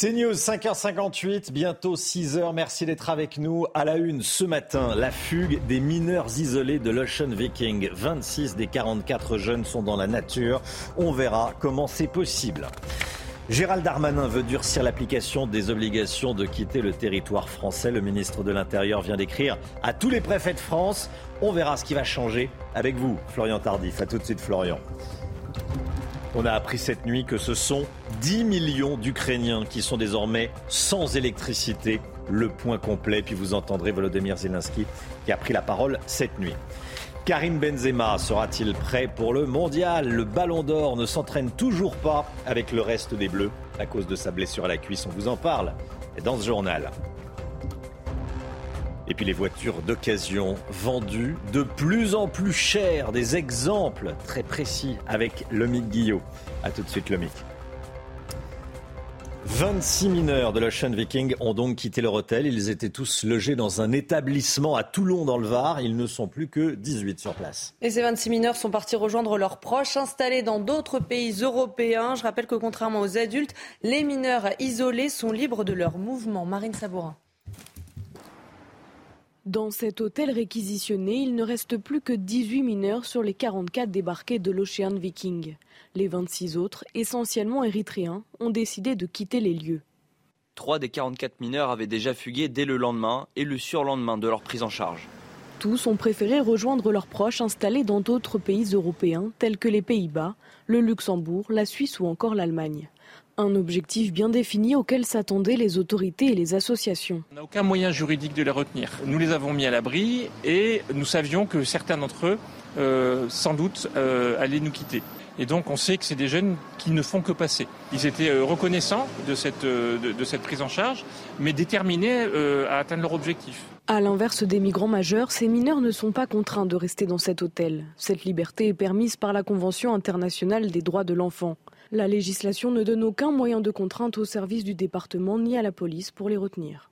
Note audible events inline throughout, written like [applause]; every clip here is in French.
C'est News, 5h58, bientôt 6h. Merci d'être avec nous. À la une ce matin, la fugue des mineurs isolés de l'Ocean Viking. 26 des 44 jeunes sont dans la nature. On verra comment c'est possible. Gérald Darmanin veut durcir l'application des obligations de quitter le territoire français. Le ministre de l'Intérieur vient d'écrire à tous les préfets de France. On verra ce qui va changer avec vous, Florian Tardif. A tout de suite, Florian. On a appris cette nuit que ce sont 10 millions d'Ukrainiens qui sont désormais sans électricité. Le point complet, puis vous entendrez Volodymyr Zelensky qui a pris la parole cette nuit. Karim Benzema sera-t-il prêt pour le mondial? Le ballon d'or ne s'entraîne toujours pas avec le reste des Bleus à cause de sa blessure à la cuisse. On vous en parle dans ce journal. Et puis les voitures d'occasion vendues de plus en plus chères. Des exemples très précis avec Lomic Guillot. A tout de suite Lomic. 26 mineurs de l'Ocean Viking ont donc quitté leur hôtel. Ils étaient tous logés dans un établissement à Toulon dans le Var. Ils ne sont plus que 18 sur place. Et ces 26 mineurs sont partis rejoindre leurs proches installés dans d'autres pays européens. Je rappelle que contrairement aux adultes, les mineurs isolés sont libres de leur mouvement. Marine Sabourin. Dans cet hôtel réquisitionné, il ne reste plus que 18 mineurs sur les 44 débarqués de l'Ocean Viking. Les 26 autres, essentiellement érythréens, ont décidé de quitter les lieux. Trois des 44 mineurs avaient déjà fugué dès le lendemain et le surlendemain de leur prise en charge. Tous ont préféré rejoindre leurs proches installés dans d'autres pays européens tels que les Pays-Bas, le Luxembourg, la Suisse ou encore l'Allemagne. Un objectif bien défini auquel s'attendaient les autorités et les associations. On n'a aucun moyen juridique de les retenir. Nous les avons mis à l'abri et nous savions que certains d'entre eux, euh, sans doute, euh, allaient nous quitter. Et donc on sait que c'est des jeunes qui ne font que passer. Ils étaient euh, reconnaissants de cette, de, cette prise en charge, mais déterminés à atteindre leur objectif. À l'inverse des migrants majeurs, ces mineurs ne sont pas contraints de rester dans cet hôtel. Cette liberté est permise par la Convention internationale des droits de l'enfant. La législation ne donne aucun moyen de contrainte au service du département ni à la police pour les retenir.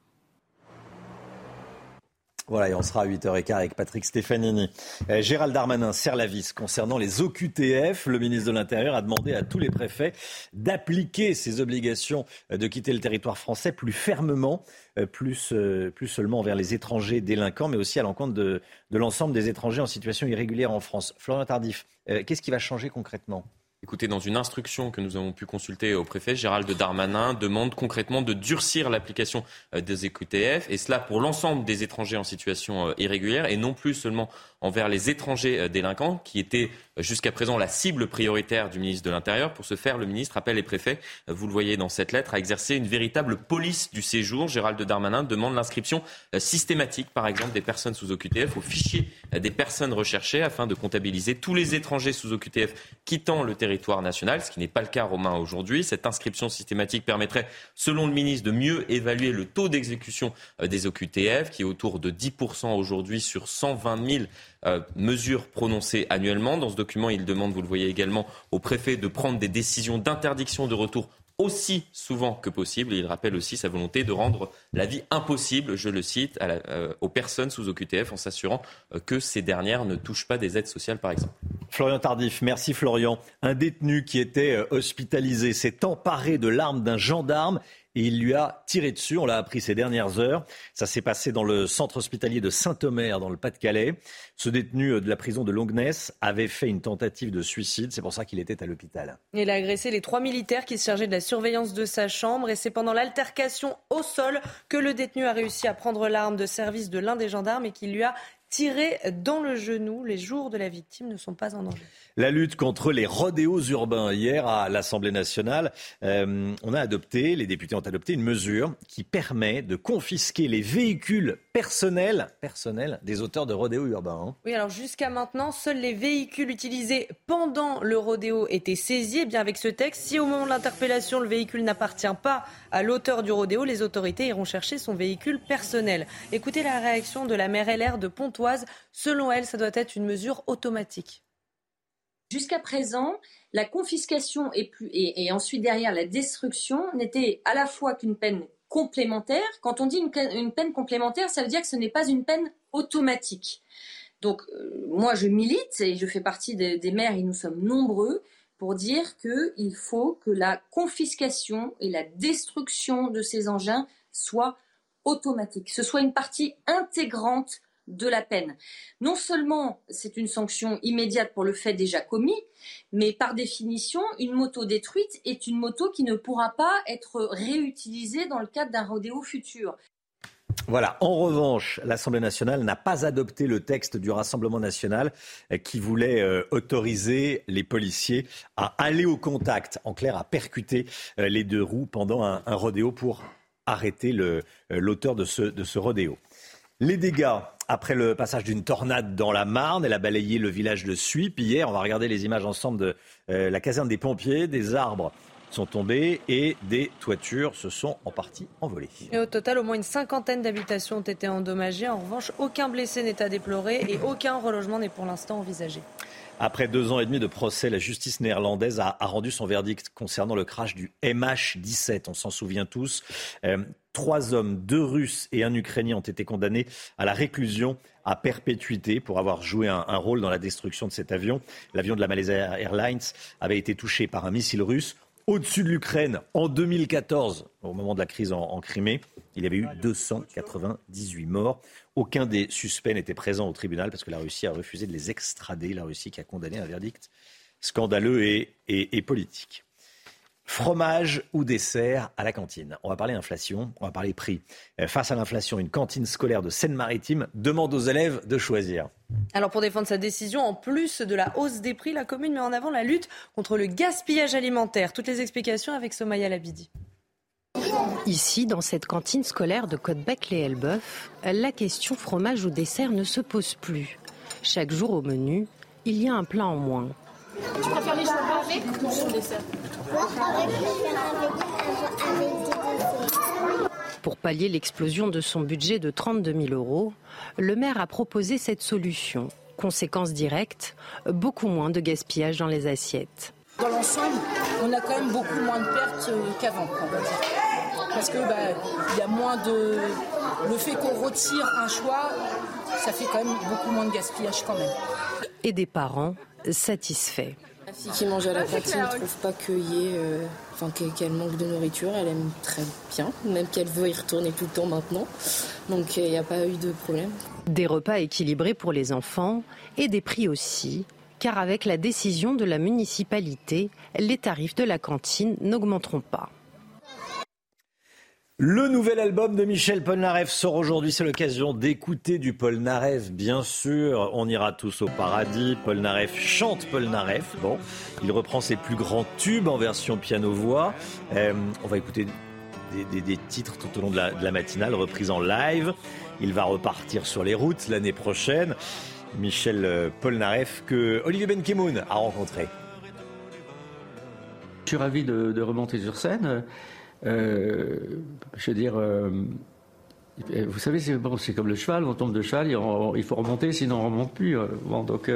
Voilà, et on sera à 8h15 avec Patrick Stefanini. Euh, Gérald Darmanin serre la vis concernant les OQTF. Le ministre de l'Intérieur a demandé à tous les préfets d'appliquer ces obligations de quitter le territoire français plus fermement, euh, plus, euh, seulement envers les étrangers délinquants, mais aussi à l'encontre de, de l'ensemble des étrangers en situation irrégulière en France. Florian Tardif, qu'est-ce qui va changer concrètement? Écoutez, dans une instruction que nous avons pu consulter au préfet, Gérald Darmanin demande concrètement de durcir l'application des EQTF, et cela pour l'ensemble des étrangers en situation irrégulière, et non plus seulement envers les étrangers délinquants, qui étaient jusqu'à présent la cible prioritaire du ministre de l'Intérieur. Pour ce faire, le ministre appelle les préfets, vous le voyez dans cette lettre, à exercer une véritable police du séjour. Gérald Darmanin demande l'inscription systématique, par exemple, des personnes sous OQTF au fichier des personnes recherchées, afin de comptabiliser tous les étrangers sous OQTF quittant le territoire national, ce qui n'est pas le cas romain aujourd'hui. Cette inscription systématique permettrait, selon le ministre, de mieux évaluer le taux d'exécution des OQTF, qui est autour de 10% aujourd'hui sur 120 000 euh, mesures prononcées annuellement. Dans ce document, il demande, vous le voyez également, au préfet de prendre des décisions d'interdiction de retour aussi souvent que possible. Il rappelle aussi sa volonté de rendre la vie impossible, je le cite, euh, aux personnes sous OQTF en s'assurant euh, que ces dernières ne touchent pas des aides sociales, par exemple. Florian Tardif, merci Florian. Un détenu qui était hospitalisé s'est emparé de l'arme d'un gendarme et il lui a tiré dessus. On l'a appris ces dernières heures. Ça s'est passé dans le centre hospitalier de Saint-Omer, dans le Pas-de-Calais. Ce détenu de la prison de Longness avait fait une tentative de suicide. C'est pour ça qu'il était à l'hôpital. Il a agressé les trois militaires qui se chargeaient de la surveillance de sa chambre. Et c'est pendant l'altercation au sol que le détenu a réussi à prendre l'arme de service de l'un des gendarmes et qui lui a tiré dans le genou. Les jours de la victime ne sont pas en danger. La lutte contre les rodéos urbains. Hier, à l'Assemblée nationale, euh, on a adopté, les députés ont adopté une mesure qui permet de confisquer les véhicules personnels, personnels des auteurs de rodéos urbains. Hein. Oui, alors jusqu'à maintenant, seuls les véhicules utilisés pendant le rodéo étaient saisis. Eh bien, avec ce texte, si au moment de l'interpellation, le véhicule n'appartient pas à l'auteur du rodéo, les autorités iront chercher son véhicule personnel. Écoutez la réaction de la maire LR de Selon elle, ça doit être une mesure automatique. Jusqu'à présent, la confiscation et, et, ensuite derrière la destruction n'était à la fois qu'une peine complémentaire. Quand on dit une, peine complémentaire, ça veut dire que ce n'est pas une peine automatique. Donc euh, moi je milite et je fais partie des, maires et nous sommes nombreux pour dire qu'il faut que la confiscation et la destruction de ces engins soient automatiques, ce soit une partie intégrante de la peine. Non seulement c'est une sanction immédiate pour le fait déjà commis, mais par définition, une moto détruite est une moto qui ne pourra pas être réutilisée dans le cadre d'un rodéo futur. Voilà. En revanche, l'Assemblée nationale n'a pas adopté le texte du Rassemblement national euh, qui voulait euh, autoriser les policiers à aller au contact, en clair, à percuter euh, les deux roues pendant un, rodéo pour arrêter l'auteur de ce, de ce rodéo. Les dégâts après le passage d'une tornade dans la Marne, elle a balayé le village de Suip. Hier, on va regarder les images ensemble de euh, la caserne des pompiers. Des arbres sont tombés et des toitures se sont en partie envolées. Au total, au moins une cinquantaine d'habitations ont été endommagées. En revanche, aucun blessé n'est à déplorer et aucun relogement n'est pour l'instant envisagé. Après deux ans et demi de procès, la justice néerlandaise a, rendu son verdict concernant le crash du MH17. On s'en souvient tous. Euh, trois hommes, deux Russes et un Ukrainien ont été condamnés à la réclusion à perpétuité pour avoir joué un, rôle dans la destruction de cet avion. L'avion de la Malaysia Airlines avait été touché par un missile russe au-dessus de l'Ukraine en 2014, au moment de la crise en, Crimée. Il y avait eu 298 morts. Aucun des suspects n'était présent au tribunal parce que la Russie a refusé de les extrader. La Russie qui a condamné un verdict scandaleux et politique. Fromage ou dessert à la cantine. On va parler inflation, on va parler prix. Euh, face à l'inflation, une cantine scolaire de Seine-Maritime demande aux élèves de choisir. Alors pour défendre sa décision, en plus de la hausse des prix, la commune met en avant la lutte contre le gaspillage alimentaire. Toutes les explications avec Somaya Labidi. Ici, dans cette cantine scolaire de Côte-Bec-les-Elbeuf, la question fromage ou dessert ne se pose plus. Chaque jour au menu, il y a un plat en moins. Tu préfères les chocolats avec ou sans dessert pour pallier l'explosion de son budget de 32 000 euros, le maire a proposé cette solution. Conséquence directe, beaucoup moins de gaspillage dans les assiettes. Dans l'ensemble, on a quand même beaucoup moins de pertes qu'avant, Parce que bah, il y a moins de. Le fait qu'on retire un choix, ça fait quand même beaucoup moins de gaspillage quand même. Et des parents satisfaits. La fille qui mange à la cantine ne trouve pas qu'il y ait, euh, enfin, qu'elle manque de nourriture. Elle aime très bien, même qu'elle veut y retourner tout le temps maintenant. Donc il n'y a pas eu de problème. Des repas équilibrés pour les enfants et des prix aussi. Car avec la décision de la municipalité, les tarifs de la cantine n'augmenteront pas. Le nouvel album de Michel Polnareff sort aujourd'hui. C'est l'occasion d'écouter du Polnareff, bien sûr. On ira tous au paradis. Polnareff chante Polnareff. Bon, il reprend ses plus grands tubes en version piano-voix. Euh, on va écouter des, titres tout au long de la, matinale, reprise en live. Il va repartir sur les routes l'année prochaine. Michel euh, Polnareff que Olivier Benkemoun a rencontré. Je suis ravi de remonter sur scène. Euh, je veux dire, euh, vous savez, c'est bon, comme le cheval, on tombe de cheval, il, faut remonter, sinon on ne remonte plus. Euh, bon, donc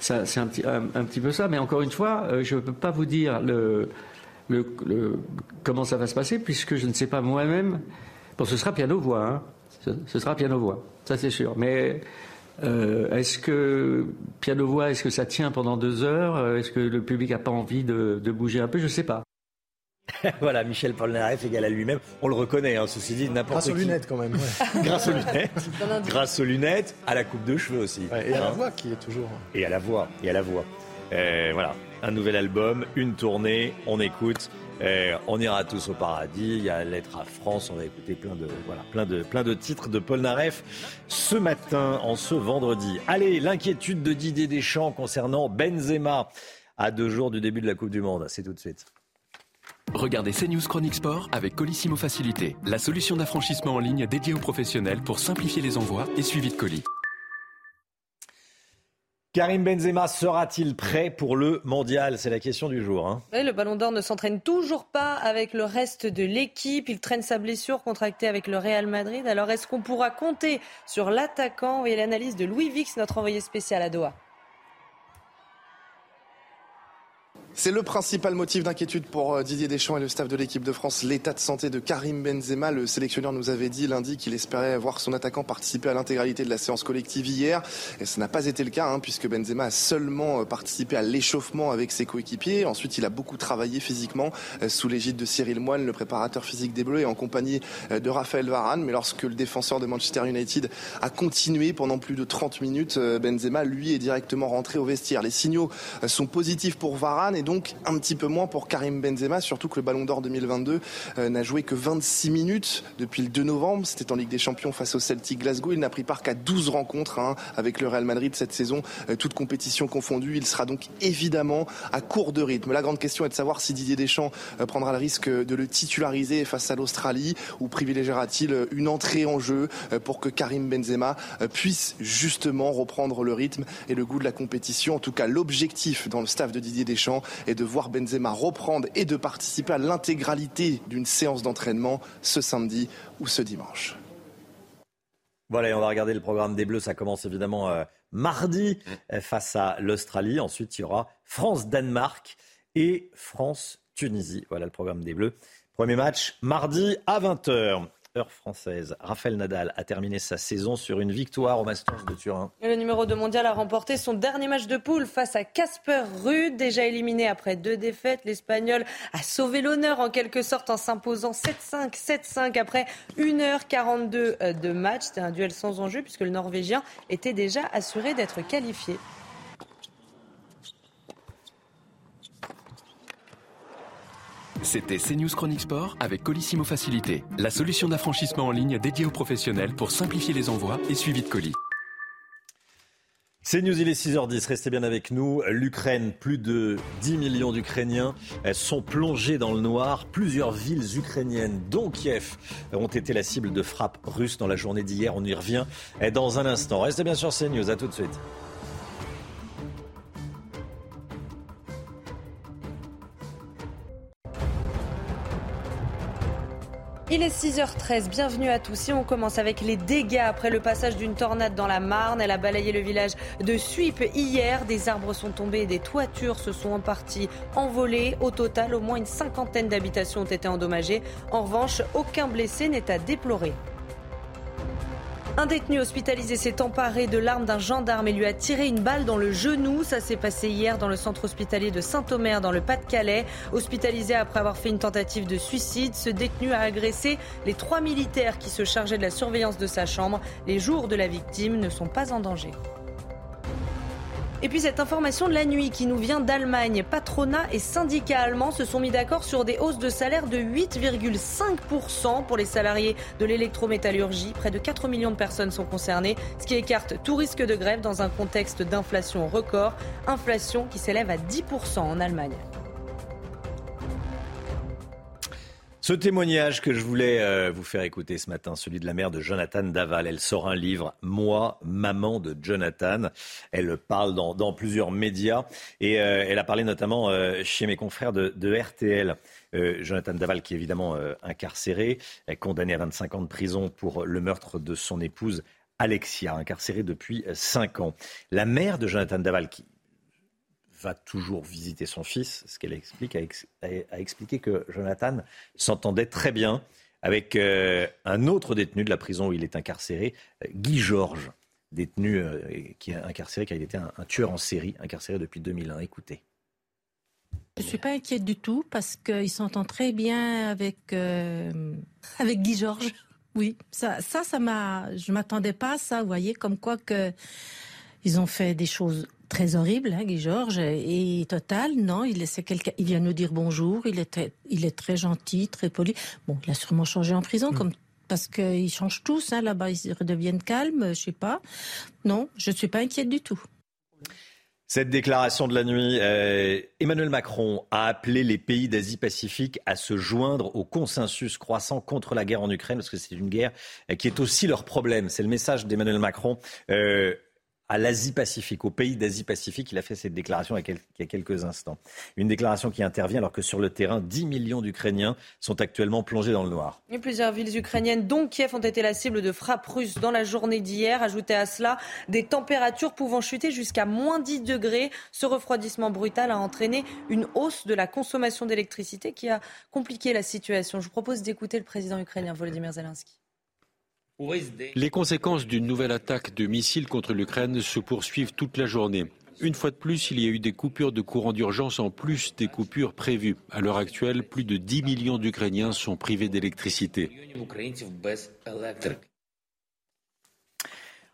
c'est un petit, peu ça. Mais encore une fois, je ne peux pas vous dire le, le, comment ça va se passer, puisque je ne sais pas moi-même. Bon, ce sera piano-voix, hein. ce, sera piano-voix, ça c'est sûr. Mais est-ce que piano-voix, est-ce que ça tient pendant deux heures? Est-ce que le public n'a pas envie de, de bouger un peu? Je ne sais pas. [laughs] voilà, Michel Polnareff égal à lui-même. On le reconnaît, hein, ceci dit, n'importe Grâce aux lunettes quand même. [laughs] Grâce aux lunettes. Grâce aux lunettes, à la coupe de cheveux aussi. et à la hein. voix qui est toujours. Et à la voix, et à la voix. Euh, voilà, un nouvel album, une tournée, on écoute Eh, on ira tous au paradis. Il y a Lettre à France. On va écouter plein de, voilà, plein de, plein de titres de Paul Naref ce matin, en ce vendredi. Allez, l'inquiétude de Didier Deschamps concernant Benzema à deux jours du début de la Coupe du Monde. C'est tout de suite. Regardez CNews Chronique Sport avec Colissimo Facilité, la solution d'affranchissement en ligne dédiée aux professionnels pour simplifier les envois et suivi de colis. Karim Benzema sera-t-il prêt pour le mondial? C'est la question du jour. Hein. Oui, le Ballon d'Or ne s'entraîne toujours pas avec le reste de l'équipe. Il traîne sa blessure contractée avec le Real Madrid. Alors est-ce qu'on pourra compter sur l'attaquant? Et l'analyse de Louis Vix, notre envoyé spécial à Doha C'est le principal motif d'inquiétude pour euh, Didier Deschamps et le staff de l'équipe de France, l'état de santé de Karim Benzema. Le sélectionneur nous avait dit lundi qu'il espérait voir son attaquant participer à l'intégralité de la séance collective hier. Et ce n'a pas été le cas, hein, puisque Benzema a seulement euh, participé à l'échauffement avec ses coéquipiers. Ensuite, il a beaucoup travaillé physiquement euh, sous l'égide de Cyril Moine, le préparateur physique des Bleus, et en compagnie de Raphaël Varane. Mais lorsque le défenseur de Manchester United a continué pendant plus de 30 minutes, Benzema, lui, est directement rentré au vestiaire. Les signaux sont positifs pour Varane donc un petit peu moins pour Karim Benzema, surtout que le Ballon d'Or 2022 euh, n'a joué que 26 minutes depuis le 2 novembre. C'était en Ligue des Champions face au Celtic Glasgow. Il n'a pris part qu'à 12 rencontres hein, avec le Real Madrid cette saison, euh, toute compétition confondue. Il sera donc évidemment à court de rythme. La grande question est de savoir si Didier Deschamps euh, prendra le risque de le titulariser face à l'Australie ou privilégiera-t-il une entrée en jeu pour que Karim Benzema puisse justement reprendre le rythme et le goût de la compétition. En tout cas, l'objectif dans le staff de Didier Deschamps est de voir Benzema reprendre et de participer à l'intégralité d'une séance d'entraînement ce samedi ou ce dimanche. Voilà, on va regarder le programme des Bleus. Ça commence évidemment euh, mardi euh, face à l'Australie. Ensuite, il y aura France-Danemark et France-Tunisie. Voilà le programme des Bleus. Premier match mardi à 20h française. Raphaël Nadal a terminé sa saison sur une victoire au Masters de Turin. Le numéro 2 mondial a remporté son dernier match de poule face à Casper Ruud, déjà éliminé après deux défaites. L'Espagnol a sauvé l'honneur en quelque sorte en s'imposant 7-5, 7-5 après 1h42 de match. C'était un duel sans enjeu puisque le Norvégien était déjà assuré d'être qualifié. C'était CNews Chronique Sport avec Colissimo Facilité, la solution d'affranchissement en ligne dédiée aux professionnels pour simplifier les envois et suivi de colis. C'est News, il est 6h10, restez bien avec nous. L'Ukraine, plus de 10 millions d'Ukrainiens sont plongés dans le noir. Plusieurs villes ukrainiennes, dont Kiev, ont été la cible de frappes russes dans la journée d'hier. On y revient dans un instant. Restez bien sur CNews, à tout de suite. Il est 6h13, bienvenue à tous. Et on commence avec les dégâts après le passage d'une tornade dans la Marne. Elle a balayé le village de Suip hier. Des arbres sont tombés et des toitures se sont en partie envolées. Au total, au moins une cinquantaine d'habitations ont été endommagées. En revanche, aucun blessé n'est à déplorer. Un détenu hospitalisé s'est emparé de l'arme d'un gendarme et lui a tiré une balle dans le genou. Ça s'est passé hier dans le centre hospitalier de Saint-Omer dans le Pas-de-Calais. Hospitalisé après avoir fait une tentative de suicide, ce détenu a agressé les trois militaires qui se chargeaient de la surveillance de sa chambre. Les jours de la victime ne sont pas en danger. Et puis cette information de la nuit qui nous vient d'Allemagne. Patronat et syndicats allemands se sont mis d'accord sur des hausses de salaire de 8,5% pour les salariés de l'électrométallurgie. Près de 4 millions de personnes sont concernées, ce qui écarte tout risque de grève dans un contexte d'inflation record. Inflation qui s'élève à 10% en Allemagne. Ce témoignage que je voulais euh, vous faire écouter ce matin, celui de la mère de Jonathan Daval. Elle sort un livre, Moi, maman de Jonathan. Elle parle dans, plusieurs médias et euh, elle a parlé notamment euh, chez mes confrères de, RTL. Jonathan Daval, qui est évidemment incarcéré, condamné à 25 ans de prison pour le meurtre de son épouse Alexia, incarcérée depuis 5 ans. La mère de Jonathan Daval, qui va toujours visiter son fils. Ce qu'elle explique a, expliqué que Jonathan s'entendait très bien avec euh, un autre détenu de la prison où il est incarcéré, euh, Guy Georges, détenu euh, qui est incarcéré, qui a été un, tueur en série, incarcéré depuis 2001. Écoutez. Je ne suis pas inquiète du tout parce qu'il s'entend très bien avec, [laughs] avec Guy Georges. Oui, ça, ça, ça m'a. Je m'attendais pas à ça, vous voyez, comme quoi que ils ont fait des choses très horrible, hein, Guy Georges. Et Total, non, il, est, quelqu'un, il vient nous dire bonjour, il est, très, il est très gentil, très poli. Bon, il a sûrement changé en prison, mm. comme parce qu'ils changent tous, hein, là-bas, ils redeviennent calmes, je sais pas. Non, je ne suis pas inquiète du tout. Cette déclaration de la nuit, euh, Emmanuel Macron a appelé les pays d'Asie-Pacifique à se joindre au consensus croissant contre la guerre en Ukraine, parce que c'est une guerre qui est aussi leur problème. C'est le message d'Emmanuel Macron. Euh, à l'Asie-Pacifique, au pays d'Asie-Pacifique. Il a fait cette déclaration il y a quelques instants. Une déclaration qui intervient alors que sur le terrain, 10 millions d'Ukrainiens sont actuellement plongés dans le noir. Plusieurs villes ukrainiennes, dont Kiev, ont été la cible de frappes russes dans la journée d'hier. Ajoutez à cela des températures pouvant chuter jusqu'à moins 10 degrés. Ce refroidissement brutal a entraîné une hausse de la consommation d'électricité qui a compliqué la situation. Je vous propose d'écouter le président ukrainien Volodymyr Zelensky. Les conséquences d'une nouvelle attaque de missiles contre l'Ukraine se poursuivent toute la journée. Une fois de plus, il y a eu des coupures de courant d'urgence en plus des coupures prévues. À l'heure actuelle, plus de 10 millions d'Ukrainiens sont privés d'électricité.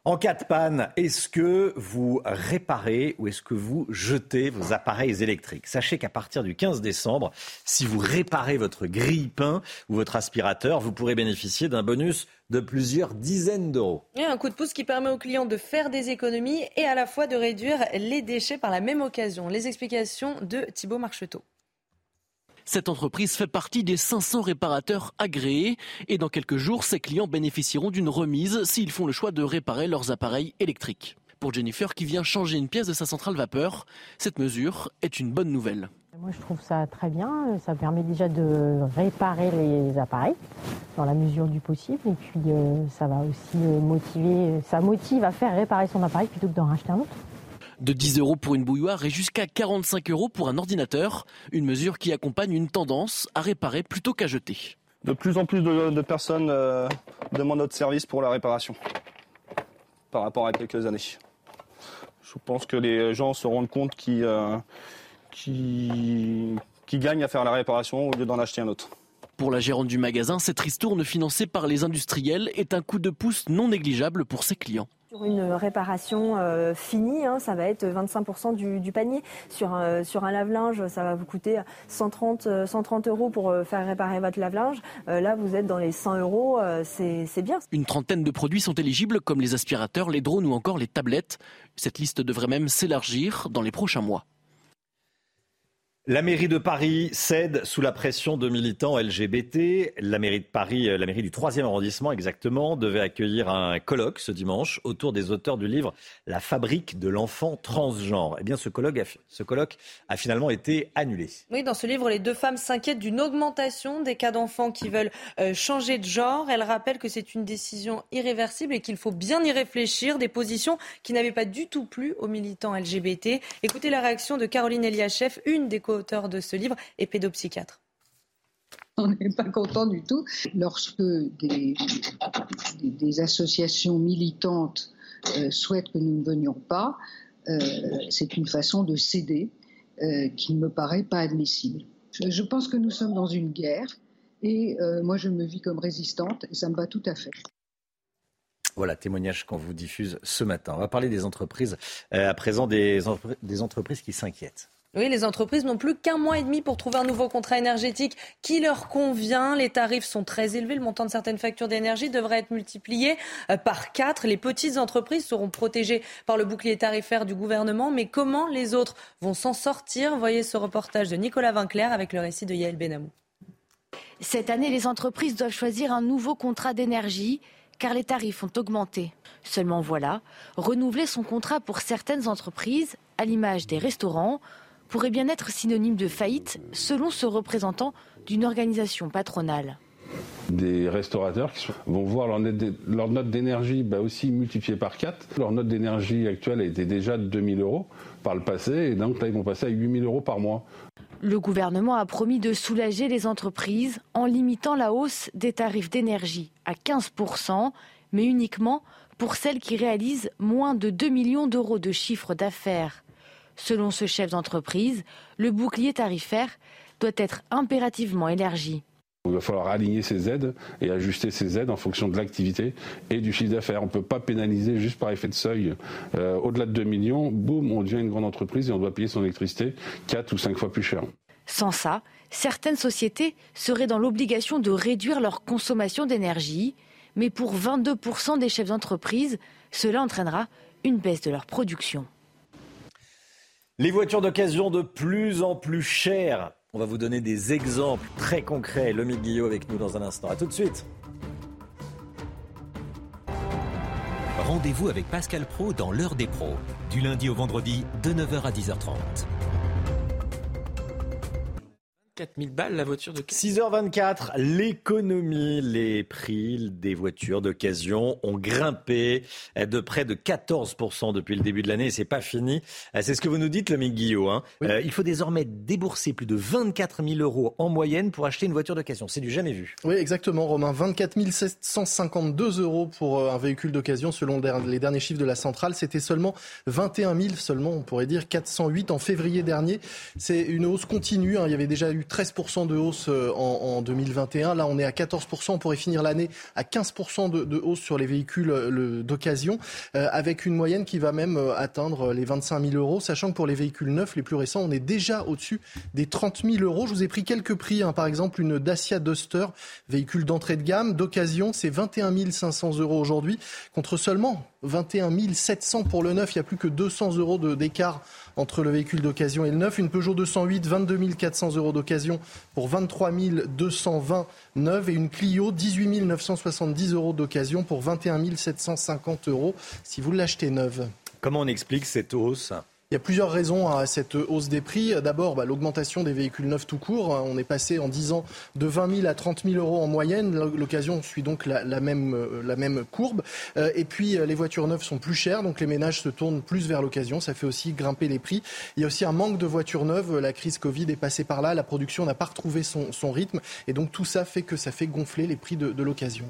En cas de panne, est-ce que vous réparez ou est-ce que vous jetez vos appareils électriques? Sachez qu'à partir du 15 décembre, si vous réparez votre grille-pain ou votre aspirateur, vous pourrez bénéficier d'un bonus de plusieurs dizaines d'euros. Un coup de pouce qui permet aux clients de faire des économies et à la fois de réduire les déchets par la même occasion. Les explications de Thibault Marcheteau. Cette entreprise fait partie des 500 réparateurs agréés et dans quelques jours, ses clients bénéficieront d'une remise s'ils font le choix de réparer leurs appareils électriques. Pour Jennifer qui vient changer une pièce de sa centrale vapeur, cette mesure est une bonne nouvelle. Moi je trouve ça très bien, ça permet déjà de réparer les appareils dans la mesure du possible et puis euh, ça va aussi euh, motiver, ça motive à faire réparer son appareil plutôt que d'en racheter un autre de 10 euros pour une bouilloire et jusqu'à 45 euros pour un ordinateur. Une mesure qui accompagne une tendance à réparer plutôt qu'à jeter. De plus en plus de, personnes euh, demandent notre service pour la réparation par rapport à quelques années. Je pense que les gens se rendent compte qu'ils euh, gagnent à faire la réparation au lieu d'en acheter un autre. Pour la gérante du magasin, cette ristourne financée par les industriels est un coup de pouce non négligeable pour ses clients. Sur une réparation euh, finie, hein, ça va être 25% du, panier. Sur un, sur un lave-linge, ça va vous coûter 130, 130 euh, euros pour euh, faire réparer votre lave-linge. là, vous êtes dans les 100 euros, c'est bien. Une trentaine de produits sont éligibles, comme les aspirateurs, les drones ou encore les tablettes. Cette liste devrait même s'élargir dans les prochains mois. La mairie de Paris cède sous la pression de militants LGBT. La mairie de Paris, euh, la mairie du 3e arrondissement exactement, devait accueillir un colloque ce dimanche autour des auteurs du livre La fabrique de l'enfant transgenre. Eh bien, ce colloque, a, finalement été annulé. Oui, dans ce livre, les deux femmes s'inquiètent d'une augmentation des cas d'enfants qui veulent euh, changer de genre. Elles rappellent que c'est une décision irréversible et qu'il faut bien y réfléchir. Des positions qui n'avaient pas du tout plu aux militants LGBT. Écoutez la réaction de Caroline Eliachev, une des co auteur de ce livre, est pédopsychiatre. On n'est pas content du tout lorsque des, des, associations militantes euh, souhaitent que nous ne venions pas. Euh, c'est une façon de céder euh, qui ne me paraît pas admissible. Je, pense que nous sommes dans une guerre et moi je me vis comme résistante et ça me va tout à fait. Voilà, témoignage qu'on vous diffuse ce matin. On va parler des entreprises, à présent des, des entreprises qui s'inquiètent. Oui, les entreprises n'ont plus qu'un mois et demi pour trouver un nouveau contrat énergétique qui leur convient. Les tarifs sont très élevés. Le montant de certaines factures d'énergie devrait être multiplié euh, par quatre. Les petites entreprises seront protégées par le bouclier tarifaire du gouvernement. Mais comment les autres vont s'en sortir? Voyez ce reportage de Nicolas Vinclair avec le récit de Yael Benamou. Cette année, les entreprises doivent choisir un nouveau contrat d'énergie car les tarifs ont augmenté. Seulement voilà, renouveler son contrat pour certaines entreprises, à l'image des restaurants, pourrait bien être synonyme de faillite, selon ce représentant d'une organisation patronale. Des restaurateurs qui vont voir leur, note d'énergie bah, aussi multipliée par 4. Leur note d'énergie actuelle était déjà de 2000 euros par le passé, et donc là ils vont passer à 8000 euros par mois. Le gouvernement a promis de soulager les entreprises en limitant la hausse des tarifs d'énergie à 15%, mais uniquement pour celles qui réalisent moins de 2 millions d'euros de chiffre d'affaires. Selon ce chef d'entreprise, le bouclier tarifaire doit être impérativement élargi. Il va falloir aligner ces aides et ajuster ces aides en fonction de l'activité et du chiffre d'affaires. On ne peut pas pénaliser juste par effet de seuil. Euh, au-delà de 2 millions, boum, on devient une grande entreprise et on doit payer son électricité 4 ou 5 fois plus cher. Sans ça, certaines sociétés seraient dans l'obligation de réduire leur consommation d'énergie, mais pour 22% des chefs d'entreprise, cela entraînera une baisse de leur production. Les voitures d'occasion de plus en plus chères. On va vous donner des exemples très concrets. Lomi Guillot avec nous dans un instant. A tout de suite. Rendez-vous avec Pascal Pro dans l'heure des pros, du lundi au vendredi de 9h à 10h30. 4000 balles la voiture de 6h24, l'économie, les prix des voitures d'occasion ont grimpé de près de 14% depuis le début de l'année et c'est pas fini. Euh, c'est ce que vous nous dites, le Guillaume. Hein. Euh, il faut désormais débourser plus de 24 000 euros en moyenne pour acheter une voiture d'occasion. C'est du jamais vu. Oui, exactement, Romain. 24 752 euros pour euh, un véhicule d'occasion selon les derniers chiffres de la centrale. C'était seulement 21 000, seulement, on pourrait dire 408 en février dernier. C'est une hausse continue. Hein. Il y avait déjà eu 13% de hausse euh, en, 2021. Là, on est à 14%. On pourrait finir l'année à 15% de, hausse sur les véhicules euh, d'occasion, euh, avec une moyenne qui va même atteindre les 25 000 euros, sachant que pour les véhicules neufs, les plus récents, on est déjà au-dessus des 30 000 euros. Je vous ai pris quelques prix. Hein. Par exemple, une Dacia Duster, véhicule d'entrée de gamme, d'occasion, c'est 21 500 euros aujourd'hui, contre seulement 21 700 pour le neuf. Il y a plus que 200 euros d'écart entre le véhicule d'occasion et le neuf. Une Peugeot 208, 22 400 euros d'occasion pour 23 220 neuf et une Clio 18 970 euros d'occasion pour 21 750 euros si vous l'achetez neuve. Comment on explique cette hausse? Il y a plusieurs raisons à cette hausse des prix. D'abord, bah, l'augmentation des véhicules neufs tout court. On est passé en 10 ans de 20 000 à 30 000 euros en moyenne. L'occasion suit donc la, même, euh, même courbe. Euh, et puis, euh, les voitures neuves sont plus chères, donc les ménages se tournent plus vers l'occasion. Ça fait aussi grimper les prix. Il y a aussi un manque de voitures neuves. La crise Covid est passée par là. La production n'a pas retrouvé son, rythme. Et donc, tout ça fait que ça fait gonfler les prix de, l'occasion.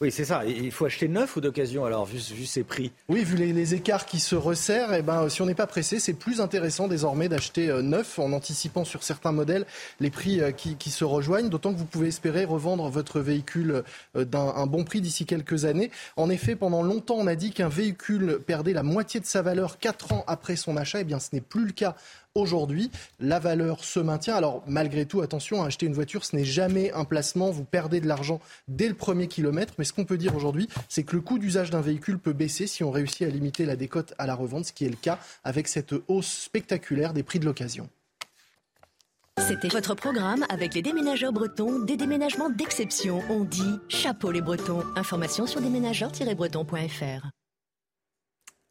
Oui, c'est ça. Il faut acheter neuf ou d'occasion, alors, vu, ces prix? Oui, vu les, écarts qui se resserrent, et eh ben, euh, si on n'est pas pressé, c'est plus intéressant désormais d'acheter euh, neuf en anticipant sur certains modèles les prix euh, qui, se rejoignent, d'autant que vous pouvez espérer revendre votre véhicule d'un bon prix d'ici quelques années. En effet, pendant longtemps, on a dit qu'un véhicule perdait la moitié de sa valeur quatre ans après son achat. Eh bien, ce n'est plus le cas Aujourd'hui, la valeur se maintient. Alors, malgré tout, attention, acheter une voiture, ce n'est jamais un placement. Vous perdez de l'argent dès le premier kilomètre. Mais ce qu'on peut dire aujourd'hui, c'est que le coût d'usage d'un véhicule peut baisser si on réussit à limiter la décote à la revente, ce qui est le cas avec cette hausse spectaculaire des prix de l'occasion. C'était votre programme avec les déménageurs bretons, des déménagements d'exception. On dit chapeau les bretons. Information sur déménageurs-bretons.fr.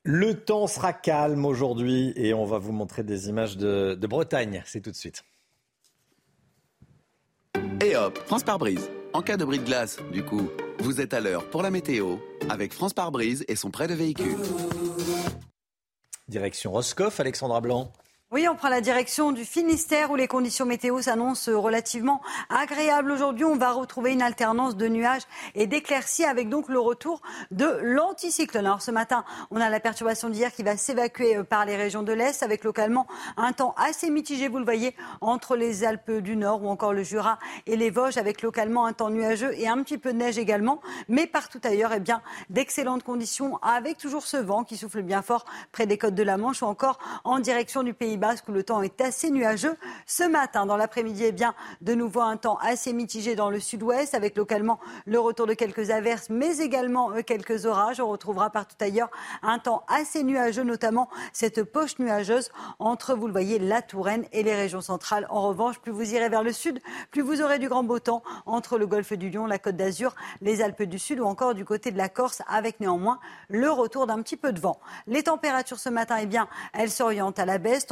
Le temps sera calme aujourd'hui et on va vous montrer des images de, Bretagne. C'est tout de suite. Et hop, France par brise. En cas de bris de glace, du coup, vous êtes à l'heure pour la météo avec France par brise et son prêt de véhicule. Direction Roscoff, Alexandra Blanc. Oui, on prend la direction du Finistère où les conditions météo s'annoncent relativement agréables. Aujourd'hui, on va retrouver une alternance de nuages et d'éclaircies avec donc le retour de l'anticyclone. Alors ce matin, on a la perturbation d'hier qui va s'évacuer euh, par les régions de l'Est avec localement un temps assez mitigé, vous le voyez, entre les Alpes du Nord ou encore le Jura et les Vosges avec localement un temps nuageux et un petit peu de neige également. Mais partout ailleurs, eh bien, d'excellentes conditions avec toujours ce vent qui souffle bien fort près des côtes de la Manche ou encore en direction du Pays Basque où le temps est assez nuageux. Ce matin, dans l'après-midi, eh bien, de nouveau un temps assez mitigé dans le sud-ouest avec localement le retour de quelques averses, mais également euh, quelques orages. On retrouvera partout ailleurs un temps assez nuageux, notamment cette poche nuageuse entre, vous le voyez, la Touraine et les régions centrales. En revanche, plus vous irez vers le sud, plus vous aurez du grand beau temps entre le golfe du Lion, la Côte d'Azur, les Alpes du Sud ou encore du côté de la Corse, avec néanmoins le retour d'un petit peu de vent. Les températures ce matin, eh bien, elles s'orientent à la baisse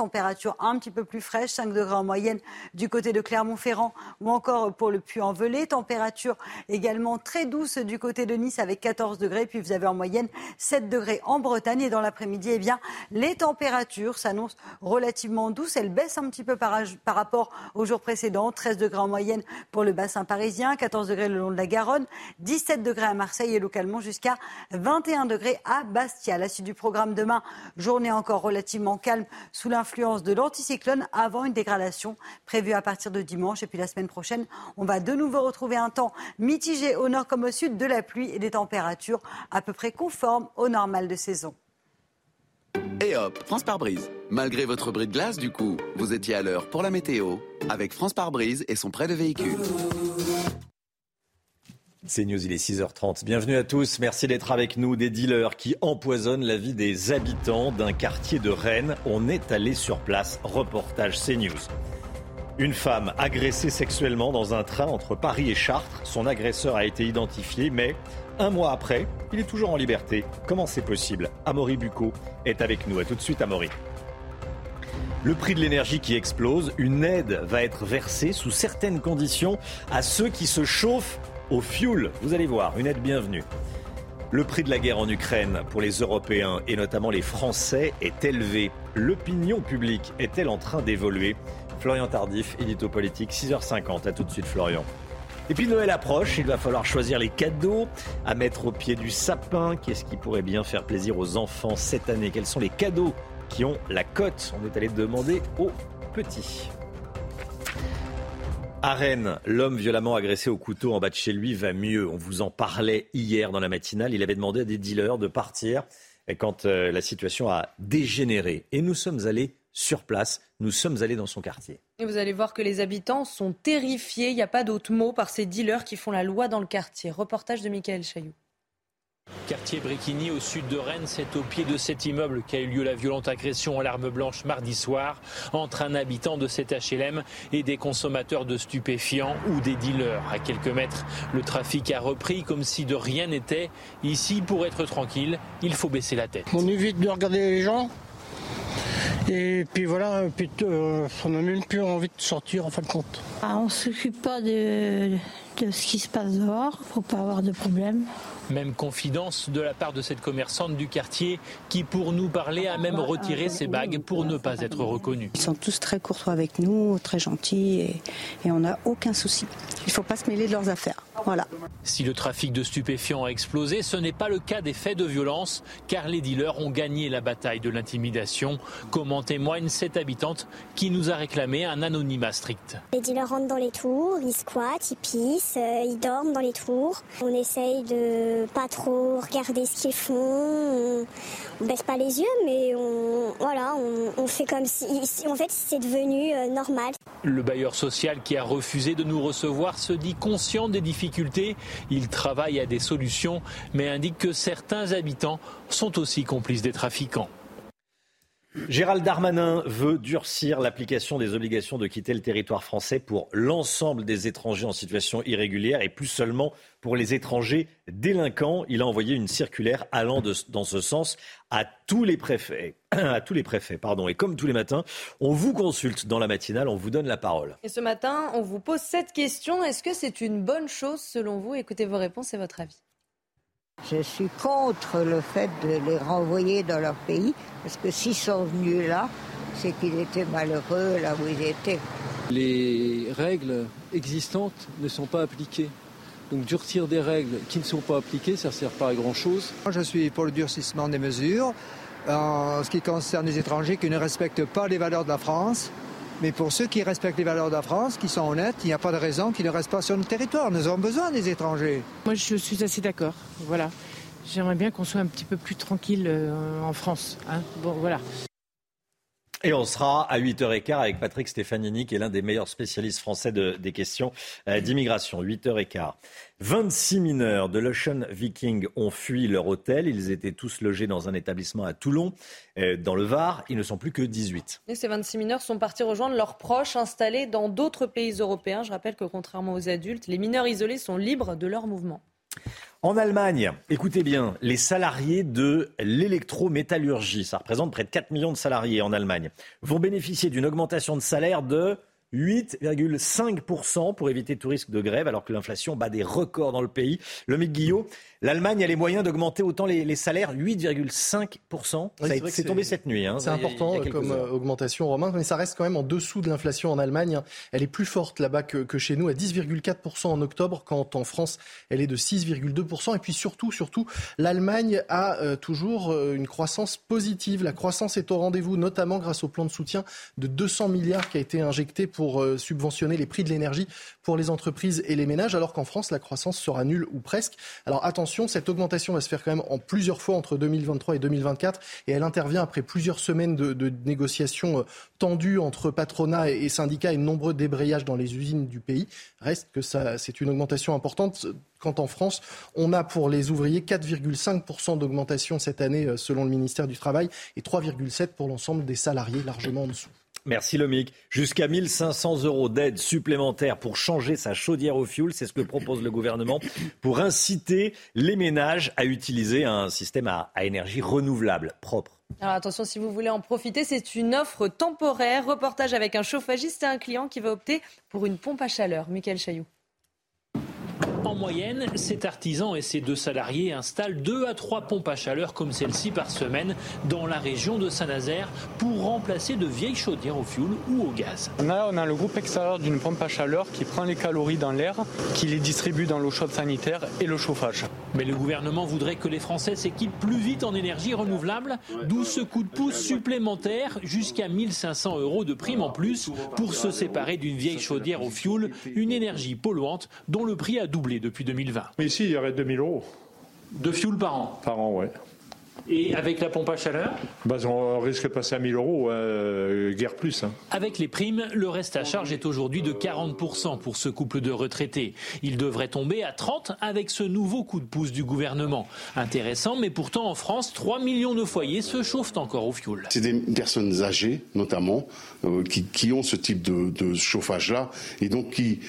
un petit peu plus fraîche, 5 degrés en moyenne du côté de Clermont-Ferrand ou encore pour le Puy-en-Velay. Température également très douce du côté de Nice avec 14 degrés. Puis vous avez en moyenne 7 degrés en Bretagne. Et dans l'après-midi, eh bien, les températures s'annoncent relativement douces. Elles baissent un petit peu par, rapport aux jours précédents. 13 degrés en moyenne pour le bassin parisien, 14 degrés le long de la Garonne, 17 degrés à Marseille et localement jusqu'à 21 degrés à Bastia. La suite du programme demain, journée encore relativement calme sous l'influence de l'anticyclone avant une dégradation prévue à partir de dimanche. Et puis la semaine prochaine, on va de nouveau retrouver un temps mitigé au nord comme au sud, de la pluie et des températures à peu près conformes au normal de saison. Et hop, France par brise. Malgré votre bris de glace, du coup, vous étiez à l'heure pour la météo avec France par brise et son prêt de véhicule. C'est News, il est 6h30. Bienvenue à tous. Merci d'être avec nous. Des dealers qui empoisonnent la vie des habitants d'un quartier de Rennes. On est allé sur place. Reportage CNews. Une femme agressée sexuellement dans un train entre Paris et Chartres. Son agresseur a été identifié, mais un mois après, il est toujours en liberté. Comment c'est possible? Amaury Bucco est avec nous. A tout de suite, Amaury. Le prix de l'énergie qui explose, une aide va être versée sous certaines conditions à ceux qui se chauffent au fioul. Vous allez voir, une aide bienvenue. Le prix de la guerre en Ukraine pour les Européens et notamment les Français est élevé. L'opinion publique est-elle en train d'évoluer? Florian Tardif, édito politique, 6h50. A tout de suite, Florian. Et puis Noël approche, il va falloir choisir les cadeaux à mettre au pied du sapin. Qu'est-ce qui pourrait bien faire plaisir aux enfants cette année? Quels sont les cadeaux qui ont la cote? On est allé demander aux petits. À Rennes, l'homme violemment agressé au couteau en bas de chez lui va mieux. On vous en parlait hier dans la matinale. Il avait demandé à des dealers de partir quand euh, la situation a dégénéré. Et nous sommes allés sur place. Nous sommes allés dans son quartier. Et vous allez voir que les habitants sont terrifiés. Il n'y a pas d'autre mot par ces dealers qui font la loi dans le quartier. Reportage de Michael Chailloux. Quartier Briquigny au sud de Rennes, c'est au pied de cet immeuble qu'a eu lieu la violente agression à l'arme blanche mardi soir entre un habitant de cet HLM et des consommateurs de stupéfiants ou des dealers. À quelques mètres, le trafic a repris comme si de rien n'était. Ici, pour être tranquille, il faut baisser la tête. On évite de regarder les gens, et puis voilà, puis, euh, on n'a même plus envie de sortir en fin de compte. Ah, on ne s'occupe pas de, de ce qui se passe dehors, faut pas avoir de problème. Même confidence de la part de cette commerçante du quartier qui, pour nous parler, a même retiré ses bagues pour ne pas être reconnue. Ils sont tous très courtois avec nous, très gentils et, et on n'a aucun souci. Il ne faut pas se mêler de leurs affaires. Voilà. Si le trafic de stupéfiants a explosé, ce n'est pas le cas des faits de violence, car les dealers ont gagné la bataille de l'intimidation, comme en témoigne cette habitante qui nous a réclamé un anonymat strict. Les dealers rentrent dans les tours, ils squattent, ils pissent, euh, ils dorment dans les tours. On essaye de pas trop regarder ce qu'ils font, on, on baisse pas les yeux, mais on, voilà, on, fait comme si, en fait, c'est devenu euh, normal. Le bailleur social qui a refusé de nous recevoir se dit conscient des difficultés. Il travaille à des solutions, mais indique que certains habitants sont aussi complices des trafiquants. Gérald Darmanin veut durcir l'application des obligations de quitter le territoire français pour l'ensemble des étrangers en situation irrégulière et plus seulement pour les étrangers délinquants. Il a envoyé une circulaire allant dans ce sens à tous les préfets. [clears throat] À tous les préfets, pardon. Et comme tous les matins, on vous consulte dans la matinale, on vous donne la parole. Et ce matin, on vous pose cette question. Est-ce que c'est une bonne chose selon vous? Écoutez vos réponses et votre avis. Je suis contre le fait de les renvoyer dans leur pays, parce que s'ils sont venus là, c'est qu'ils étaient malheureux là où ils étaient. Les règles existantes ne sont pas appliquées. Donc durcir des règles qui ne sont pas appliquées, ça ne sert pas à grand-chose. Moi, je suis pour le durcissement des mesures en ce qui concerne les étrangers qui ne respectent pas les valeurs de la France. Mais pour ceux qui respectent les valeurs de la France, qui sont honnêtes, il n'y a pas de raison qu'ils ne restent pas sur notre territoire. Nous avons besoin des étrangers. Moi, je suis assez d'accord. Voilà. J'aimerais bien qu'on soit un petit peu plus tranquille euh, en France. hein. Bon, voilà. Et on sera à 8h15 avec Patrick Stefanini, qui est l'un des meilleurs spécialistes français de- des questions euh, d'immigration. 8h15. 26 mineurs de l'Ocean Viking ont fui leur hôtel. Ils étaient tous logés dans un établissement à Toulon, euh, dans le Var. Ils ne sont plus que 18. Et ces 26 mineurs sont partis rejoindre leurs proches installés dans d'autres pays européens. Je rappelle que contrairement aux adultes, les mineurs isolés sont libres de leur mouvement. En Allemagne, écoutez bien, les salariés de l'électrométallurgie, ça représente près de 4 millions de salariés en Allemagne, vont bénéficier d'une augmentation de salaire de 8,5% pour éviter tout risque de grève, alors que l'inflation bat des records dans le pays. Le Guillot, l'Allemagne a les moyens d'augmenter autant les, salaires, 8,5%. c'est tombé cette nuit. Hein. c'est important comme euh, augmentation, Romain, mais ça reste quand même en dessous de l'inflation en Allemagne. Elle est plus forte là-bas que, que, chez nous, à 10,4% en octobre, quand en France, elle est de 6,2%. Et puis surtout, surtout, l'Allemagne a euh, toujours euh, une croissance positive. La croissance est au rendez-vous, notamment grâce au plan de soutien de 200 milliards qui a été injecté pour pour euh, subventionner les prix de l'énergie pour les entreprises et les ménages, alors qu'en France, la croissance sera nulle ou presque. Alors attention, cette augmentation va se faire quand même en plusieurs fois entre 2023 et 2024, et elle intervient après plusieurs semaines de, négociations euh, tendues entre patronat et, syndicats et de nombreux débrayages dans les usines du pays. Reste que c'est une augmentation importante quand en France, on a pour les ouvriers 4,5% d'augmentation cette année euh, selon le ministère du Travail et 3,7% pour l'ensemble des salariés largement en dessous. Merci Lomic. Jusqu'à 1500 euros d'aide supplémentaire pour changer sa chaudière au fioul, c'est ce que propose le gouvernement pour inciter les ménages à utiliser un système à, énergie renouvelable, propre. Alors attention, si vous voulez en profiter, c'est une offre temporaire. Reportage avec un chauffagiste et un client qui va opter pour une pompe à chaleur. Michael Chailloux. En moyenne, cet artisan et ses deux salariés installent deux à trois pompes à chaleur comme celle-ci par semaine dans la région de Saint-Nazaire pour remplacer de vieilles chaudières au fioul ou au gaz. On a, on a le groupe extérieur d'une pompe à chaleur qui prend les calories dans l'air, qui les distribue dans l'eau chaude sanitaire et le chauffage. Mais le gouvernement voudrait que les Français s'équipent plus vite en énergie renouvelable, d'où ce coup de pouce supplémentaire jusqu'à 1500 euros de prime en plus pour se séparer d'une vieille chaudière au fioul, une énergie polluante dont le prix a doublé depuis 2020. Mais ici, il y aurait 2000 euros. De fioul par an Par an, oui. Et avec la pompe à chaleur bah, On risque de passer à 1000 euros, euh, guère plus. Hein. Avec les primes, le reste à charge est aujourd'hui de 40% pour ce couple de retraités. Il devrait tomber à 30% avec ce nouveau coup de pouce du gouvernement. Intéressant, mais pourtant en France, 3 millions de foyers se chauffent encore au fioul. C'est des personnes âgées, notamment, euh, qui, ont ce type de chauffage-là, et donc qui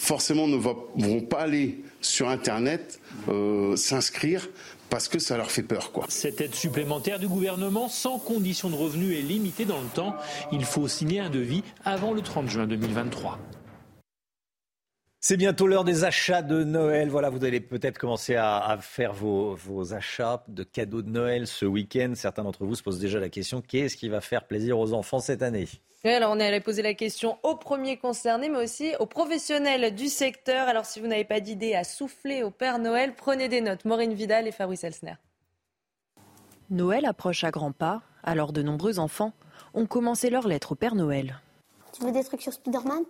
forcément ne vont pas aller sur Internet euh, s'inscrire parce que ça leur fait peur. Quoi. Cette aide supplémentaire du gouvernement sans condition de revenu est limitée dans le temps. Il faut signer un devis avant le 30 juin 2023. C'est bientôt l'heure des achats de Noël. Voilà, vous allez peut-être commencer à, faire vos, vos, achats de cadeaux de Noël ce week-end. Certains d'entre vous se posent déjà la question qu'est-ce qui va faire plaisir aux enfants cette année? Alors on est allé poser la question aux premiers concernés, mais aussi aux professionnels du secteur. Alors si vous n'avez pas d'idée à souffler au Père Noël, prenez des notes. Maureen Vidal et Fabrice Elsner. Noël approche à grands pas, alors de nombreux enfants ont commencé leur lettre au Père Noël. Tu veux des trucs sur Spider-Man?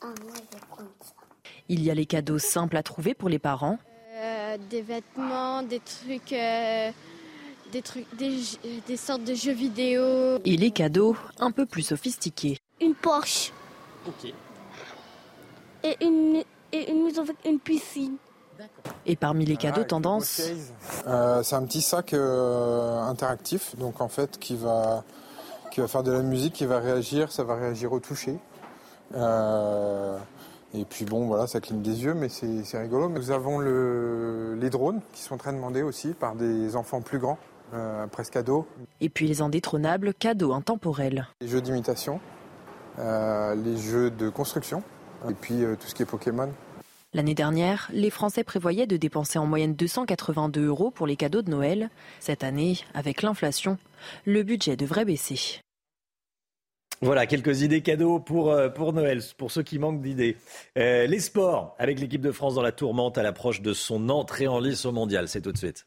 Ah, moi je vais prendre ça. Il y a les cadeaux simples à trouver pour les parents. Euh, des vêtements, des trucs... Euh, des trucs, des, sortes de jeux vidéo. Et les cadeaux un peu plus sophistiqués. Une Porsche. Ok. Et une, et une maison avec une piscine. Et parmi les cadeaux tendance euh, C'est un petit sac euh, interactif, donc en fait qui va, qui va faire de la musique, qui va réagir, ça va réagir au toucher. Euh, et puis bon, voilà, ça cligne des yeux, mais c'est rigolo. Nous avons le, les drones qui sont très demandés aussi par des enfants plus grands. Euh, presque cadeau. Et puis les indétrônables cadeaux intemporels. Les jeux d'imitation, euh, les jeux de construction, et puis euh, tout ce qui est Pokémon. L'année dernière, les Français prévoyaient de dépenser en moyenne 282 euros pour les cadeaux de Noël. Cette année, avec l'inflation, le budget devrait baisser. Voilà, quelques idées cadeaux pour, pour Noël, pour ceux qui manquent d'idées. les sports, avec l'équipe de France dans la tourmente à l'approche de son entrée en lice au mondial. C'est tout de suite.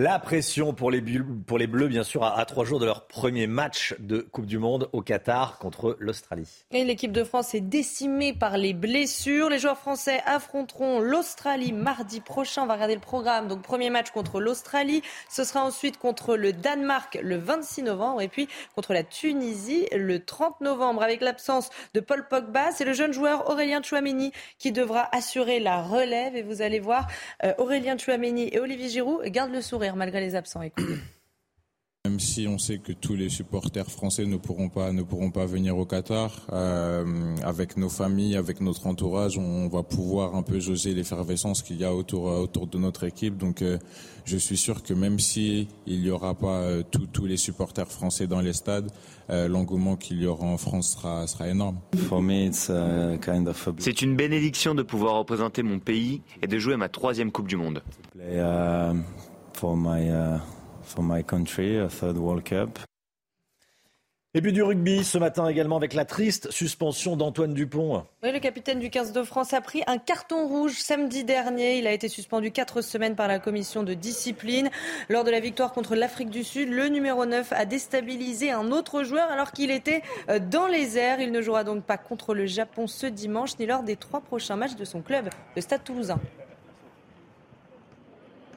La pression pour les, Bleus, bien sûr, à, trois jours de leur premier match de Coupe du Monde au Qatar contre l'Australie. Et l'équipe de France est décimée par les blessures. Les joueurs français affronteront l'Australie mardi prochain. On va regarder le programme. Donc, premier match contre l'Australie. Ce sera ensuite contre le Danemark le 26 novembre et puis contre la Tunisie le 30 novembre. Avec l'absence de Paul Pogba, c'est le jeune joueur Aurélien Chouameni qui devra assurer la relève. Et vous allez voir, euh, Aurélien Chouameni et Olivier Giroud gardent le sourire malgré les absents. Écoutez. [clears throat] Même si on sait que tous les supporters français ne pourront pas, ne pourront pas venir au Qatar, euh, avec nos familles, avec notre entourage, on va pouvoir un peu jauger l'effervescence qu'il y a autour, autour de notre équipe. Donc euh, je suis sûr que même si il n'y aura pas euh, tous les supporters français dans les stades, l'engouement qu'il y aura en France sera, sera énorme. C'est une bénédiction de pouvoir représenter mon pays et de jouer ma troisième Coupe du Monde. For my country, a third World Cup. Et puis du rugby ce matin également avec la triste suspension d'Antoine Dupont. Oui, le capitaine du 15 de France a pris un carton rouge samedi dernier. Il a été suspendu quatre semaines par la commission de discipline. Lors de la victoire contre l'Afrique du Sud, le numéro 9 a déstabilisé un autre joueur alors qu'il était euh, dans les airs. Il ne jouera donc pas contre le Japon ce dimanche ni lors des trois prochains matchs de son club, le Stade toulousain.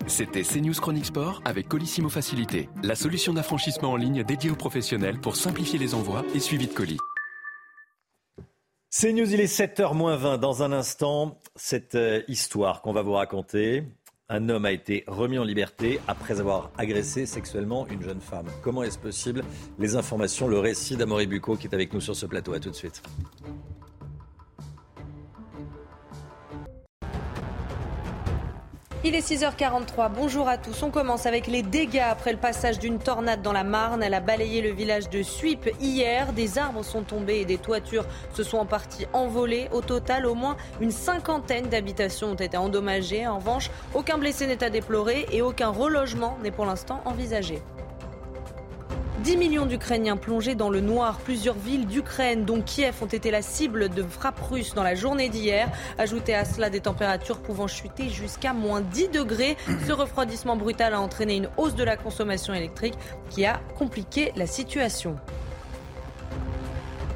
C'était CNews Chronique Sport avec Colissimo Facilité, la solution d'affranchissement en ligne dédiée aux professionnels pour simplifier les envois et suivi de colis. CNews, il est 7h 20. Dans un instant, cette euh, histoire qu'on va vous raconter. Un homme a été remis en liberté après avoir agressé sexuellement une jeune femme. Comment est-ce possible? Les informations, le récit d'Amory Bucco qui est avec nous sur ce plateau. À tout de suite. Il est 6h43. Bonjour à tous. On commence avec les dégâts après le passage d'une tornade dans la Marne. Elle a balayé le village de Suip hier. Des arbres sont tombés et des toitures se sont en partie envolées. Au total, au moins une cinquantaine d'habitations ont été endommagées. En revanche, aucun blessé n'est à déplorer et aucun relogement n'est pour l'instant envisagé. 10 millions d'Ukrainiens plongés dans le noir. Plusieurs villes d'Ukraine, dont Kiev, ont été la cible de frappes russes dans la journée d'hier. Ajoutez à cela des températures pouvant chuter jusqu'à moins 10 degrés. Ce refroidissement brutal a entraîné une hausse de la consommation électrique qui a compliqué la situation.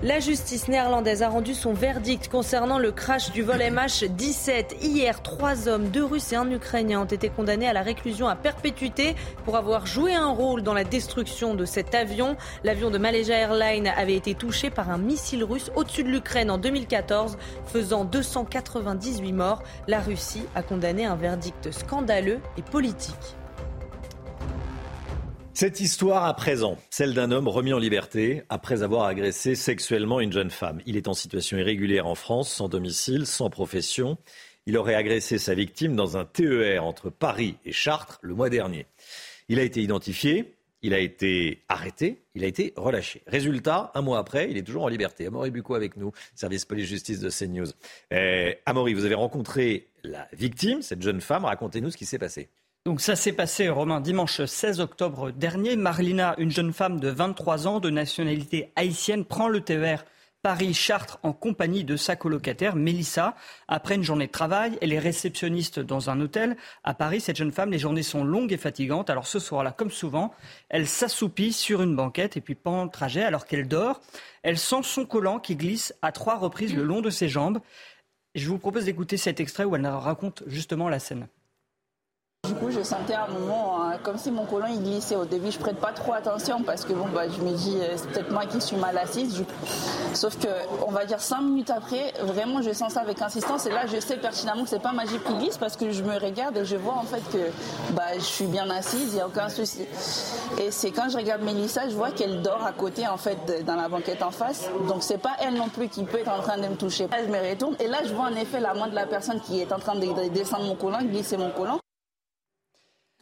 La justice néerlandaise a rendu son verdict concernant le crash du vol MH17. Hier, trois hommes, deux Russes et un Ukrainien ont été condamnés à la réclusion à perpétuité pour avoir joué un rôle dans la destruction de cet avion. L'avion de Malaysia Airlines avait été touché par un missile russe au-dessus de l'Ukraine en 2014, faisant 298 morts. La Russie a condamné un verdict scandaleux et politique. Cette histoire à présent, celle d'un homme remis en liberté après avoir agressé sexuellement une jeune femme. Il est en situation irrégulière en France, sans domicile, sans profession. Il aurait agressé sa victime dans un TER entre Paris et Chartres le mois dernier. Il a été identifié, il a été arrêté, il a été relâché. Résultat, un mois après, il est toujours en liberté. Amaury Bucco avec nous, service police-justice de CNews. Eh, Amaury, vous avez rencontré la victime, cette jeune femme. Racontez-nous ce qui s'est passé. Donc ça s'est passé, Romain, dimanche 16 octobre dernier. Marlina, une jeune femme de 23 ans de nationalité haïtienne, prend le TER Paris-Chartres en compagnie de sa colocataire, Mélissa. Après une journée de travail, elle est réceptionniste dans un hôtel. À Paris, cette jeune femme, les journées sont longues et fatigantes. Alors ce soir-là, comme souvent, elle s'assoupit sur une banquette et puis pendant le trajet, alors qu'elle dort, elle sent son collant qui glisse à trois reprises le long de ses jambes. Je vous propose d'écouter cet extrait où elle raconte justement la scène. Du coup, je sentais à un moment hein, comme si mon colon il glissait. Au début, je prête pas trop attention parce que bon, bah, je me dis euh, c'est peut-être moi qui suis mal assise. Sauf que, on va dire cinq minutes après, vraiment, je sens ça avec insistance. Et là, je sais pertinemment que c'est pas ma jupe qui glisse parce que je me regarde et je vois en fait que bah, je suis bien assise, il n'y a aucun souci. Et c'est quand je regarde Mélissa, je vois qu'elle dort à côté en fait dans la banquette en face. Donc c'est pas elle non plus qui peut être en train de me toucher. je me retourne et là, je vois en effet la main de la personne qui est en train de descendre mon collant, glisser mon collant.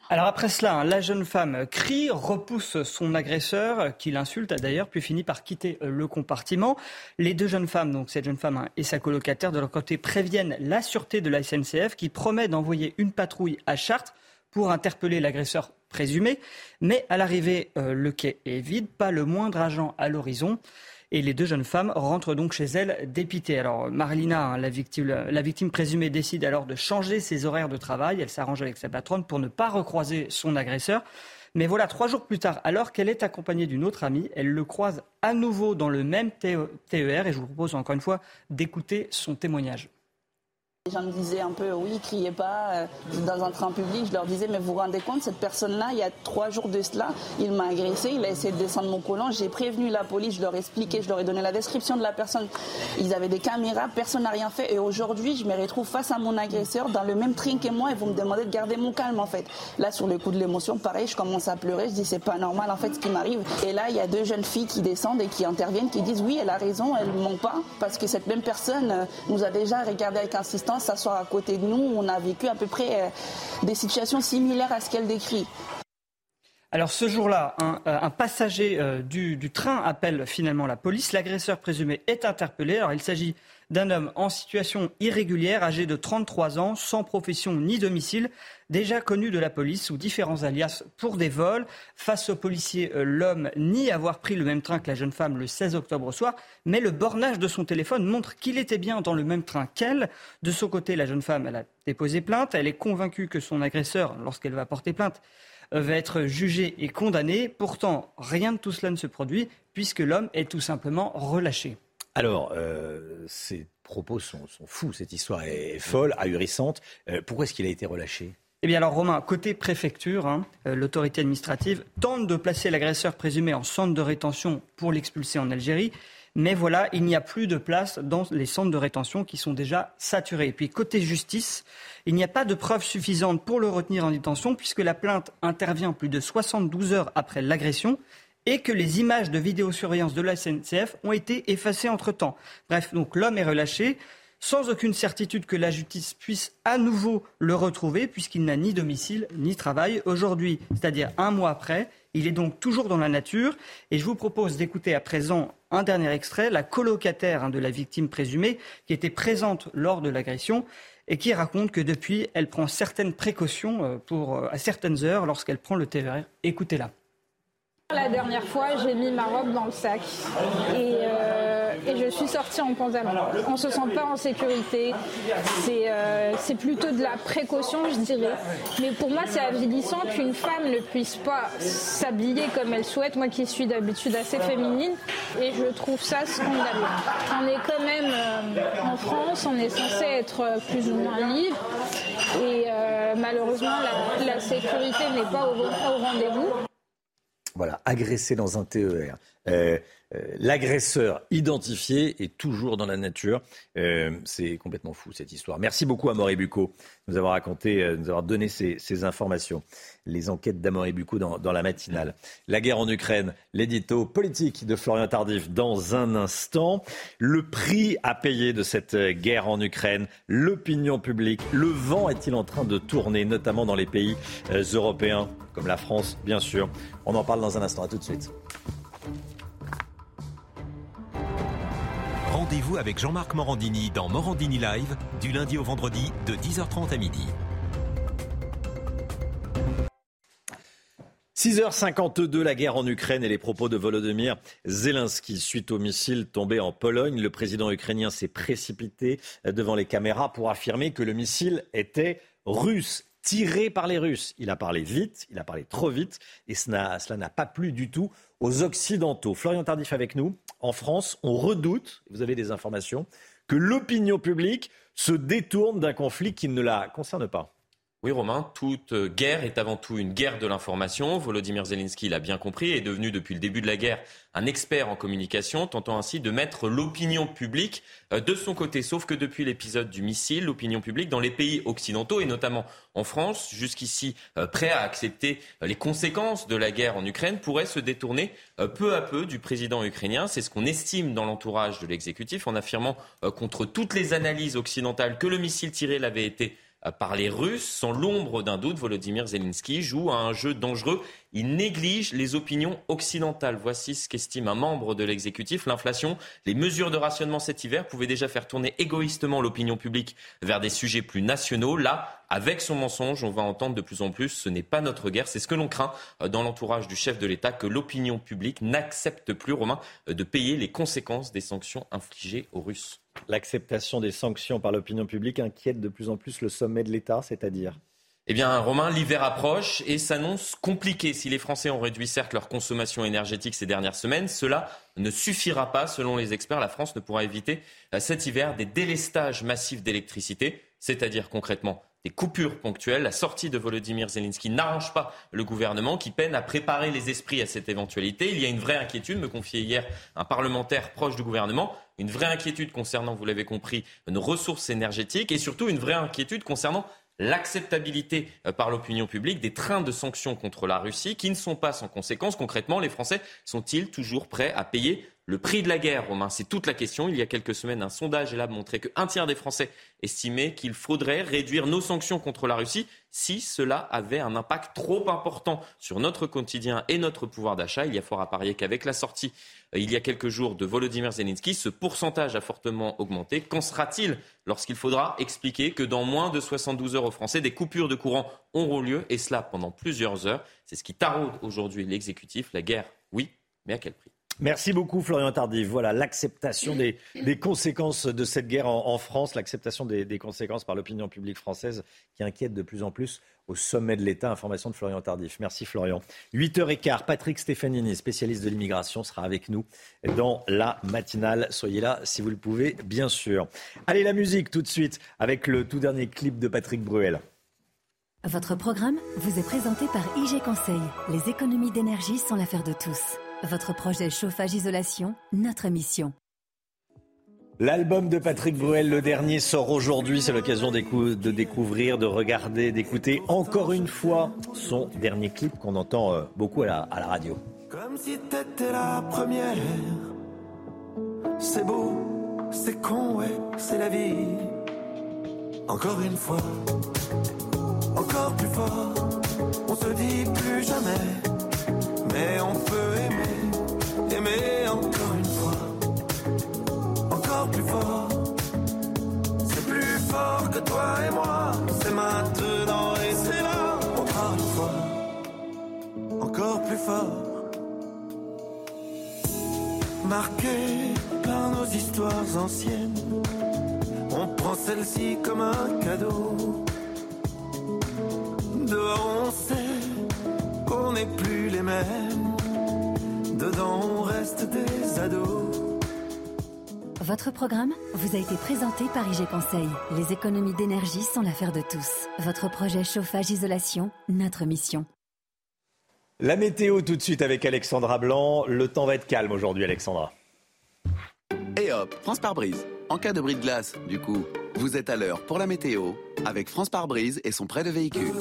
Alors après cela, hein, la jeune femme crie, repousse son agresseur, qui l'insulte d'ailleurs, puis finit par quitter le compartiment. Les deux jeunes femmes, donc cette jeune femme hein, et sa colocataire, de leur côté, préviennent la sûreté de la SNCF qui promet d'envoyer une patrouille à Chartres pour interpeller l'agresseur présumé. Mais à l'arrivée, euh, le quai est vide, pas le moindre agent à l'horizon. Et les deux jeunes femmes rentrent donc chez elles dépitées. Alors Marlina, hein, la, victime, la victime présumée, décide alors de changer ses horaires de travail. Elle s'arrange avec sa patronne pour ne pas recroiser son agresseur. Mais voilà, trois jours plus tard, alors qu'elle est accompagnée d'une autre amie, elle le croise à nouveau dans le même TER et je vous propose encore une fois d'écouter son témoignage. Les gens me disaient un peu, oui, criez pas euh, dans un train public. Je leur disais, mais vous vous rendez compte, cette personne-là, il y a trois jours de cela, il m'a agressé, il a essayé de descendre mon collant. J'ai prévenu la police, je leur ai expliqué, je leur ai donné la description de la personne. Ils avaient des caméras, personne n'a rien fait. Et aujourd'hui, je me retrouve face à mon agresseur dans le même train que moi et vous me demandez de garder mon calme, en fait. Là, sur le coup de l'émotion, pareil, je commence à pleurer. Je dis, c'est pas normal, en fait, ce qui m'arrive. Et là, il y a deux jeunes filles qui descendent et qui interviennent, qui disent, oui, elle a raison, elle ment pas, parce que cette même personne euh, nous a déjà regardé avec insistance s'asseoir à côté de nous, on a vécu à peu près euh, des situations similaires à ce qu'elle décrit. Alors ce jour-là, un, euh, passager euh, du, du, train appelle finalement la police. L'agresseur présumé est interpellé. Alors il s'agit d'un homme en situation irrégulière, âgé de 33 ans, sans profession ni domicile, déjà connu de la police sous différents alias pour des vols. Face aux policiers, euh, l'homme nie avoir pris le même train que la jeune femme le 16 octobre soir, mais le bornage de son téléphone montre qu'il était bien dans le même train qu'elle. De son côté, la jeune femme, a déposé plainte. Elle est convaincue que son agresseur, lorsqu'elle va porter plainte, euh, va être jugé et condamné. Pourtant, rien de tout cela ne se produit puisque l'homme est tout simplement relâché. Alors, euh, ces propos sont, fous, cette histoire est folle, ahurissante. Euh, pourquoi est-ce qu'il a été relâché? Eh bien alors Romain, côté préfecture, hein, euh, l'autorité administrative tente de placer l'agresseur présumé en centre de rétention pour l'expulser en Algérie. Mais voilà, il n'y a plus de place dans les centres de rétention qui sont déjà saturés. Et puis côté justice, il n'y a pas de preuves suffisantes pour le retenir en détention puisque la plainte intervient plus de 72 heures après l'agression et que les images de vidéosurveillance de la SNCF ont été effacées entre-temps. Bref, donc l'homme est relâché sans aucune certitude que la justice puisse à nouveau le retrouver puisqu'il n'a ni domicile ni travail. Aujourd'hui, c'est-à-dire un mois après, il est donc toujours dans la nature et je vous propose d'écouter à présent un dernier extrait, la colocataire hein, de la victime présumée qui était présente lors de l'agression et qui raconte que depuis, elle prend certaines précautions euh, pour, euh, à certaines heures lorsqu'elle prend le TER. Écoutez-la. La dernière fois, j'ai mis ma robe dans le sac et, euh, je suis sortie en pantalon. On se sent pas en sécurité. Euh, c'est plutôt de la précaution, je dirais. Mais pour moi, c'est avilissant qu'une femme ne puisse pas s'habiller comme elle souhaite. Moi qui suis d'habitude assez féminine, et je trouve ça scandaleux. On est quand même euh, en France, on est censé être plus ou moins libre. Et malheureusement, la, sécurité n'est pas au rendez-vous. Voilà, agressé dans un TER. Euh, l'agresseur identifié est toujours dans la nature. Euh, c'est complètement fou cette histoire. Merci beaucoup à Maurice Bucco de nous avoir raconté, de nous avoir donné ces, informations. Les enquêtes d'Amory Bucco dans, dans, la matinale. La guerre en Ukraine, l'édito politique de Florian Tardif dans un instant. Le prix à payer de cette guerre en Ukraine, l'opinion publique, le vent est-il en train de tourner, notamment dans les pays européens comme la France, bien sûr. On en parle dans un instant. À tout de suite. Rendez-vous avec Jean-Marc Morandini dans Morandini Live du lundi au vendredi de 10h30 à midi. 6h52, la guerre en Ukraine et les propos de Volodymyr Zelensky. Suite au missile tombé en Pologne, le président ukrainien s'est précipité devant les caméras pour affirmer que le missile était russe tiré par les Russes. Il a parlé vite, il a parlé trop vite, et cela n'a pas plu du tout aux Occidentaux. Florian Tardif avec nous. En France, on redoute, vous avez des informations, que l'opinion publique se détourne d'un conflit qui ne la concerne pas. Oui, Romain, toute guerre est avant tout une guerre de l'information. Volodymyr Zelensky l'a bien compris est devenu depuis le début de la guerre un expert en communication, tentant ainsi de mettre l'opinion publique euh, de son côté. Sauf que depuis l'épisode du missile, l'opinion publique dans les pays occidentaux et notamment en France, jusqu'ici euh, prêt à accepter euh, les conséquences de la guerre en Ukraine, pourrait se détourner peu à peu du président ukrainien. C'est ce qu'on estime dans l'entourage de l'exécutif en affirmant contre toutes les analyses occidentales que le missile tiré l'avait été par les Russes. Sans l'ombre d'un doute, Volodymyr Zelensky joue à un jeu dangereux. Il néglige les opinions occidentales. Voici ce qu'estime un membre de l'exécutif. L'inflation, les mesures de rationnement cet hiver pouvaient déjà faire tourner égoïstement l'opinion publique vers des sujets plus nationaux. Là, avec son mensonge, on va entendre de plus en plus, ce n'est pas notre guerre. C'est ce que l'on craint euh, dans l'entourage du chef de l'État, que l'opinion publique n'accepte plus, Romain, euh, de payer les conséquences des sanctions infligées aux Russes. L'acceptation des sanctions par l'opinion publique inquiète de plus en plus le sommet de l'État, c'est-à-dire eh bien, Romain, l'hiver approche et s'annonce compliqué. Si les Français ont réduit certes leur consommation énergétique ces dernières semaines, cela ne suffira pas. Selon les experts, la France ne pourra éviter euh, cet hiver des délestages massifs d'électricité c'est-à-dire concrètement des coupures ponctuelles. La sortie de Volodymyr Zelensky n'arrange pas le gouvernement qui peine à préparer les esprits à cette éventualité. Il y a une vraie inquiétude, me confiait hier un parlementaire proche du gouvernement, une vraie inquiétude concernant, vous l'avez compris, nos ressources énergétiques et surtout une vraie inquiétude concernant l'acceptabilité euh, par l'opinion publique des trains de sanctions contre la Russie qui ne sont pas sans conséquences. Concrètement, les Français sont-ils toujours prêts à payer le prix de la guerre, Romain, c'est toute la question. Il y a quelques semaines, un sondage là montrait qu'un tiers des Français estimaient qu'il faudrait réduire nos sanctions contre la Russie si cela avait un impact trop important sur notre quotidien et notre pouvoir d'achat. Il y a fort à parier qu'avec la sortie euh, il y a quelques jours de Volodymyr Zelensky, ce pourcentage a fortement augmenté. Qu'en sera-t-il lorsqu'il faudra expliquer que dans moins de 72 heures aux Français, des coupures de courant auront lieu et cela pendant plusieurs heures? C'est ce qui taraude aujourd'hui l'exécutif. La guerre, oui, mais à quel prix? Merci beaucoup Florian Tardif. Voilà l'acceptation des, conséquences de cette guerre en, France, l'acceptation des, conséquences par l'opinion publique française qui inquiète de plus en plus au sommet de l'État. Information de Florian Tardif. Merci Florian. 8h15, Patrick Stefanini, spécialiste de l'immigration, sera avec nous dans la matinale. Soyez là si vous le pouvez, bien sûr. Allez, la musique tout de suite avec le tout dernier clip de Patrick Bruel. Votre programme vous est présenté par IG Conseil. Les économies d'énergie sont l'affaire de tous. Votre projet chauffage-isolation, notre mission. L'album de Patrick Bruel, le dernier, sort aujourd'hui. C'est l'occasion de découvrir, de regarder, d'écouter encore une fois son dernier clip qu'on entend euh, beaucoup à la, radio. Comme si t'étais la première. C'est beau, c'est con, ouais, c'est la vie. Encore une fois, encore plus fort. On se dit plus jamais mais on peut aimer, aimer encore une fois, encore plus fort. C'est plus fort que toi et moi, c'est maintenant et c'est là, encore une fois, encore plus fort. Marqué par nos histoires anciennes, on prend celle-ci comme un cadeau. Dehors on on n'est plus les mêmes. Dedans, on reste des ados. Votre programme vous a été présenté par IG Conseil. Les économies d'énergie sont l'affaire de tous. Votre projet chauffage-isolation, notre mission. La météo tout de suite avec Alexandra Blanc. Le temps va être calme aujourd'hui, Alexandra. Et hop, France par brise. En cas de bris de glace, du coup, vous êtes à l'heure pour la météo avec France par brise et son prêt de véhicule.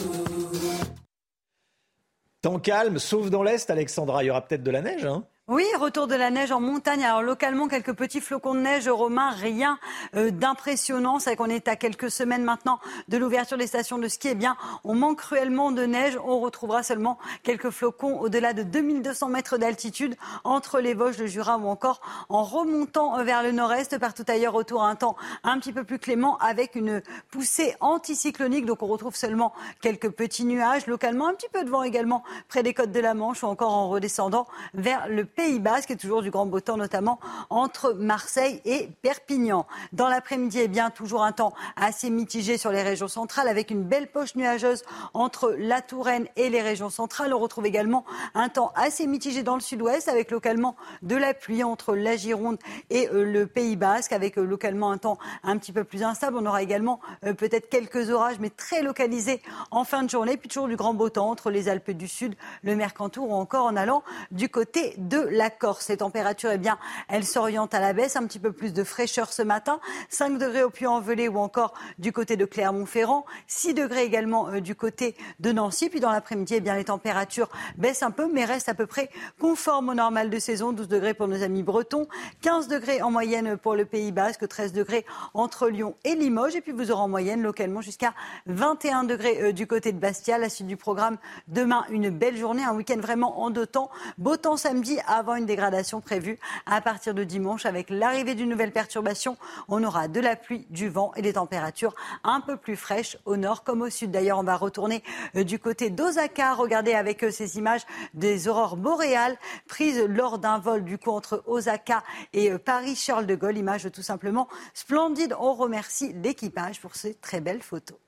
Temps calme, sauf dans l'Est, Alexandra. Il y aura peut-être de la neige, hein oui, retour de la neige en montagne. Alors localement, quelques petits flocons de neige romains, rien euh, d'impressionnant. C'est qu'on est à quelques semaines maintenant de l'ouverture des stations de ski. Eh bien, on manque cruellement de neige. On retrouvera seulement quelques flocons au-delà de 2200 mètres d'altitude entre les Vosges, le Jura ou encore en remontant vers le nord-est. Partout ailleurs, autour un temps un petit peu plus clément avec une poussée anticyclonique. Donc on retrouve seulement quelques petits nuages. Localement, un petit peu de vent également près des côtes de la Manche ou encore en redescendant vers le Pays Basque et toujours du grand beau temps, notamment entre Marseille et Perpignan. Dans l'après-midi, eh bien, toujours un temps assez mitigé sur les régions centrales avec une belle poche nuageuse entre la Touraine et les régions centrales. On retrouve également un temps assez mitigé dans le sud-ouest avec localement de la pluie entre la Gironde et euh, le Pays Basque avec euh, localement un temps un petit peu plus instable. On aura également euh, peut-être quelques orages, mais très localisés en fin de journée. Puis toujours du grand beau temps entre les Alpes du Sud, le Mercantour ou encore en allant du côté de la Corse. Les températures, eh bien, elles s'orientent à la baisse, un petit peu plus de fraîcheur ce matin. 5 degrés au Puy-en-Velay ou encore du côté de Clermont-Ferrand. 6 degrés également euh, du côté de Nancy. Puis dans l'après-midi, eh bien, les températures baissent un peu, mais restent à peu près conformes au normal de saison. 12 degrés pour nos amis bretons. 15 degrés en moyenne pour le Pays Basque. 13 degrés entre Lyon et Limoges. Et puis vous aurez en moyenne localement jusqu'à 21 degrés euh, du côté de Bastia. La suite du programme, demain, une belle journée, un week-end vraiment en deux temps. Beau temps samedi avant une dégradation prévue à partir de dimanche. Avec l'arrivée d'une nouvelle perturbation, on aura de la pluie, du vent et des températures un peu plus fraîches au nord comme au sud. D'ailleurs, on va retourner euh, du côté d'Osaka. Regardez avec ces images des aurores boréales prises lors d'un vol du coup entre Osaka et euh, Paris-Charles de Gaulle. Image tout simplement splendide. On remercie l'équipage pour ces très belles photos.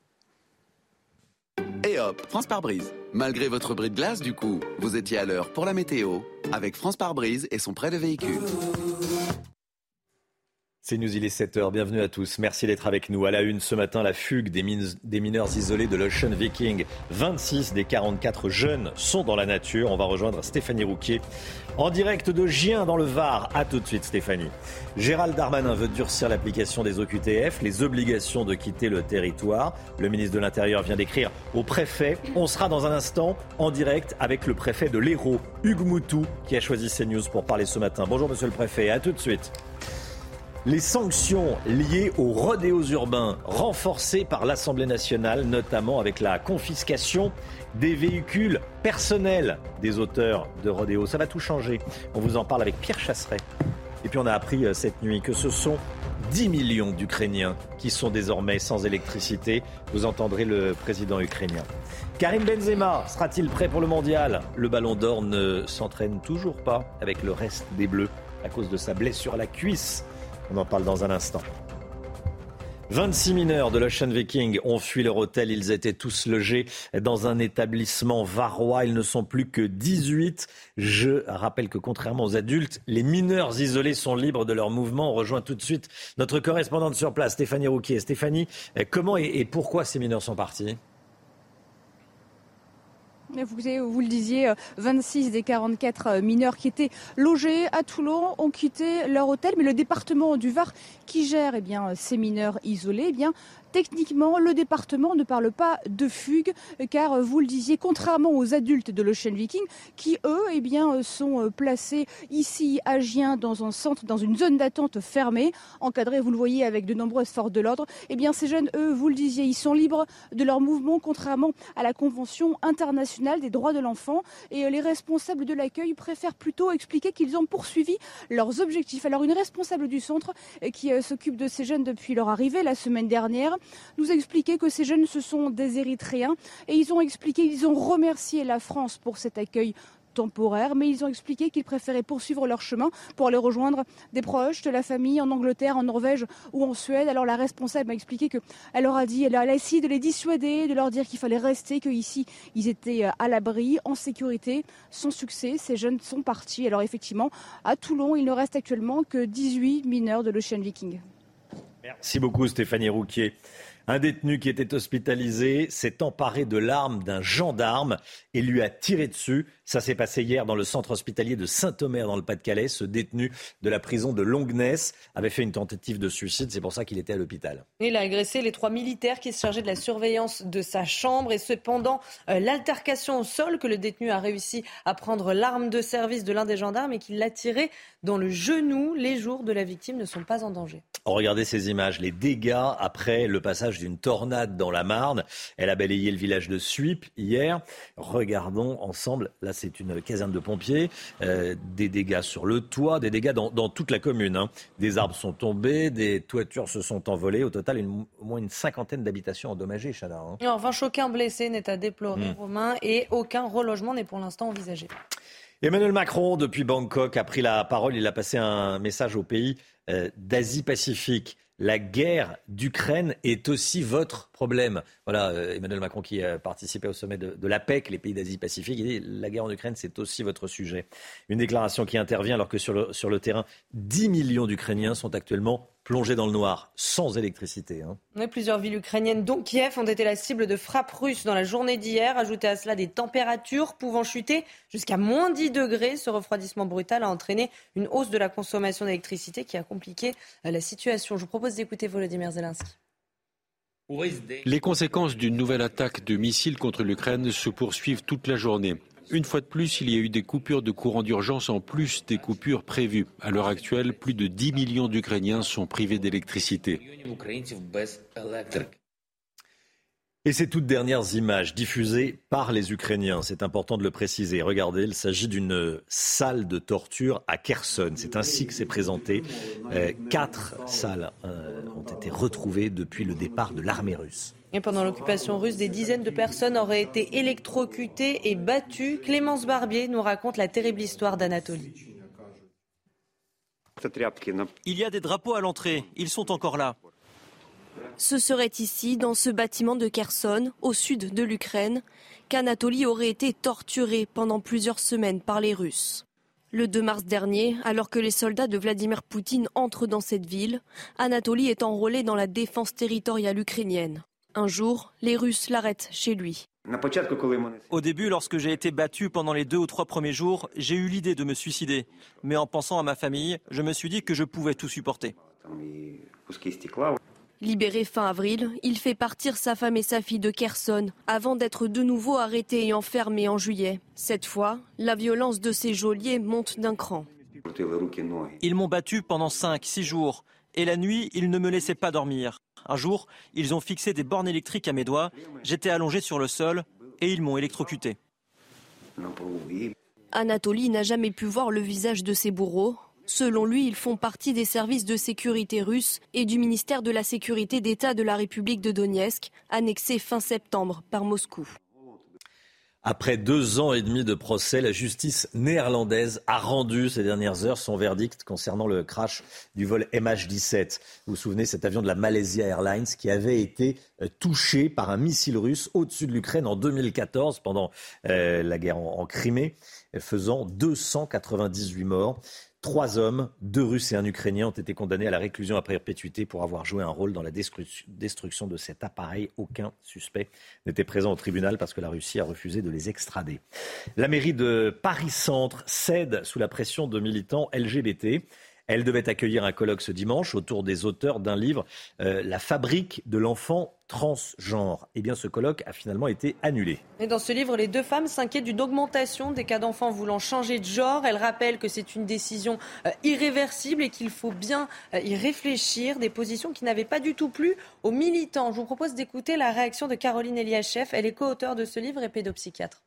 Et hop, France par brise. Malgré votre bris de glace, du coup, vous étiez à l'heure pour la météo avec France par brise et son prêt de véhicule. C'est News, il est 7h, bienvenue à tous. Merci d'être avec nous. À la une ce matin, la fugue des, mineurs isolés de l'Ocean Viking. 26 des 44 jeunes sont dans la nature. On va rejoindre Stéphanie Rouquier en direct de Gien dans le Var. A tout de suite Stéphanie. Gérald Darmanin veut durcir l'application des OQTF, les obligations de quitter le territoire. Le ministre de l'Intérieur vient d'écrire au préfet. On sera dans un instant en direct avec le préfet de l'Hérault, Hugues Moutou, qui a choisi CNews pour parler ce matin. Bonjour monsieur le préfet, à tout de suite. Les sanctions liées aux rodéos urbains renforcées par l'Assemblée nationale, notamment avec la confiscation des véhicules personnels des auteurs de rodéos. Ça va tout changer. On vous en parle avec Pierre Chasseret. Et puis on a appris euh, cette nuit que ce sont 10 millions d'Ukrainiens qui sont désormais sans électricité. Vous entendrez le président ukrainien. Karim Benzema sera-t-il prêt pour le mondial? Le ballon d'or ne s'entraîne toujours pas avec le reste des Bleus à cause de sa blessure à la cuisse. On en parle dans un instant. 26 mineurs de l'Ocean Viking ont fui leur hôtel. Ils étaient tous logés dans un établissement varois. Ils ne sont plus que 18. Je rappelle que contrairement aux adultes, les mineurs isolés sont libres de leur mouvement. On rejoint tout de suite notre correspondante sur place, Stéphanie Rouquier. Stéphanie, comment et pourquoi ces mineurs sont partis? Vous, le disiez, 26 euh, des 44 euh, mineurs qui étaient logés à Toulon ont quitté leur hôtel, mais le département du Var qui gère eh ces mineurs isolés eh bien, Techniquement, le département ne parle pas de fugue, car vous le disiez, contrairement aux adultes de l'Ocean Viking, qui eux, eh bien, sont placés ici à Gien dans un centre, dans une zone d'attente fermée, encadrée, vous le voyez, avec de nombreuses forces de l'ordre. Eh bien, ces jeunes, eux, vous le disiez, ils sont libres de leur mouvement, contrairement à la Convention internationale des droits de l'enfant. Et les responsables de l'accueil préfèrent plutôt expliquer qu'ils ont poursuivi leurs objectifs. Alors, une responsable du centre qui euh, s'occupe de ces jeunes depuis leur arrivée la semaine dernière nous a que ces jeunes, ce sont des Érythréens. Et ils ont expliqué, ils ont remercié la France pour cet accueil temporaire, mais ils ont expliqué qu'ils préféraient poursuivre leur chemin pour aller rejoindre des proches de la famille en Angleterre, en Norvège ou en Suède. Alors la responsable m'a expliqué qu'elle leur a dit, elle a essayé de les dissuader, de leur dire qu'il fallait rester, qu'ici ils étaient euh, à l'abri, en sécurité. Sans succès, ces jeunes sont partis. Alors effectivement, à Toulon, il ne reste actuellement que 18 mineurs de l'Ocean Viking. Merci beaucoup Stéphanie Rouquier. Un détenu qui était hospitalisé s'est emparé de l'arme d'un gendarme et lui a tiré dessus. Ça s'est passé hier dans le centre hospitalier de Saint-Omer dans le Pas-de-Calais. Ce détenu de la prison de Longness avait fait une tentative de suicide. C'est pour ça qu'il était à l'hôpital. Il a agressé les trois militaires qui se chargeaient de la surveillance de sa chambre. Et cependant, euh, l'altercation au sol que le détenu a réussi à prendre l'arme de service de l'un des gendarmes et qu'il l'a tiré dans le genou. Les jours de la victime ne sont pas en danger. Regardez ces images. Les dégâts après le passage d'une tornade dans la Marne. Elle a balayé le village de Suip hier. Regardons ensemble la c'est une caserne de pompiers. Euh, des dégâts sur le toit, des dégâts dans, toute la commune. Hein. Des arbres sont tombés, des toitures se sont envolées. Au total, au moins une cinquantaine d'habitations endommagées, Chana. Hein. En revanche, aucun blessé n'est à déplorer, hmm. Romain, et aucun relogement n'est pour l'instant envisagé. Emmanuel Macron, depuis Bangkok, a pris la parole. Il a passé un message au pays euh, d'Asie-Pacifique la guerre d'Ukraine est aussi votre problème. Voilà, euh, Emmanuel Macron qui a participé au sommet de, l'APEC, les pays d'Asie-Pacifique, il dit la guerre en Ukraine, c'est aussi votre sujet. Une déclaration qui intervient alors que sur le, sur le terrain, 10 millions d'Ukrainiens sont actuellement plongés dans le noir, sans électricité. Hein. plusieurs villes ukrainiennes, dont Kiev, ont été la cible de frappes russes dans la journée d'hier. Ajoutez à cela des températures pouvant chuter jusqu'à moins 10 degrés. Ce refroidissement brutal a entraîné une hausse de la consommation d'électricité qui a compliqué la situation. Je vous propose d'écouter Volodymyr Zelensky. Les conséquences d'une nouvelle attaque de missiles contre l'Ukraine se poursuivent toute la journée. Une fois de plus, il y a eu des coupures de courant d'urgence en plus des coupures prévues. À l'heure actuelle, plus de 10 millions d'Ukrainiens sont privés d'électricité. Et ces toutes dernières images diffusées par les Ukrainiens, c'est important de le préciser. Regardez, il s'agit d'une salle de torture à Kherson. C'est ainsi que c'est présenté. Euh, quatre salles euh, ont été retrouvées depuis le départ de l'armée russe. Et pendant l'occupation russe, des dizaines de personnes auraient été électrocutées et battues. Clémence Barbier nous raconte la terrible histoire d'Anatolie. Il y a des drapeaux à l'entrée. Ils sont encore là. Ce serait ici, dans ce bâtiment de Kherson, au sud de l'Ukraine, qu'Anatoly aurait été torturé pendant plusieurs semaines par les Russes. Le 2 mars dernier, alors que les soldats de Vladimir Poutine entrent dans cette ville, Anatoly est enrôlé dans la défense territoriale ukrainienne. Un jour, les Russes l'arrêtent chez lui. Au début, lorsque j'ai été battu pendant les deux ou trois premiers jours, j'ai eu l'idée de me suicider. Mais en pensant à ma famille, je me suis dit que je pouvais tout supporter. Libéré fin avril, il fait partir sa femme et sa fille de Kherson avant d'être de nouveau arrêté et enfermé en juillet. Cette fois, la violence de ses geôliers monte d'un cran. Ils m'ont battu pendant 5-6 jours et la nuit, ils ne me laissaient pas dormir. Un jour, ils ont fixé des bornes électriques à mes doigts, j'étais allongé sur le sol et ils m'ont électrocuté. Anatoly n'a jamais pu voir le visage de ses bourreaux. Selon lui, ils font partie des services de sécurité russes et du ministère de la Sécurité d'État de la République de Donetsk, annexé fin septembre par Moscou. Après deux ans et demi de procès, la justice néerlandaise a rendu ces dernières heures son verdict concernant le crash du vol MH17. Vous vous souvenez, cet avion de la Malaysia Airlines qui avait été euh, touché par un missile russe au-dessus de l'Ukraine en 2014 pendant euh, la guerre en Crimée, faisant 298 morts. Trois hommes, deux Russes et un Ukrainien, ont été condamnés à la réclusion à perpétuité pour avoir joué un rôle dans la destruction de cet appareil. Aucun suspect n'était présent au tribunal parce que la Russie a refusé de les extrader. La mairie de Paris-Centre cède sous la pression de militants LGBT. Elle devait accueillir un colloque ce dimanche autour des auteurs d'un livre, euh, La fabrique de l'enfant transgenre. Eh bien, ce colloque a finalement été annulé. Dans ce livre, les deux femmes s'inquiètent d'une augmentation des cas d'enfants voulant changer de genre. Elles rappellent que c'est une décision euh, irréversible et qu'il faut bien euh, y réfléchir. Des positions qui n'avaient pas du tout plu aux militants. Je vous propose d'écouter la réaction de Caroline Eliachev. Elle est co-auteure de ce livre et pédopsychiatre.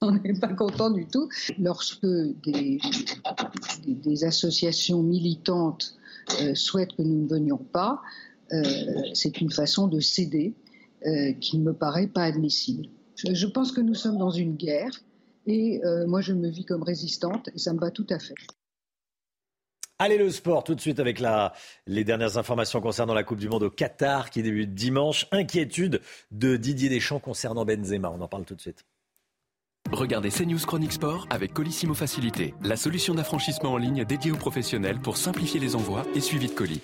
[laughs] On n'est pas content du tout. Lorsque des, associations militantes euh, souhaitent que nous ne venions pas, euh, c'est une façon de céder euh, qui ne me paraît pas admissible. Je, pense que nous sommes dans une guerre et moi je me vis comme résistante et ça me va tout à fait. Allez le sport tout de suite avec les dernières informations concernant la Coupe du Monde au Qatar qui débute dimanche. Inquiétude de Didier Deschamps concernant Benzema. On en parle tout de suite. Regardez CNews Chronique Sport avec Colissimo Facilité, la solution d'affranchissement en ligne dédiée aux professionnels pour simplifier les envois et suivi de colis.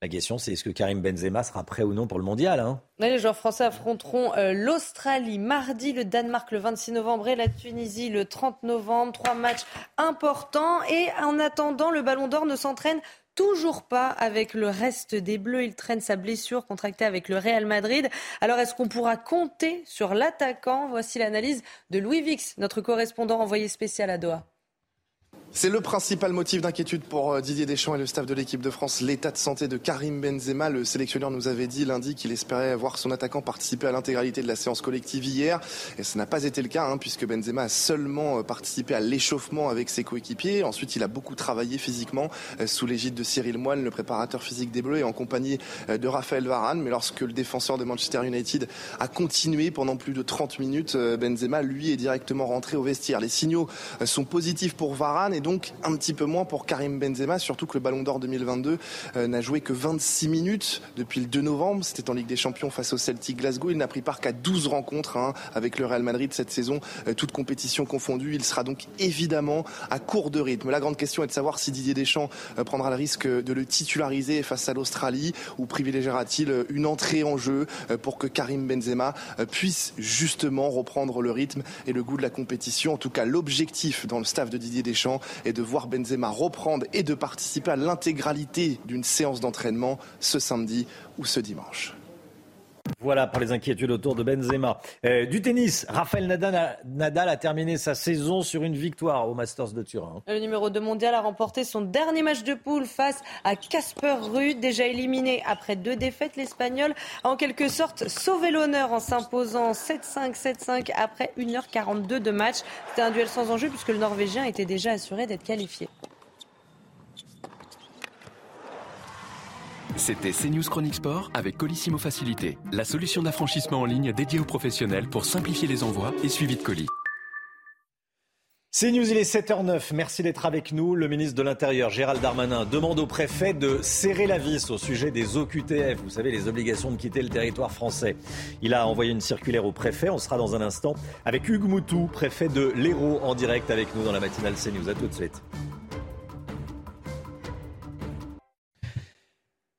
La question, c'est est-ce que Karim Benzema sera prêt ou non pour le mondial hein? Les joueurs français affronteront euh, l'Australie mardi, le Danemark le 26 novembre et la Tunisie le 30 novembre. Trois matchs importants. Et en attendant, le Ballon d'Or ne s'entraîne toujours pas avec le reste des Bleus. Il traîne sa blessure contractée avec le Real Madrid. Alors est-ce qu'on pourra compter sur l'attaquant? Voici l'analyse de Louis Vix, notre correspondant envoyé spécial à Doha. C'est le principal motif d'inquiétude pour euh, Didier Deschamps et le staff de l'équipe de France, l'état de santé de Karim Benzema. Le sélectionneur nous avait dit lundi qu'il espérait voir son attaquant participer à l'intégralité de la séance collective hier. Et ce n'a pas été le cas, hein, puisque Benzema a seulement euh, participé à l'échauffement avec ses coéquipiers. Ensuite, il a beaucoup travaillé physiquement euh, sous l'égide de Cyril Moine, le préparateur physique des Bleus, et en compagnie de Raphaël Varane. Mais lorsque le défenseur de Manchester United a continué pendant plus de 30 minutes, Benzema, lui, est directement rentré au vestiaire. Les signaux sont positifs pour Varane et donc un petit peu moins pour Karim Benzema, surtout que le Ballon d'Or 2022 euh, n'a joué que 26 minutes depuis le 2 novembre. C'était en Ligue des Champions face au Celtic Glasgow. Il n'a pris part qu'à 12 rencontres hein, avec le Real Madrid cette saison, euh, toute compétition confondue. Il sera donc évidemment à court de rythme. La grande question est de savoir si Didier Deschamps euh, prendra le risque de le titulariser face à l'Australie ou privilégiera-t-il une entrée en jeu pour que Karim Benzema puisse justement reprendre le rythme et le goût de la compétition. En tout cas, l'objectif dans le staff de Didier Deschamps est de voir Benzema reprendre et de participer à l'intégralité d'une séance d'entraînement ce samedi ou ce dimanche. Voilà pour les inquiétudes autour de Benzema. Euh, du tennis, Rafael Nadal a, terminé sa saison sur une victoire au Masters de Turin. Le numéro 2 mondial a remporté son dernier match de poule face à Casper Ruud, déjà éliminé après deux défaites. L'Espagnol a en quelque sorte sauvé l'honneur en s'imposant 7-5, 7-5 après 1h42 de match. C'était un duel sans enjeu puisque le Norvégien était déjà assuré d'être qualifié. C'était CNews Chronique Sport avec Colissimo Facilité, la solution d'affranchissement en ligne dédiée aux professionnels pour simplifier les envois et suivi de colis. C'est News, il est 7h09. Merci d'être avec nous. Le ministre de l'Intérieur, Gérald Darmanin, demande au préfet de serrer la vis au sujet des OQTF. Vous savez, les obligations de quitter le territoire français. Il a envoyé une circulaire au préfet. On sera dans un instant avec Hugues Moutou, préfet de l'Hérault, en direct avec nous dans la matinale CNews. À tout de suite.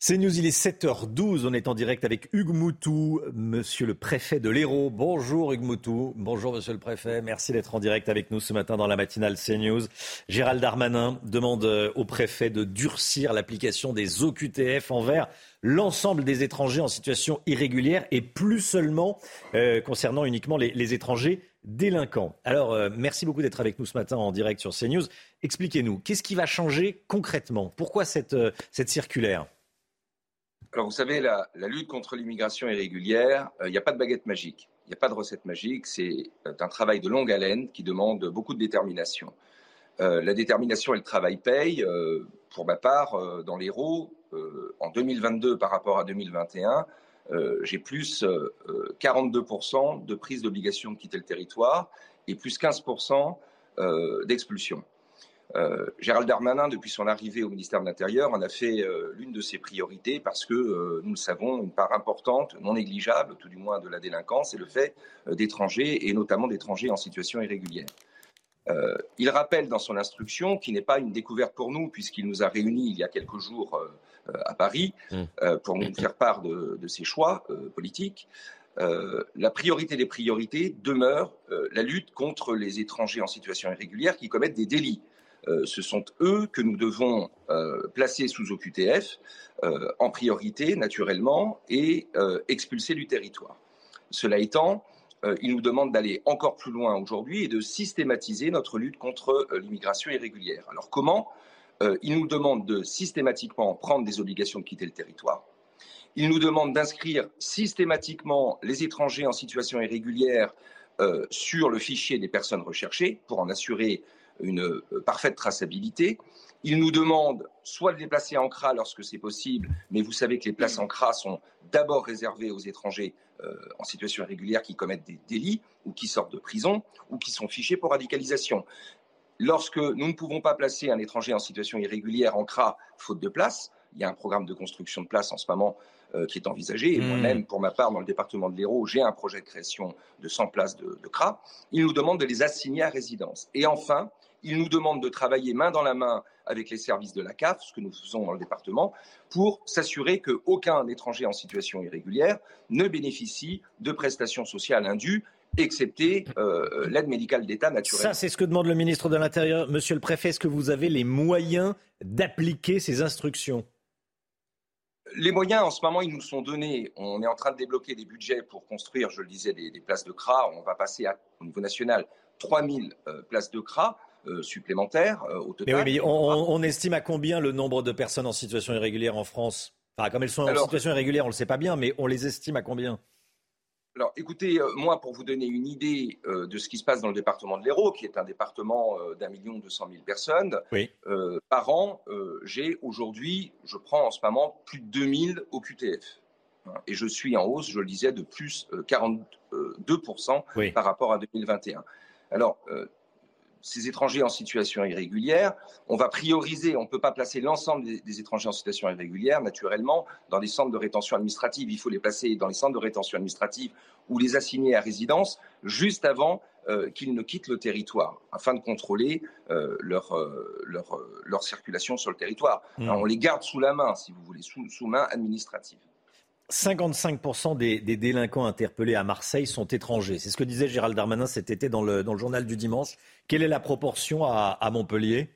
C'est News, il est 7h12. On est en direct avec Hugues Moutou, monsieur le préfet de l'Hérault. Bonjour Hugues Moutou. Bonjour monsieur le préfet. Merci d'être en direct avec nous ce matin dans la matinale CNews. Gérald Darmanin demande euh, au préfet de durcir l'application des OQTF envers l'ensemble des étrangers en situation irrégulière et plus seulement euh, concernant uniquement les, étrangers délinquants. Alors, euh, merci beaucoup d'être avec nous ce matin en direct sur CNews. Expliquez-nous, qu'est-ce qui va changer concrètement? Pourquoi cette, cette circulaire? Alors, vous savez, la, lutte contre l'immigration irrégulière, euh, il n'y a pas de baguette magique, il n'y a pas de recette magique. C'est euh, un travail de longue haleine qui demande beaucoup de détermination. Euh, la détermination et le travail payent. pour ma part, dans l'Hérault, en 2022 par rapport à 2021, j'ai plus 42% de prise d'obligation de quitter le territoire et plus 15% d'expulsion. Euh, Gérald Darmanin, depuis son arrivée au ministère de l'Intérieur, en a fait euh, l'une de ses priorités parce que, euh, nous le savons, une part importante, non négligeable, tout du moins de la délinquance, est le fait d'étrangers et notamment d'étrangers en situation irrégulière. il rappelle dans son instruction, qui n'est pas une découverte pour nous, puisqu'il nous a réunis il y a quelques jours à Paris mmh. pour nous faire part de, de ses choix politiques, la priorité des priorités demeure la lutte contre les étrangers en situation irrégulière qui commettent des délits. Euh, ce sont eux que nous devons euh, placer sous OQTF euh, en priorité, naturellement, et expulser du territoire. Cela étant, il nous demande d'aller encore plus loin aujourd'hui et de systématiser notre lutte contre l'immigration irrégulière. Alors comment? Il nous demande de systématiquement prendre des obligations de quitter le territoire. Il nous demande d'inscrire systématiquement les étrangers en situation irrégulière sur le fichier des personnes recherchées pour en assurer une euh, parfaite traçabilité. Il nous demande soit de les placer en CRA lorsque c'est possible, mais vous savez que les places en CRA sont d'abord réservées aux étrangers euh, en situation irrégulière qui commettent des délits ou qui sortent de prison ou qui sont fichés pour radicalisation. Lorsque nous ne pouvons pas placer un étranger en situation irrégulière en CRA faute de place, il y a un programme de construction de places en ce moment euh, qui est envisagé. Et moi-même, pour ma part, dans le département de l'Hérault, j'ai un projet de création de 100 places de, de CRA. Il nous demande de les assigner à résidence. Et enfin, il nous demande de travailler main dans la main avec les services de la CAF, ce que nous faisons dans le département, pour s'assurer qu'aucun étranger en situation irrégulière ne bénéficie de prestations sociales indues excepté euh, l'aide médicale d'État naturelle. Ça, c'est ce que demande le ministre de l'Intérieur. Monsieur le préfet, est-ce que vous avez les moyens d'appliquer ces instructions? Les moyens, en ce moment, ils nous sont donnés. On est en train de débloquer des budgets pour construire, je le disais, des, places de CRA. On va passer au niveau national 3000 euh, places de CRA. Euh, supplémentaires euh, au total. Mais oui, mais on, estime à combien le nombre de personnes en situation irrégulière en France? Enfin, comme elles sont en situation irrégulière, on ne le sait pas bien, mais on les estime à combien? Alors, écoutez, euh, moi, pour vous donner une idée de ce qui se passe dans le département de l'Hérault, qui est un département d'un million deux cent mille personnes, par an, j'ai aujourd'hui, je prends en ce moment plus de 2000 au QTF. Et je suis en hausse, je le disais, de plus 42% par rapport à 2021. Alors, ces étrangers en situation irrégulière. On va prioriser, on ne peut pas placer l'ensemble des, étrangers en situation irrégulière, naturellement, dans des centres de rétention administrative. Il faut les placer dans les centres de rétention administrative ou les assigner à résidence juste avant euh, qu'ils ne quittent le territoire, afin de contrôler euh, leur, euh, leur, leur, circulation sur le territoire. Mmh. on les garde sous la main, si vous voulez, sous, sous main administrative. 55% des, délinquants interpellés à Marseille sont étrangers. C'est ce que disait Gérald Darmanin cet été dans le, journal du dimanche. Quelle est la proportion à, Montpellier?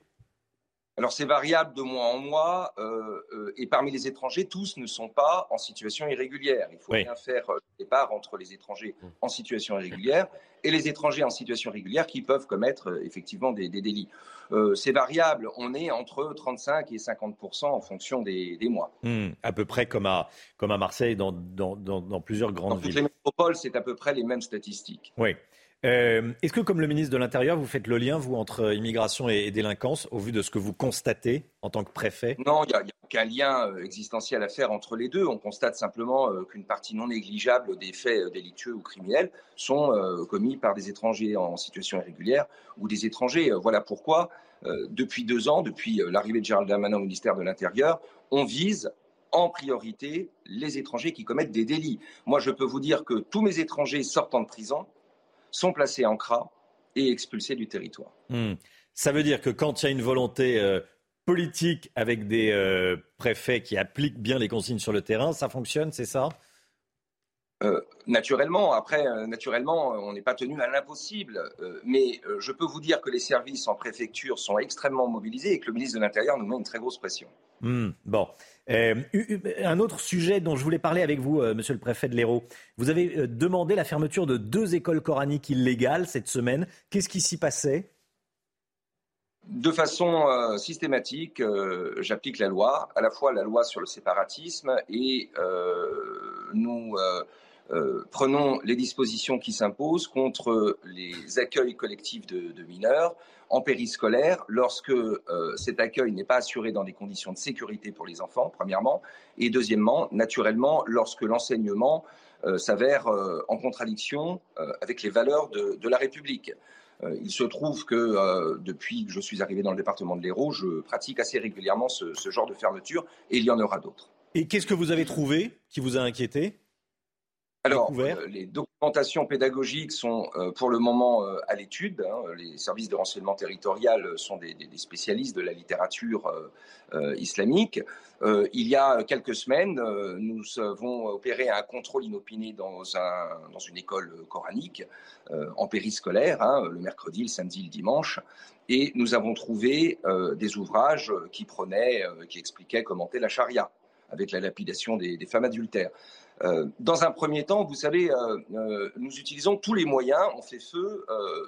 Alors c'est variable de mois en mois, euh, euh, et parmi les étrangers, tous ne sont pas en situation irrégulière. Il faut bien faire le euh, départ entre les étrangers en situation irrégulière et les étrangers en situation régulière qui peuvent commettre effectivement des, délits. c'est variable, on est entre 35 et 50 en fonction des, mois. Mmh. à peu près comme à, comme à Marseille, dans, dans, plusieurs grandes dans villes. Toutes les métropoles, c'est à peu près les mêmes statistiques. Oui. Euh, est-ce que, comme le ministre de l'Intérieur, vous faites le lien, vous, entre immigration et, délinquance, au vu de ce que vous constatez en tant que préfet? Non, il n'y a, aucun lien euh, existentiel à faire entre les deux. On constate simplement euh, qu'une partie non négligeable des faits délictueux ou criminels sont commis par des étrangers en situation irrégulière ou des étrangers. Voilà pourquoi, depuis deux ans, depuis l'arrivée de Gérald Darmanin au ministère de l'Intérieur, on vise en priorité les étrangers qui commettent des délits. Moi, je peux vous dire que tous mes étrangers sortant de prison sont placés en CRA et expulsés du territoire. Hmm. Ça veut dire que quand il y a une volonté euh, politique avec des euh, préfets qui appliquent bien les consignes sur le terrain, ça fonctionne, c'est ça? Euh, naturellement, après, naturellement, on n'est pas tenu à l'impossible. mais je peux vous dire que les services en préfecture sont extrêmement mobilisés et que le ministre de l'Intérieur nous met une très grosse pression. Hmm. bon. Euh, un autre sujet dont je voulais parler avec vous, euh, monsieur le préfet de l'Hérault. Vous avez euh, demandé la fermeture de deux écoles coraniques illégales cette semaine. Qu'est-ce qui s'y passait? De façon systématique, j'applique la loi, à la fois la loi sur le séparatisme et nous prenons les dispositions qui s'imposent contre les accueils collectifs de mineurs en périscolaire lorsque euh, cet accueil n'est pas assuré dans des conditions de sécurité pour les enfants, premièrement, et deuxièmement, naturellement, lorsque l'enseignement euh, s'avère euh, en contradiction avec les valeurs de, la République. il se trouve que depuis que je suis arrivé dans le département de l'Hérault, je pratique assez régulièrement ce genre de fermeture et il y en aura d'autres. Et qu'est-ce que vous avez trouvé qui vous a inquiété? Alors, euh, les documentations pédagogiques sont euh, pour le moment euh, à l'étude. Hein. Les services de renseignement territorial sont des, spécialistes de la littérature islamique. il y a quelques semaines, nous avons opéré un contrôle inopiné dans, dans une école coranique en périscolaire, hein, le mercredi, le samedi, le dimanche. Et nous avons trouvé des ouvrages qui prenaient, qui expliquaient, commentaient la charia avec la lapidation des femmes adultères. Euh, dans un premier temps, vous savez, euh, euh, nous utilisons tous les moyens, on fait feu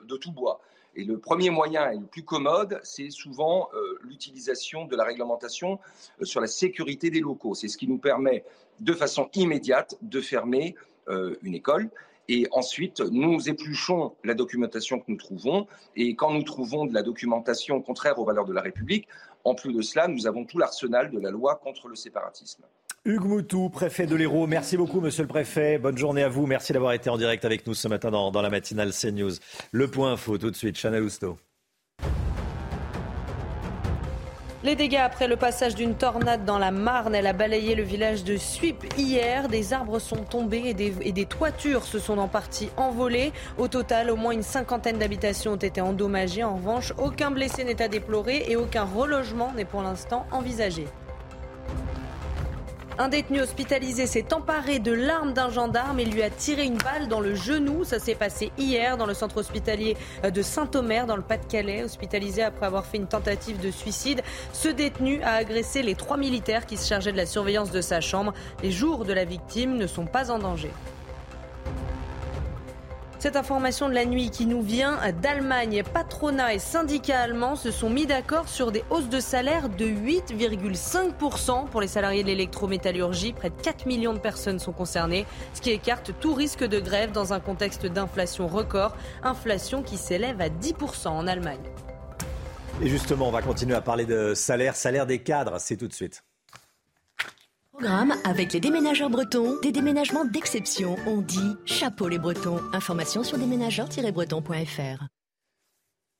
de tout bois. Et le premier moyen et le plus commode, c'est souvent l'utilisation de la réglementation sur la sécurité des locaux. C'est ce qui nous permet de façon immédiate de fermer une école. Et ensuite, nous épluchons la documentation que nous trouvons. Et quand nous trouvons de la documentation contraire aux valeurs de la République, en plus de cela, nous avons tout l'arsenal de la loi contre le séparatisme. Hugues Moutou, préfet de l'Hérault. Merci beaucoup, monsieur le préfet. Bonne journée à vous. Merci d'avoir été en direct avec nous ce matin dans, la matinale CNews. Le point info, tout de suite, Chana Lousteau. Les dégâts après le passage d'une tornade dans la Marne, elle a balayé le village de Suip hier. Des arbres sont tombés et des, toitures se sont en partie envolées. Au total, au moins une cinquantaine d'habitations ont été endommagées. En revanche, aucun blessé n'est à déplorer et aucun relogement n'est pour l'instant envisagé. Un détenu hospitalisé s'est emparé de l'arme d'un gendarme et lui a tiré une balle dans le genou. Ça s'est passé hier dans le centre hospitalier de Saint-Omer, dans le Pas-de-Calais. Hospitalisé après avoir fait une tentative de suicide, ce détenu a agressé les trois militaires qui se chargeaient de la surveillance de sa chambre. Les jours de la victime ne sont pas en danger. Cette information de la nuit qui nous vient d'Allemagne, patronat et syndicats allemands se sont mis d'accord sur des hausses de salaire de 8,5% pour les salariés de l'électrométallurgie. Près de 4 millions de personnes sont concernées, ce qui écarte tout risque de grève dans un contexte d'inflation record, inflation qui s'élève à 10% en Allemagne. Et justement, on va continuer à parler de salaire, salaire des cadres, c'est tout de suite. Programme avec les déménageurs bretons, des déménagements d'exception. On dit chapeau les bretons. Information sur déménageurs-bretons.fr.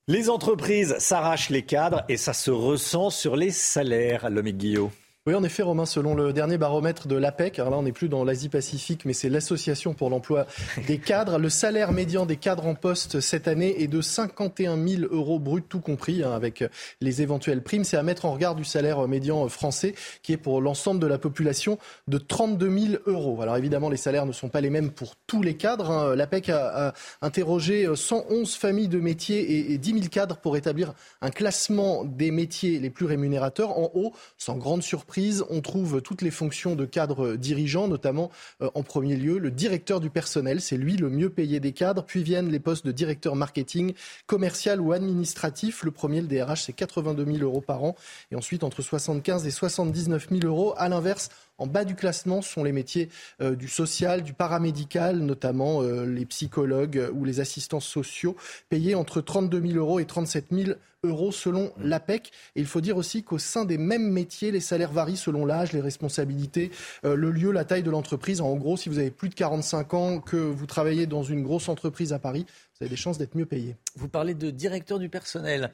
Les entreprises s'arrachent les cadres et ça se ressent sur les salaires, l'homme Guillaume. Oui, en effet, Romain, selon le dernier baromètre de l'APEC, alors là, on n'est plus dans l'Asie-Pacifique, mais c'est l'Association pour l'emploi des cadres. Le salaire médian des cadres en poste cette année est de 51 000 euros bruts, tout compris, hein, avec les éventuelles primes. C'est à mettre en regard du salaire médian français, qui est pour l'ensemble de la population de 32 000 euros. Alors évidemment, les salaires ne sont pas les mêmes pour tous les cadres. Hein. L'APEC a, interrogé 111 familles de métiers et, et 10 000 cadres pour établir un classement des métiers les plus rémunérateurs. En haut, sans grande surprise, on trouve toutes les fonctions de cadre dirigeant, notamment euh, en premier lieu le directeur du personnel. C'est lui le mieux payé des cadres. Puis viennent les postes de directeur marketing, commercial ou administratif. Le premier, le DRH, c'est 82 000 euros par an. Et ensuite, entre 75 et 79 000 euros. À l'inverse, En bas du classement sont les métiers du social, du paramédical, notamment les psychologues ou les assistants sociaux, payés entre 32 000 euros et 37 000 euros selon l'APEC. Et il faut dire aussi qu'au sein des mêmes métiers, les salaires varient selon l'âge, les responsabilités, euh, le lieu, la taille de l'entreprise. En gros, si vous avez plus de 45 ans, que vous travaillez dans une grosse entreprise à Paris, vous avez des chances d'être mieux payé. Vous parlez de directeur du personnel.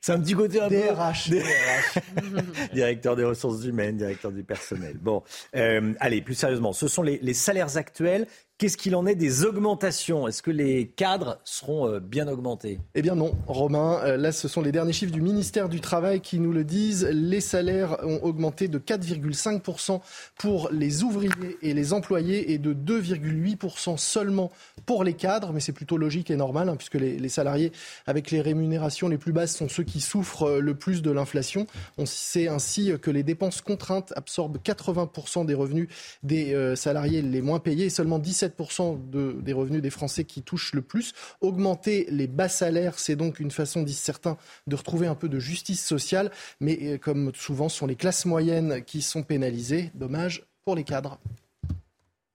C'est un petit côté un DRH, [laughs] directeur des ressources humaines, directeur du personnel. Bon, euh, allez, plus sérieusement, ce sont les, les salaires actuels Qu'est-ce qu'il en est des augmentations? Est-ce que les cadres seront euh, bien augmentés? Eh bien non, Romain. Euh, là, ce sont les derniers chiffres du ministère du Travail qui nous le disent. Les salaires ont augmenté de 4,5% pour les ouvriers et les employés et de 2,8% seulement pour les cadres. Mais c'est plutôt logique et normal hein, puisque les, salariés avec les rémunérations les plus basses sont ceux qui souffrent euh, le plus de l'inflation. On sait ainsi que les dépenses contraintes absorbent 80% des revenus des salariés les moins payés et seulement 17 des revenus des Français qui touchent le plus. Augmenter les bas salaires, c'est donc une façon, disent certains, de retrouver un peu de justice sociale. Mais euh, comme souvent, ce sont les classes moyennes qui sont pénalisées. Dommage pour les cadres.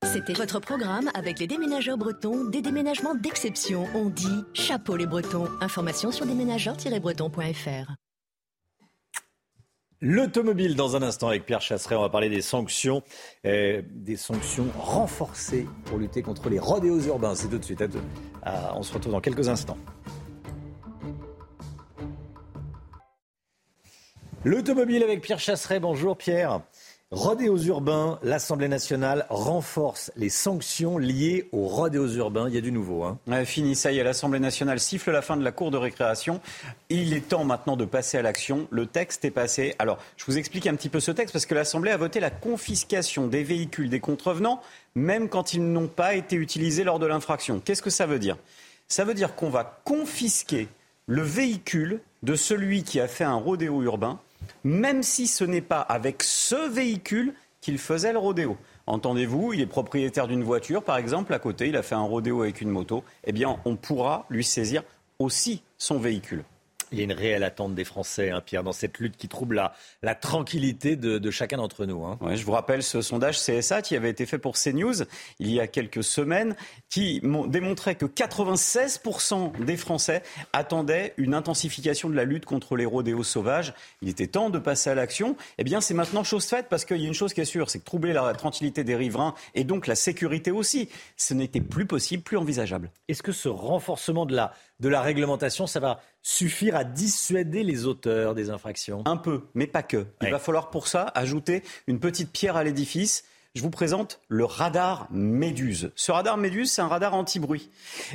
C'était votre programme avec les déménageurs bretons, des déménagements d'exception. On dit chapeau les bretons. Information sur déménageurs-bretons.fr. L'automobile dans un instant avec Pierre Chasseret. On va parler des sanctions, euh, des sanctions renforcées pour lutter contre les rodéos urbains. C'est tout de suite. on se retrouve dans quelques instants. L'automobile avec Pierre Chasseret. Bonjour Pierre. Rodéos urbains, l'Assemblée nationale renforce les sanctions liées aux rodéos urbains. Il y a du nouveau. Hein. fini, ça y est, l'Assemblée nationale siffle la fin de la cour de récréation. Il est temps maintenant de passer à l'action. Le texte est passé. Alors, je vous explique un petit peu ce texte parce que l'Assemblée a voté la confiscation des véhicules des contrevenants, même quand ils n'ont pas été utilisés lors de l'infraction. Qu'est-ce que ça veut dire? Ça veut dire qu'on va confisquer le véhicule de celui qui a fait un rodéo urbain même si ce n'est pas avec ce véhicule qu'il faisait le rodéo. Entendez-vous, il est propriétaire d'une voiture, par exemple, à côté, il a fait un rodéo avec une moto, eh bien, on pourra lui saisir aussi son véhicule. Il y a une réelle attente des Français, hein, Pierre, dans cette lutte qui trouble la, la tranquillité de, chacun d'entre nous. Hein. je vous rappelle ce sondage CSA qui avait été fait pour CNews il y a quelques semaines, qui démontrait que 96% des Français attendaient une intensification de la lutte contre les rodéos sauvages. Il était temps de passer à l'action. Eh bien, c'est maintenant chose faite parce qu'il y a une chose qui est sûre, c'est que troubler la tranquillité des riverains et donc la sécurité aussi, ce n'était plus possible, plus envisageable. Est-ce que ce renforcement de la de la réglementation, ça va suffire à dissuader les auteurs des infractions Un peu, mais pas que. Il va falloir pour ça ajouter une petite pierre à l'édifice je vous présente le radar Méduse. Ce radar Méduse, c'est un radar anti-bruit.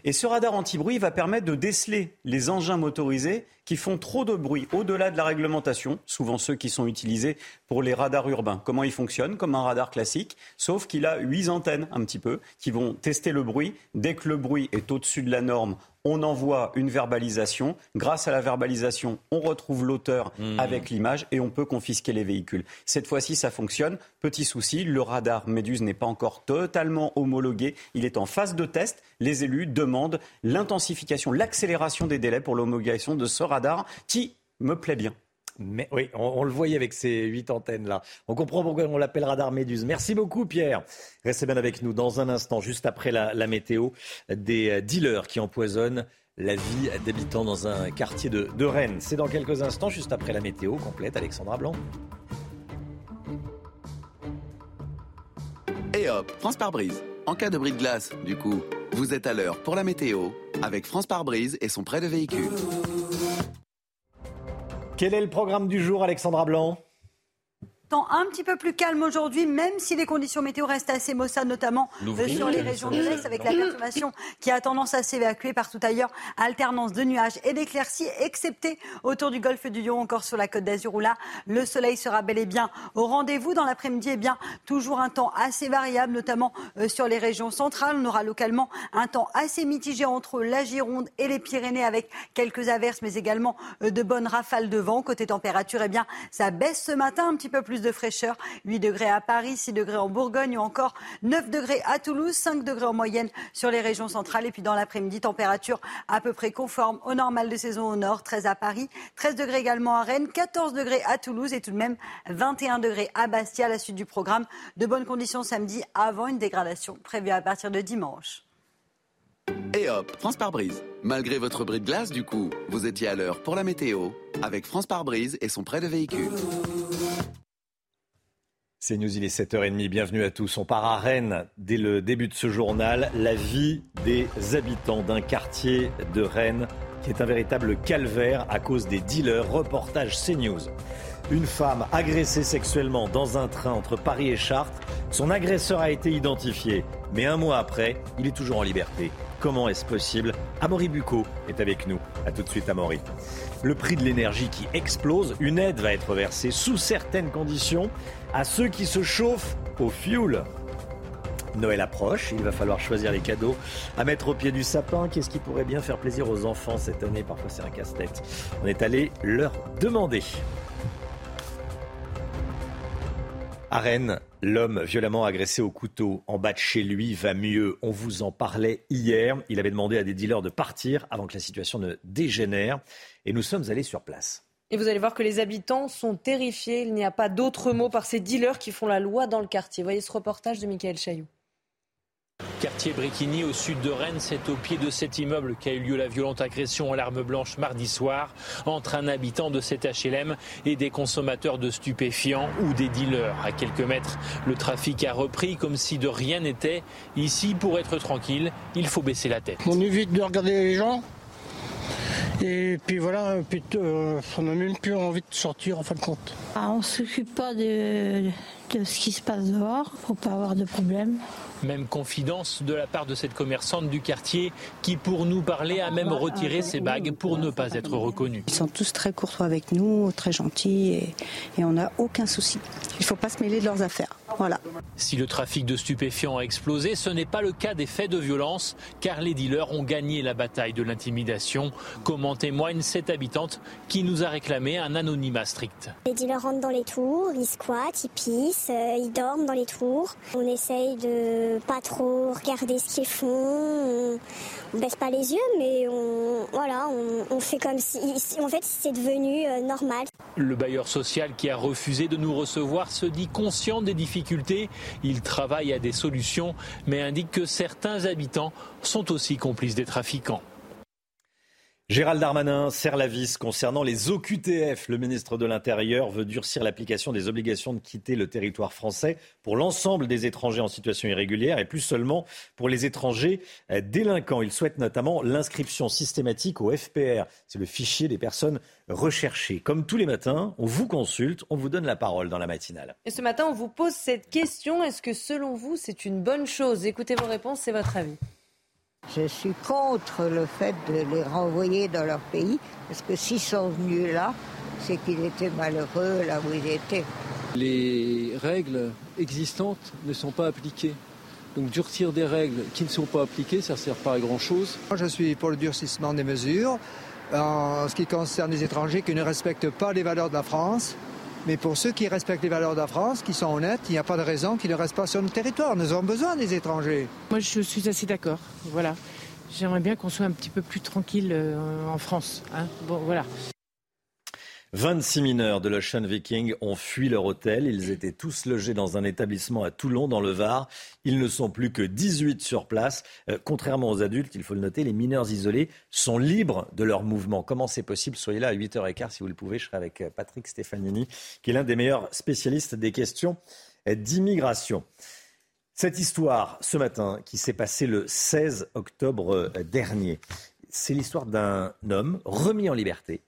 Et ce radar anti-bruit va permettre de déceler les engins motorisés qui font trop de bruit au-delà de la réglementation, souvent ceux qui sont utilisés pour les radars urbains. Comment il fonctionne Comme un radar classique, sauf qu'il a huit antennes un petit peu qui vont tester le bruit. Dès que le bruit est au-dessus de la norme, on envoie une verbalisation. Grâce à la verbalisation, on retrouve l'auteur mmh. avec l'image et on peut confisquer les véhicules. Cette fois-ci, ça fonctionne. Petit souci, le radar Méduse n'est pas encore totalement homologué. Il est en phase de test. Les élus demandent l'intensification, l'accélération des délais pour l'homologation de ce radar qui me plaît bien. Oui, on, le voyait avec ces huit antennes-là. On comprend pourquoi on l'appelle radar Méduse. Merci beaucoup, Pierre. Restez bien avec nous dans un instant, juste après la, météo, des euh, dealers qui empoisonnent la vie d'habitants dans un quartier de, de Rennes. C'est dans quelques instants, juste après la météo complète. Alexandra Blanc. Et hop, France par brise. En cas de bris de glace, du coup, vous êtes à l'heure pour la météo avec France par brise et son prêt de véhicule. Quel est le programme du jour, Alexandra Blanc? Temps un petit peu plus calme aujourd'hui, même si les conditions météo restent assez maussades, notamment euh, sur les régions de l'Est, avec la perturbation qui a tendance à s'évacuer partout ailleurs. Alternance de nuages et d'éclaircies, excepté autour du golfe du Lion, encore sur la côte d'Azur, où là, le soleil sera bel et bien au rendez-vous. Dans l'après-midi, eh bien, toujours un temps assez variable, notamment euh, sur les régions centrales. On aura localement un temps assez mitigé entre la Gironde et les Pyrénées, avec quelques averses, mais également euh, de bonnes rafales de vent. Côté température, eh bien, ça baisse ce matin un petit peu plus de fraîcheur. 8 degrés à Paris, 6 degrés en Bourgogne ou encore 9 degrés à Toulouse, 5 degrés en moyenne sur les régions centrales. Et puis dans l'après-midi, température à peu près conforme au normal de saison au nord, 13 à Paris, 13 degrés également à Rennes, 14 degrés à Toulouse et tout de même 21 degrés à Bastia à la suite du programme. De bonnes conditions samedi avant une dégradation prévue à partir de dimanche. Et hop, France par brise. Malgré votre bris de glace, du coup, vous étiez à l'heure pour la météo avec France par brise et son prêt de véhicule. C'est News, il est 7h30, bienvenue à tous. On part à Rennes dès le début de ce journal. La vie des habitants d'un quartier de Rennes qui est un véritable calvaire à cause des dealers. Reportage CNews. Une femme agressée sexuellement dans un train entre Paris et Chartres. Son agresseur a été identifié, mais un mois après, il est toujours en liberté. Comment est-ce possible? Amaury Bucco est avec nous. A tout de suite, Amaury. Le prix de l'énergie qui explose, une aide va être versée sous certaines conditions à ceux qui se chauffent au fioul. Noël approche, il va falloir choisir les cadeaux à mettre au pied du sapin. Qu'est-ce qui pourrait bien faire plaisir aux enfants cette année? Parfois c'est un casse-tête. On est allé leur demander. À Rennes, l'homme violemment agressé au couteau en bas de chez lui va mieux. On vous en parlait hier. Il avait demandé à des dealers de partir avant que la situation ne dégénère. Et nous sommes allés sur place. Et vous allez voir que les habitants sont terrifiés. Il n'y a pas d'autre mot par ces dealers qui font la loi dans le quartier. Voyez ce reportage de Michael Chailloux. Quartier Briquigny au sud de Rennes, c'est au pied de cet immeuble qu'a eu lieu la violente agression à l'arme blanche mardi soir entre un habitant de cet HLM et des consommateurs de stupéfiants ou des dealers. À quelques mètres, le trafic a repris comme si de rien n'était. Ici, pour être tranquille, il faut baisser la tête. On évite de regarder les gens. Et puis voilà, euh, on n'a même plus envie de sortir en fin de compte. Ah, on ne s'occupe pas de, de ce qui se passe dehors, faut pas avoir de problème. Même confidence de la part de cette commerçante du quartier qui, pour nous parler, a même retiré ses bagues pour ne pas être reconnue. Ils sont tous très courtois avec nous, très gentils et, et on n'a aucun souci. Il ne faut pas se mêler de leurs affaires. Voilà. Si le trafic de stupéfiants a explosé, ce n'est pas le cas des faits de violence, car les dealers ont gagné la bataille de l'intimidation, comme en témoigne cette habitante qui nous a réclamé un anonymat strict. Les dealers rentrent dans les tours, ils squattent, ils pissent, euh, ils dorment dans les tours. On essaye de pas trop regarder ce qu'ils font. On, baisse pas les yeux, mais on, voilà, on, fait comme si, en fait, c'est devenu euh, normal. Le bailleur social qui a refusé de nous recevoir se dit conscient des difficultés. Il travaille à des solutions, mais indique que certains habitants sont aussi complices des trafiquants. Gérald Darmanin serre la vis concernant les OQTF. Le ministre de l'Intérieur veut durcir l'application des obligations de quitter le territoire français pour l'ensemble des étrangers en situation irrégulière et plus seulement pour les étrangers euh, délinquants. Il souhaite notamment l'inscription systématique au FPR. C'est le fichier des personnes recherchées. Comme tous les matins, on vous consulte, on vous donne la parole dans la matinale. Et ce matin, on vous pose cette question. Est-ce que selon vous, c'est une bonne chose? Écoutez vos réponses, c'est votre avis. Je suis contre le fait de les renvoyer dans leur pays, parce que s'ils sont venus là, c'est qu'ils étaient malheureux là où ils étaient. Les règles existantes ne sont pas appliquées. Donc durcir des règles qui ne sont pas appliquées, ça ne sert pas à grand-chose. Moi, je suis pour le durcissement des mesures en ce qui concerne les étrangers qui ne respectent pas les valeurs de la France. Mais pour ceux qui respectent les valeurs de la France, qui sont honnêtes, il n'y a pas de raison qu'ils ne restent pas sur notre territoire. Nous avons besoin des étrangers. Moi, je suis assez d'accord. Voilà. J'aimerais bien qu'on soit un petit peu plus tranquille euh, en France. Hein. 26 mineurs de l'Ocean Viking ont fui leur hôtel. Ils étaient tous logés dans un établissement à Toulon, dans le Var. Ils ne sont plus que 18 sur place. Euh, contrairement aux adultes, il faut le noter, les mineurs isolés sont libres de leur mouvement. Comment c'est possible? Soyez là à 8h15 si vous le pouvez. Je serai avec euh, Patrick Stefanini, qui est l'un des meilleurs spécialistes des questions euh, d'immigration. Cette histoire, ce matin, qui s'est passée le 16 octobre dernier, c'est l'histoire d'un homme remis en liberté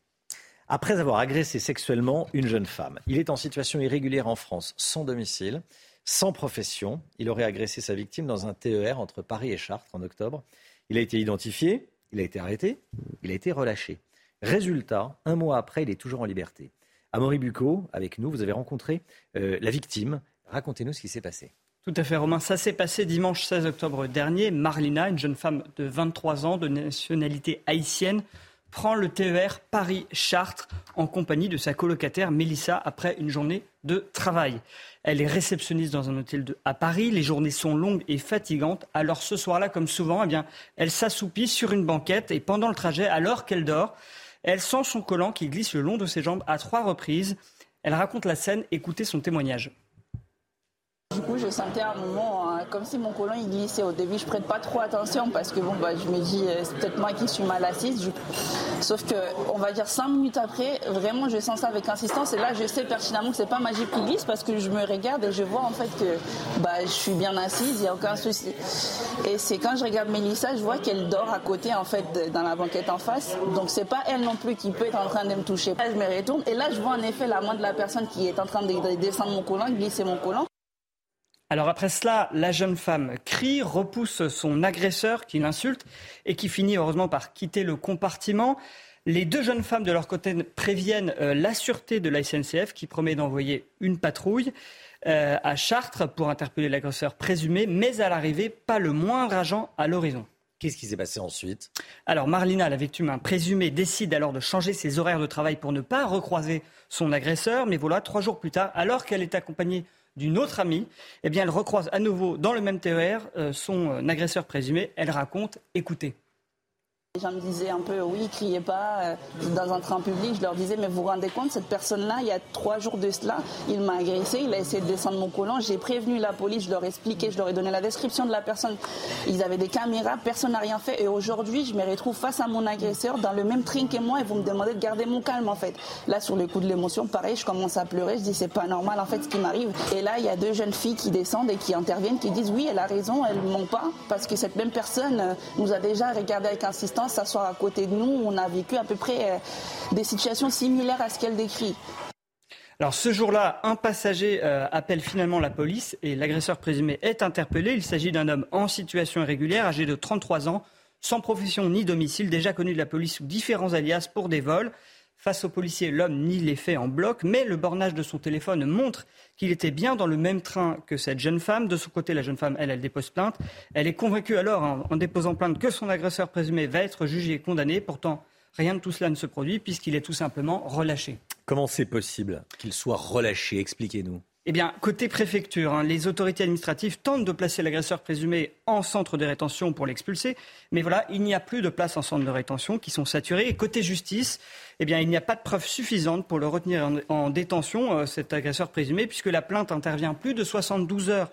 après avoir agressé sexuellement une jeune femme. Il est en situation irrégulière en France, sans domicile, sans profession. Il aurait agressé sa victime dans un TER entre Paris et Chartres en octobre. Il a été identifié, il a été arrêté, il a été relâché. Résultat, un mois après, il est toujours en liberté. Amaury Bucco, avec nous, vous avez rencontré euh, la victime. Racontez-nous ce qui s'est passé. Tout à fait, Romain. Ça s'est passé dimanche 16 octobre dernier. Marlina, une jeune femme de 23 ans, de nationalité haïtienne, prend le TER Paris-Chartres en compagnie de sa colocataire Mélissa après une journée de travail. Elle est réceptionniste dans un hôtel à Paris. Les journées sont longues et fatigantes. Alors ce soir-là, comme souvent, eh bien, elle s'assoupit sur une banquette et pendant le trajet, alors qu'elle dort, elle sent son collant qui glisse le long de ses jambes à trois reprises. Elle raconte la scène. Écoutez son témoignage. Du coup, je sentais un moment hein, comme si mon colon il glissait. Au début, je prête pas trop attention parce que bon, bah, je me dis euh, c'est peut-être moi qui suis mal assise. Sauf que, on va dire cinq minutes après, vraiment, je sens ça avec insistance. Et là, je sais pertinemment que c'est pas magie qui glisse parce que je me regarde et je vois en fait que bah, je suis bien assise, il n'y a aucun souci. Et c'est quand je regarde Mélissa, je vois qu'elle dort à côté en fait dans la banquette en face. Donc c'est pas elle non plus qui peut être en train de me toucher. je me retourne et là, je vois en effet la main de la personne qui est en train de descendre mon colon, glisser mon colon. Alors après cela, la jeune femme crie, repousse son agresseur qui l'insulte et qui finit heureusement par quitter le compartiment. Les deux jeunes femmes de leur côté préviennent euh, la sûreté de la SNCF qui promet d'envoyer une patrouille euh, à Chartres pour interpeller l'agresseur présumé, mais à l'arrivée, pas le moindre agent à l'horizon. Qu'est-ce qui s'est passé ensuite? Alors Marlina, la victime un présumé, décide alors de changer ses horaires de travail pour ne pas recroiser son agresseur. Mais voilà, trois jours plus tard, alors qu'elle est accompagnée d'une autre amie, eh bien, elle recroise à nouveau dans le même TER euh, son euh, agresseur présumé. Elle raconte, écoutez. Les gens me disaient un peu, oui, criez pas euh, dans un train public. Je leur disais, mais vous vous rendez compte, cette personne-là, il y a trois jours de cela, il m'a agressé, il a essayé de descendre mon collant. J'ai prévenu la police, je leur ai expliqué, je leur ai donné la description de la personne. Ils avaient des caméras, personne n'a rien fait. Et aujourd'hui, je me retrouve face à mon agresseur dans le même train que moi et vous me demandez de garder mon calme, en fait. Là, sur le coup de l'émotion, pareil, je commence à pleurer. Je dis, c'est pas normal, en fait, ce qui m'arrive. Et là, il y a deux jeunes filles qui descendent et qui interviennent, qui disent, oui, elle a raison, elle ment pas, parce que cette même personne euh, nous a déjà regardé avec insistance s'asseoir à côté de nous, on a vécu à peu près euh, des situations similaires à ce qu'elle décrit. Alors ce jour-là, un passager euh, appelle finalement la police et l'agresseur présumé est interpellé. Il s'agit d'un homme en situation irrégulière, âgé de 33 ans, sans profession ni domicile, déjà connu de la police sous différents alias pour des vols. Face aux policiers, l'homme nie les faits en bloc, mais le bornage de son téléphone montre qu'il était bien dans le même train que cette jeune femme. De son côté, la jeune femme, elle, elle dépose plainte. Elle est convaincue alors, en, déposant plainte, que son agresseur présumé va être jugé et condamné. Pourtant, rien de tout cela ne se produit puisqu'il est tout simplement relâché. Comment c'est possible qu'il soit relâché? Expliquez-nous. Eh bien, côté préfecture, hein, les autorités administratives tentent de placer l'agresseur présumé en centre de rétention pour l'expulser. Mais voilà, il n'y a plus de places en centre de rétention qui sont saturées. Et côté justice, eh bien, il n'y a pas de preuves suffisantes pour le retenir en, détention, euh, cet agresseur présumé, puisque la plainte intervient plus de 72 heures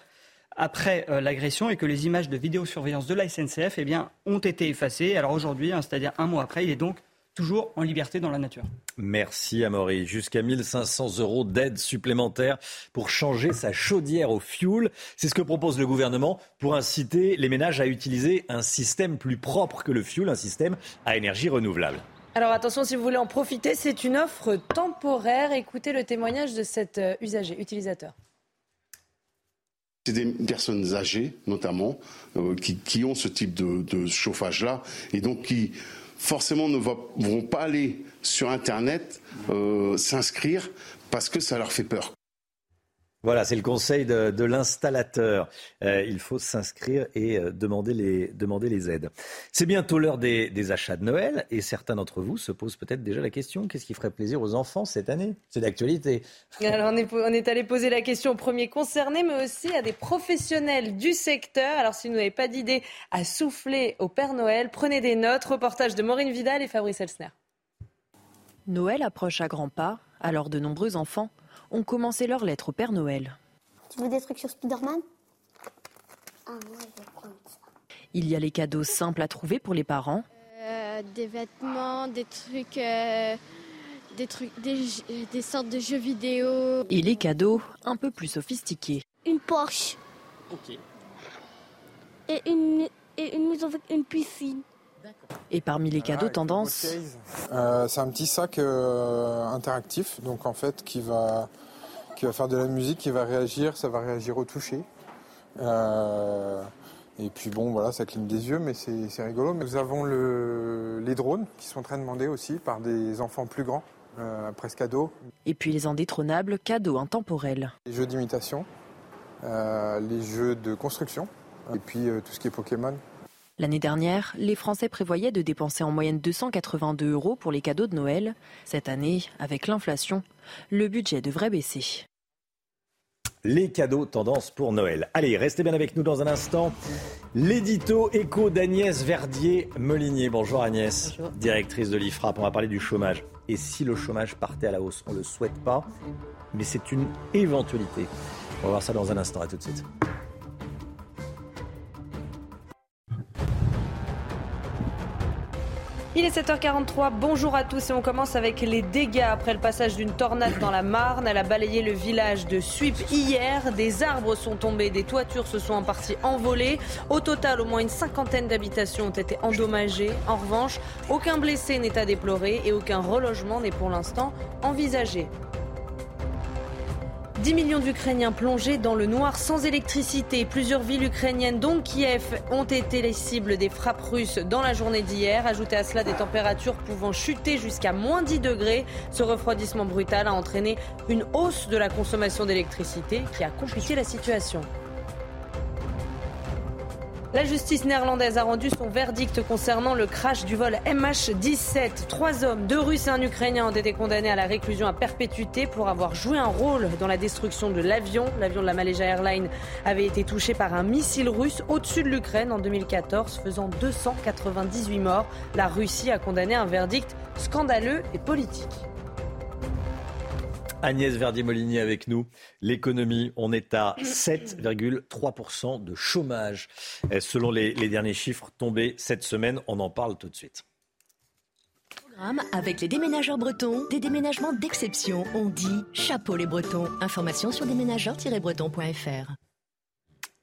après euh, l'agression et que les images de vidéosurveillance de la SNCF eh bien, ont été effacées. Alors aujourd'hui, hein, c'est-à-dire un mois après, il est donc toujours en liberté dans la nature. Merci Amaury. Jusqu'à 1500 euros d'aide supplémentaire pour changer sa chaudière au fioul. C'est ce que propose le gouvernement pour inciter les ménages à utiliser un système plus propre que le fioul, un système à énergie renouvelable. Alors attention, si vous voulez en profiter, c'est une offre temporaire. Écoutez le témoignage de cet euh, usager, utilisateur. C'est des personnes âgées, notamment, euh, qui, ont ce type de, de chauffage-là, et donc qui forcément ne vont pas aller sur Internet euh, s'inscrire parce que ça leur fait peur. Voilà, c'est le conseil de, l'installateur. Euh, il faut s'inscrire et euh, demander, les, demander les aides. C'est bientôt l'heure des, achats de Noël et certains d'entre vous se posent peut-être déjà la question qu'est-ce qui ferait plaisir aux enfants cette année? C'est d'actualité. [laughs] Alors, on est, on est allé poser la question aux premiers concernés, mais aussi à des professionnels du secteur. Alors, si vous n'avez pas d'idée à souffler au Père Noël, prenez des notes. Reportage de Maureen Vidal et Fabrice Elsner. Noël approche à grands pas, alors de nombreux enfants ont commencé leur lettre au Père Noël. Tu veux des trucs sur Spider-Man? Ah, Il y a les cadeaux simples à trouver pour les parents. Euh, des vêtements, des trucs, euh, des trucs, des, sortes de jeux vidéo. Et les cadeaux un peu plus sophistiqués. Une Porsche. Ok. Et une, et une maison avec une piscine. Et parmi les cadeaux tendance euh, C'est un petit sac interactif, donc en fait qui va qui va faire de la musique, qui va réagir, ça va réagir au toucher. Euh, et puis bon, voilà, ça cligne des yeux, mais c'est rigolo. Nous avons les drones qui sont très demandés aussi par des enfants plus grands, euh, presque ados. Et puis les indétrônables cadeaux intemporels. Les jeux d'imitation, euh, les jeux de construction, et puis tout ce qui est Pokémon. L'année dernière, les Français prévoyaient de dépenser en moyenne 282 euros pour les cadeaux de Noël. Cette année, avec l'inflation, le budget devrait baisser. Les cadeaux tendance pour Noël. Allez, restez bien avec nous dans un instant. L'édito écho d'Agnès Verdier-Molinier. Bonjour Agnès, directrice de l'IFRAP. On va parler du chômage. Et si le chômage partait à la hausse On ne le souhaite pas, mais c'est une éventualité. On va voir ça dans un instant. À tout de suite. Il est 7h43, bonjour à tous et on commence avec les dégâts après le passage d'une tornade dans la Marne. Elle a balayé le village de Suip hier. Des arbres sont tombés, des toitures se sont en partie envolées. Au total, au moins une cinquantaine d'habitations ont été endommagées. En revanche, aucun blessé n'est à déplorer et aucun relogement n'est pour l'instant envisagé. 10 millions d'Ukrainiens plongés dans le noir sans électricité. Plusieurs villes ukrainiennes, dont Kiev, ont été les cibles des frappes russes dans la journée d'hier. Ajoutez à cela des températures pouvant chuter jusqu'à moins 10 degrés. Ce refroidissement brutal a entraîné une hausse de la consommation d'électricité qui a compliqué la situation. La justice néerlandaise a rendu son verdict concernant le crash du vol MH17. Trois hommes, deux Russes et un Ukrainien ont été condamnés à la réclusion à perpétuité pour avoir joué un rôle dans la destruction de l'avion. L'avion de la Malaysia Airlines avait été touché par un missile russe au-dessus de l'Ukraine en 2014, faisant 298 morts. La Russie a condamné un verdict scandaleux et politique. Agnès Verdier-Molinier avec nous. L'économie, on est à 7,3% de chômage, selon les, les derniers chiffres tombés cette semaine. On en parle tout de suite avec les déménageurs bretons, des déménagements d'exception. On dit chapeau les bretons. Information sur déménageurs-bretons.fr.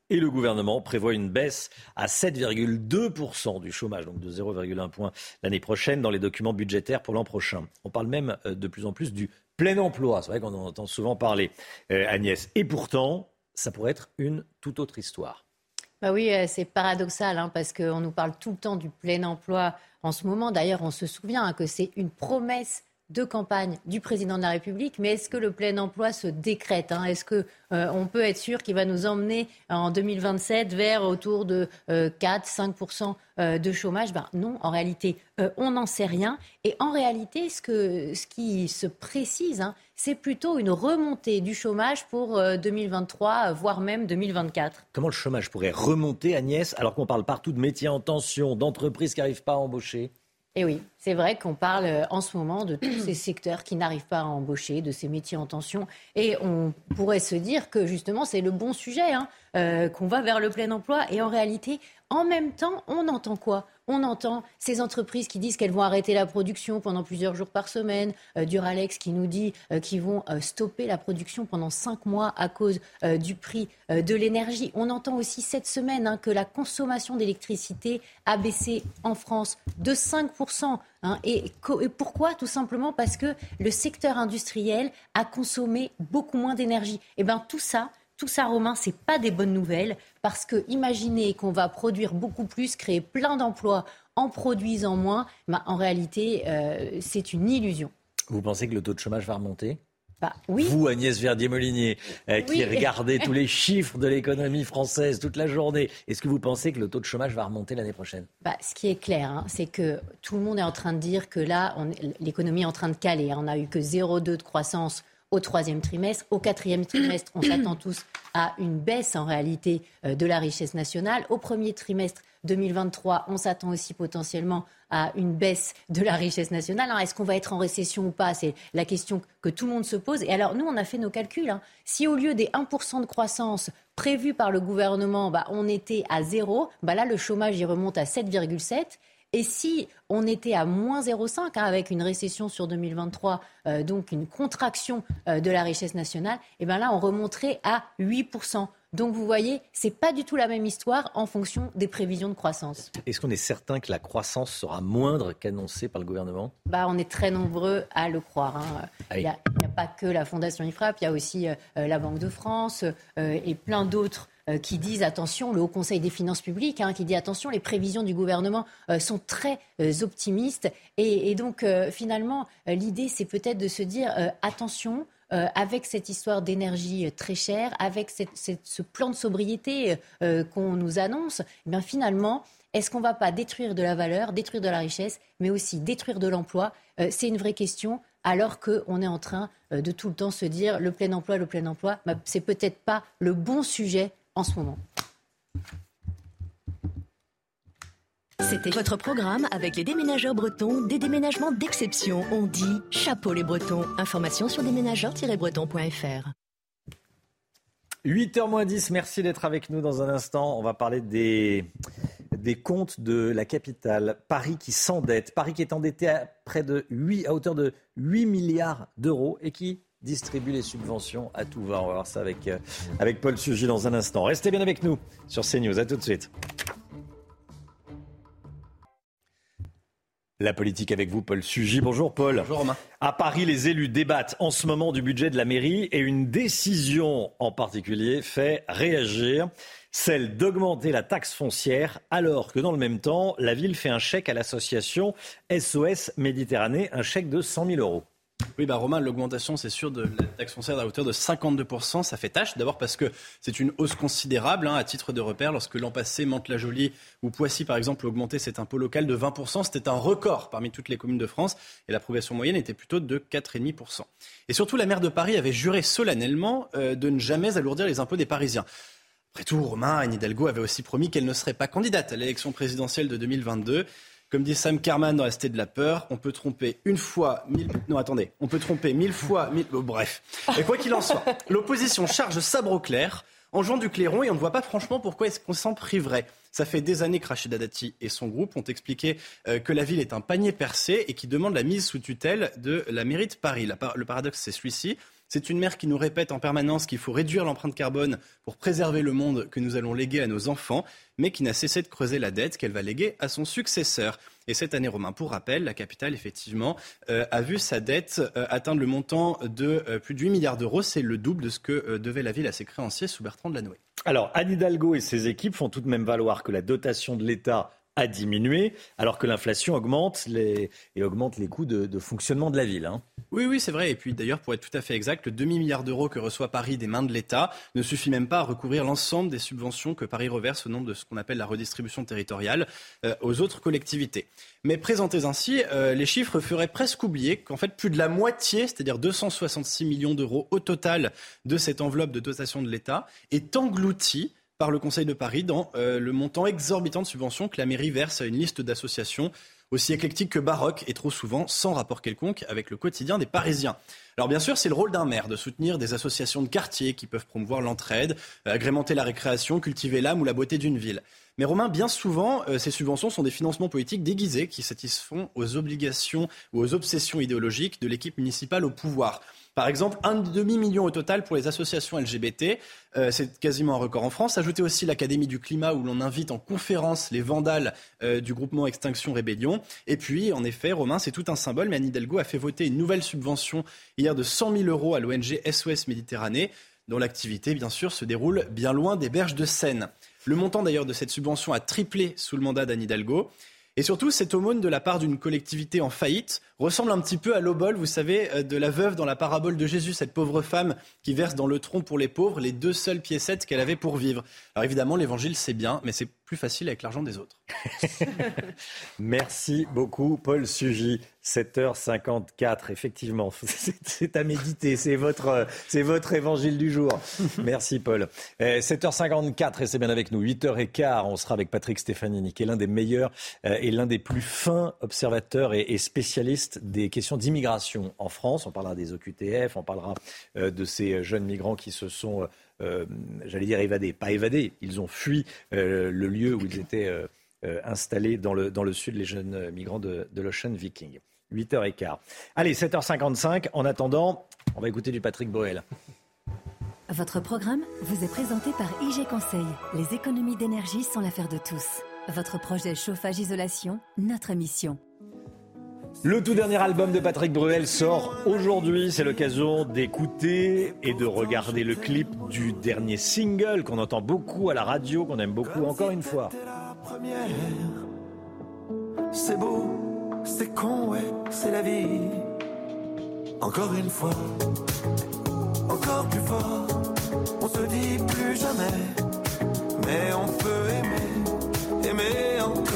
Et le gouvernement prévoit une baisse à 7,2% du chômage, donc de 0,1 point l'année prochaine dans les documents budgétaires pour l'an prochain. On parle même euh, de plus en plus du plein emploi. C'est vrai qu'on en entend souvent parler, euh, Agnès. Et pourtant, ça pourrait être une toute autre histoire. Bah oui, euh, c'est paradoxal hein, parce qu'on nous parle tout le temps du plein emploi en ce moment. D'ailleurs, on se souvient hein, que c'est une promesse de campagne du président de la République, mais est-ce que le plein emploi se décrète hein? Est-ce qu'on euh, peut être sûr qu'il va nous emmener en 2027 vers autour de 4-5% euh, de chômage? Ben, Non, en réalité, euh, on n'en sait rien. Et en réalité, ce, que, ce qui se précise, hein, c'est plutôt une remontée du chômage pour 2023, voire même 2024. Comment le chômage pourrait remonter, Agnès, alors qu'on parle partout de métiers en tension, d'entreprises qui n'arrivent pas à embaucher? Et eh oui, c'est vrai qu'on parle euh, en ce moment de tous ces secteurs qui n'arrivent pas à embaucher, de ces métiers en tension. Et on pourrait se dire que justement, c'est le bon sujet, hein, euh, qu'on va vers le plein emploi. Et en réalité, en même temps, on entend quoi? On entend ces entreprises qui disent qu'elles vont arrêter la production pendant plusieurs jours par semaine. Euh, Duralex qui nous dit euh, qu'ils vont euh, stopper la production pendant cinq mois à cause du prix de l'énergie. On entend aussi cette semaine hein, que la consommation d'électricité a baissé en France de 5%. Hein. et, pourquoi? Tout simplement parce que le secteur industriel a consommé beaucoup moins d'énergie. Et eh bien tout ça, tout ça, Romain, ce n'est pas des bonnes nouvelles parce que imaginez qu'on va produire beaucoup plus, créer plein d'emplois en produisant moins, bah, en réalité, euh, c'est une illusion. Vous pensez que le taux de chômage va remonter? Bah, oui. Vous, Agnès Verdier-Molinier, euh, qui regardez tous les chiffres de l'économie française toute la journée, est-ce que vous pensez que le taux de chômage va remonter l'année prochaine? Bah, Ce qui est clair, hein, c'est que tout le monde est en train de dire que là, l'économie est en train de caler. On n'a eu que 0,2 de croissance au troisième trimestre. Au quatrième trimestre, on s'attend [coughs] tous à une baisse en réalité euh, de la richesse nationale. Au premier trimestre 2023, on s'attend aussi potentiellement à une baisse de la richesse nationale. Est-ce qu'on va être en récession ou pas? C'est la question que tout le monde se pose. Et alors, nous, on a fait nos calculs. Hein. Si au lieu des 1% de croissance prévus par le gouvernement, bah, on était à zéro, bah là, le chômage, y remonte à 7,7. Et si on était à moins 0,5 hein, avec une récession sur 2023, euh, donc une contraction euh, de la richesse nationale, et eh bien là, on remonterait à 8%. Donc vous voyez, c'est pas du tout la même histoire en fonction des prévisions de croissance. Est-ce qu'on est certain que la croissance sera moindre qu'annoncée par le gouvernement? Bah, On est très nombreux à le croire. Hein. Ah il n'y a, pas que la Fondation IFRAP, il y a aussi euh, la Banque de France et plein d'autres qui disent attention, le Haut Conseil des finances publiques, hein, qui dit attention, les prévisions du gouvernement euh, sont très euh, optimistes. Et, donc, finalement, l'idée, c'est peut-être de se dire attention. avec cette histoire d'énergie très chère, avec ce plan de sobriété qu'on nous annonce, eh bien finalement, est-ce qu'on ne va pas détruire de la valeur, détruire de la richesse, mais aussi détruire de l'emploi? Euh, C'est une vraie question alors qu'on est en train euh, de tout le temps se dire le plein emploi, le plein emploi, bah, c'est peut-être pas le bon sujet en ce moment. C'était votre programme avec les déménageurs bretons, des déménagements d'exception. On dit chapeau les bretons. Information sur déménageurs-bretons.fr. 8h moins 10, merci d'être avec nous dans un instant. On va parler des, des comptes de la capitale. Paris qui s'endette. Paris qui est endetté à, près de 8, à hauteur de 8 milliards d'euros et qui distribue les subventions à tout va. On va voir ça avec, euh, avec Paul Sugy dans un instant. Restez bien avec nous sur CNews. À tout de suite. La politique avec vous, Paul Sugy. Bonjour Paul. Bonjour Romain. À Paris, les élus débattent en ce moment du budget de la mairie et une décision en particulier fait réagir, celle d'augmenter la taxe foncière alors que dans le même temps, la ville fait un chèque à l'association SOS Méditerranée, un chèque de 100 000 euros. Oui, bah Romain, l'augmentation, c'est sûr, de la taxe foncière à hauteur de 52%. Ça fait tâche. D'abord parce que c'est une hausse considérable, hein, à titre de repère. Lorsque l'an passé, Mantes-la-Jolie ou Poissy, par exemple, augmentaient cet impôt local de 20%, c'était un record parmi toutes les communes de France. Et la progression moyenne était plutôt de 4,5%. Et surtout, la maire de Paris avait juré solennellement euh, de ne jamais alourdir les impôts des Parisiens. Après tout, Romain, Anne Hidalgo avait aussi promis qu'elle ne serait pas candidate à l'élection présidentielle de 2022. Comme dit Sam Kerman dans La Cité de la Peur, on peut tromper une fois, mille... Non, attendez, on peut tromper mille fois, mille... Oh, bref. Et quoi qu'il en soit, l'opposition charge sabre au clair en jouant du clairon et on ne voit pas franchement pourquoi est-ce qu'on s'en priverait. Ça fait des années que Rachida Dati et son groupe ont expliqué euh, que la ville est un panier percé et qui demande la mise sous tutelle de la mairie de Paris. Le paradoxe, c'est celui-ci. C'est une mère qui nous répète en permanence qu'il faut réduire l'empreinte carbone pour préserver le monde que nous allons léguer à nos enfants, mais qui n'a cessé de creuser la dette qu'elle va léguer à son successeur. Et cette année, Romain, pour rappel, la capitale, effectivement, euh, a vu sa dette euh, atteindre le montant de euh, plus de 8 milliards d'euros. C'est le double de ce que devait la ville à ses créanciers sous Bertrand de Delanoë. Alors, Anne Hidalgo et ses équipes font tout de même valoir que la dotation de l'État a diminué, alors que l'inflation augmente les, et augmente les coûts de, fonctionnement de la ville. Hein. Oui, oui, c'est vrai. Et puis d'ailleurs, pour être tout à fait exact, le demi-milliard d'euros que reçoit Paris des mains de l'État ne suffit même pas à recouvrir l'ensemble des subventions que Paris reverse au nom de ce qu'on appelle la redistribution territoriale euh, aux autres collectivités. Mais présentés ainsi, euh, les chiffres feraient presque oublier qu'en fait, plus de la moitié, c'est-à-dire 266 millions d'euros au total de cette enveloppe de dotation de l'État, est engloutie par le Conseil de Paris dans euh, le montant exorbitant de subventions que la mairie verse à une liste d'associations aussi éclectiques que baroques et trop souvent sans rapport quelconque avec le quotidien des Parisiens. Alors bien sûr, c'est le rôle d'un maire de soutenir des associations de quartier qui peuvent promouvoir l'entraide, euh, agrémenter la récréation, cultiver l'âme ou la beauté d'une ville. Mais Romain, bien souvent, euh, ces subventions sont des financements politiques déguisés qui satisfont aux obligations ou aux obsessions idéologiques de l'équipe municipale au pouvoir. Par exemple, un demi-million au total pour les associations LGBT. Euh, c'est quasiment un record en France. Ajoutez aussi l'Académie du climat où l'on invite en conférence les vandales euh, du groupement Extinction Rébellion. Et puis, en effet, Romain, c'est tout un symbole. Mais Anne Hidalgo a fait voter une nouvelle subvention hier de 100 000 euros à l'ONG SOS Méditerranée, dont l'activité, bien sûr, se déroule bien loin des berges de Seine. Le montant d'ailleurs de cette subvention a triplé sous le mandat d'Anne Hidalgo. Et surtout, cette aumône de la part d'une collectivité en faillite ressemble un petit peu à l'obol, vous savez, euh, de la veuve dans la parabole de Jésus, cette pauvre femme qui verse dans le tronc pour les pauvres les deux seules piécettes qu'elle avait pour vivre. Alors évidemment, l'évangile, c'est bien, mais c'est plus facile avec l'argent des autres. [laughs] Merci beaucoup, Paul Sugy. 7h54, effectivement, [laughs] c'est à méditer, c'est votre, votre évangile du jour. Merci Paul. 7h54, eh, c'est bien avec nous. 8h15, on sera avec Patrick Stefanini, qui est l'un des meilleurs euh, et l'un des plus fins observateurs et spécialistes des questions d'immigration en France. On parlera des OQTF, on parlera euh, de ces jeunes migrants qui se sont, euh, j'allais dire, évadés. Pas évadés, ils ont fui le lieu où ils étaient installés dans le, dans le sud, les jeunes migrants de, de l'Ocean Viking. 8h15. Allez, 7h55. En attendant, on va écouter du Patrick Boel. Votre programme vous est présenté par IG Conseil. Les économies d'énergie sont l'affaire de tous. Votre projet chauffage-isolation, notre mission. Le tout dernier album de Patrick Bruel sort aujourd'hui. C'est l'occasion d'écouter et de regarder le clip du dernier single qu'on entend beaucoup à la radio, qu'on aime beaucoup encore une fois. C'est beau c'est con, c'est la vie. Encore une fois, encore plus fort, on se dit plus jamais, mais on peut aimer, aimer encore.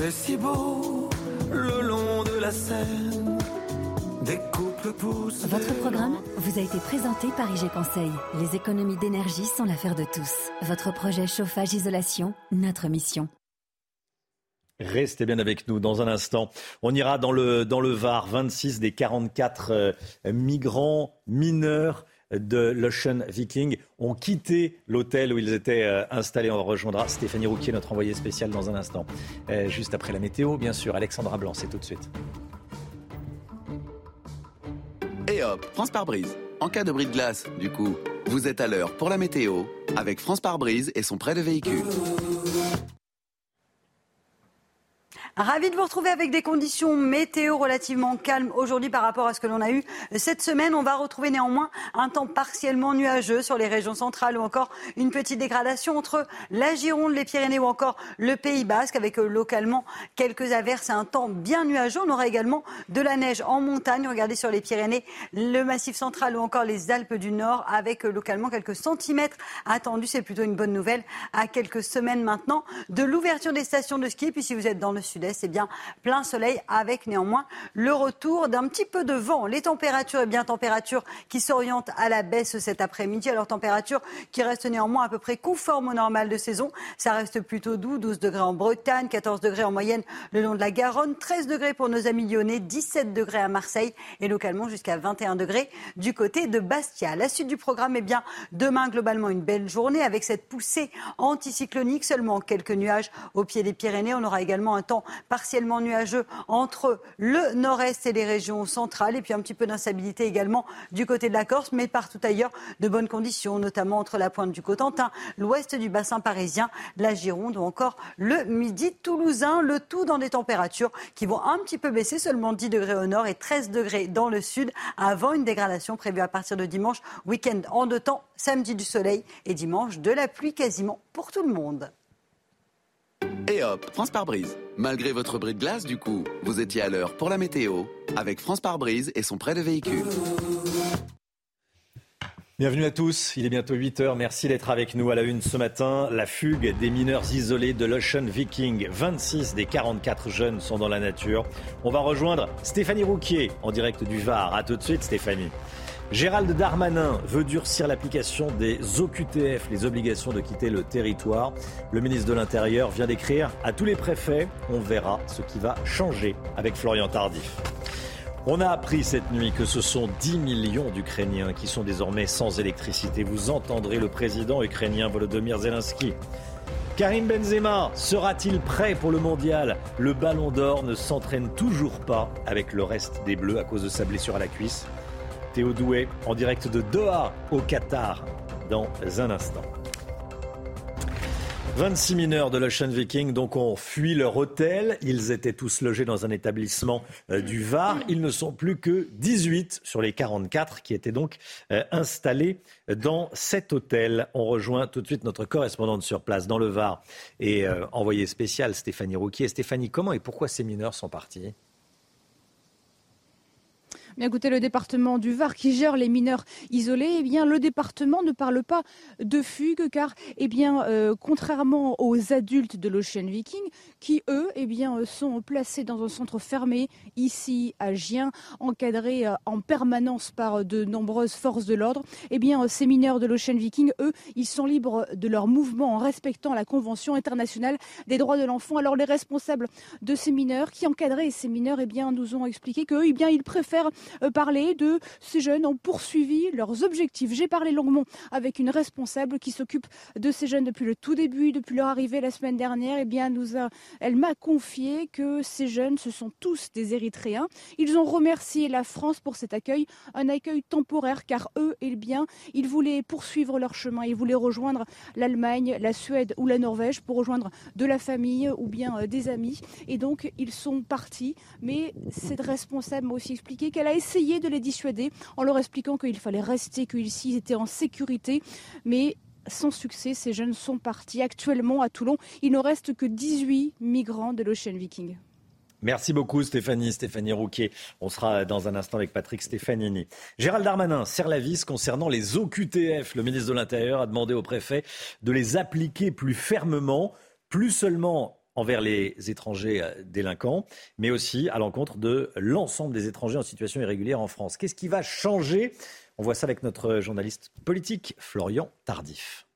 Il fait si beau le long de la Seine. Des couples poussent. Votre programme vous a été présenté par IG Conseil. Les économies d'énergie sont l'affaire de tous. Votre projet chauffage-isolation, notre mission. Restez bien avec nous dans un instant. On ira dans le, dans le Var, 26 des 44 euh, migrants mineurs de l'Ocean Viking ont quitté l'hôtel où ils étaient euh, installés. On rejoindra Stéphanie Rouquier, notre envoyée spéciale, dans un instant. Euh, juste après la météo, bien sûr. Alexandra Blanc, c'est tout de suite. Et hop, France par brise. En cas de bris de glace, du coup, vous êtes à l'heure pour la météo avec France par brise et son prêt de véhicule. Ravi de vous retrouver avec des conditions météo relativement calmes aujourd'hui par rapport à ce que l'on a eu cette semaine. On va retrouver néanmoins un temps partiellement nuageux sur les régions centrales ou encore une petite dégradation entre la Gironde, les Pyrénées ou encore le Pays Basque avec euh, localement quelques averses et un temps bien nuageux. On aura également de la neige en montagne. Regardez sur les Pyrénées, le Massif central ou encore les Alpes du Nord avec euh, localement quelques centimètres attendus. C'est plutôt une bonne nouvelle à quelques semaines maintenant de l'ouverture des stations de ski. Puis si vous êtes dans le sud-est, bien plein soleil avec néanmoins le retour d'un petit peu de vent. Les températures, eh bien températures qui s'orientent à la baisse cet après-midi. Alors température qui reste néanmoins à peu près conforme au normal de saison. Ça reste plutôt doux, 12 degrés en Bretagne, 14 degrés en moyenne le long de la Garonne, 13 degrés pour nos amis lyonnais, 17 degrés à Marseille et localement jusqu'à 21 degrés du côté de Bastia. La suite du programme, eh bien demain globalement une belle journée avec cette poussée anticyclonique, seulement quelques nuages au pied des Pyrénées. On aura également un temps partiellement nuageux entre le nord-est et les régions centrales, et puis un petit peu d'instabilité également du côté de la Corse, mais partout ailleurs de bonnes conditions, notamment entre la pointe du Cotentin, l'ouest du bassin parisien, la Gironde ou encore le midi toulousain, le tout dans des températures qui vont un petit peu baisser, seulement 10 degrés au nord et 13 degrés dans le sud, avant une dégradation prévue à partir de dimanche, week-end en deux temps, samedi du soleil et dimanche de la pluie quasiment pour tout le monde. Et hop, France par brise. Malgré votre bris de glace, du coup, vous étiez à l'heure pour la météo avec France par brise et son prêt de véhicule. Bienvenue à tous, il est bientôt 8 heures. Merci d'être avec nous à la une ce matin. La fugue des mineurs isolés de l'Ocean Viking. 26 des 44 jeunes sont dans la nature. On va rejoindre Stéphanie Rouquier en direct du Var. A tout de suite Stéphanie. Gérald Darmanin veut durcir l'application des OQTF, les obligations de quitter le territoire. Le ministre de l'Intérieur vient d'écrire à tous les préfets. On verra ce qui va changer avec Florian Tardif. On a appris cette nuit que ce sont 10 millions d'Ukrainiens qui sont désormais sans électricité. Vous entendrez le président ukrainien Volodymyr Zelensky. Karim Benzema sera-t-il prêt pour le mondial? Le ballon d'or ne s'entraîne toujours pas avec le reste des Bleus à cause de sa blessure à la cuisse. Théo en direct de Doha au Qatar dans un instant. 26 mineurs de l'Ocean Viking donc ont fui leur hôtel. Ils étaient tous logés dans un établissement euh, du Var. Ils ne sont plus que 18 sur les 44 qui étaient donc euh, installés dans cet hôtel. On rejoint tout de suite notre correspondante sur place dans le Var et euh, envoyé spécial Stéphanie Rouquier. Stéphanie, comment et pourquoi ces mineurs sont partis? Écoutez, le département du Var qui gère les mineurs isolés, eh bien, le département ne parle pas de fugue car, eh bien, euh, contrairement aux adultes de l'Ocean Viking, qui eux, eh bien, euh, sont placés dans un centre fermé ici à Gien, encadré euh, en permanence par de nombreuses forces de l'ordre, eh bien, ces mineurs de l'Ocean Viking, eux, ils sont libres de leur mouvement en respectant la Convention internationale des droits de l'enfant. Alors, les responsables de ces mineurs qui encadraient ces mineurs, eh bien, nous ont expliqué qu'eux, eh bien, ils préfèrent parler de ces jeunes ont poursuivi leurs objectifs. J'ai parlé longuement avec une responsable qui s'occupe de ces jeunes depuis le tout début, depuis leur arrivée la semaine dernière. Eh bien, nous elle m'a confié que ces jeunes, ce sont tous des Érythréens. Ils ont remercié la France pour cet accueil, un accueil temporaire, car eux, eh bien, ils voulaient poursuivre leur chemin, ils voulaient rejoindre l'Allemagne, la Suède ou la Norvège pour rejoindre de la famille ou bien euh, des amis. Et donc, ils sont partis. Mais cette responsable m'a aussi expliqué qu'elle a essayé de les dissuader en leur expliquant qu'il fallait rester, qu'ils étaient en sécurité. Mais sans succès, ces jeunes sont partis. Actuellement, à Toulon, il ne reste que 18 migrants de l'Ocean Viking. Merci beaucoup Stéphanie, Stéphanie Rouquet. On sera dans un instant avec Patrick Stefanini. Gérald Darmanin serre la vis concernant les OQTF. Le ministre de l'Intérieur a demandé au préfet de les appliquer plus fermement, plus seulement envers les étrangers euh, délinquants, mais aussi à l'encontre de l'ensemble des étrangers en situation irrégulière en France. Qu'est-ce qui va changer? On voit ça avec notre journaliste politique, Florian Tardif.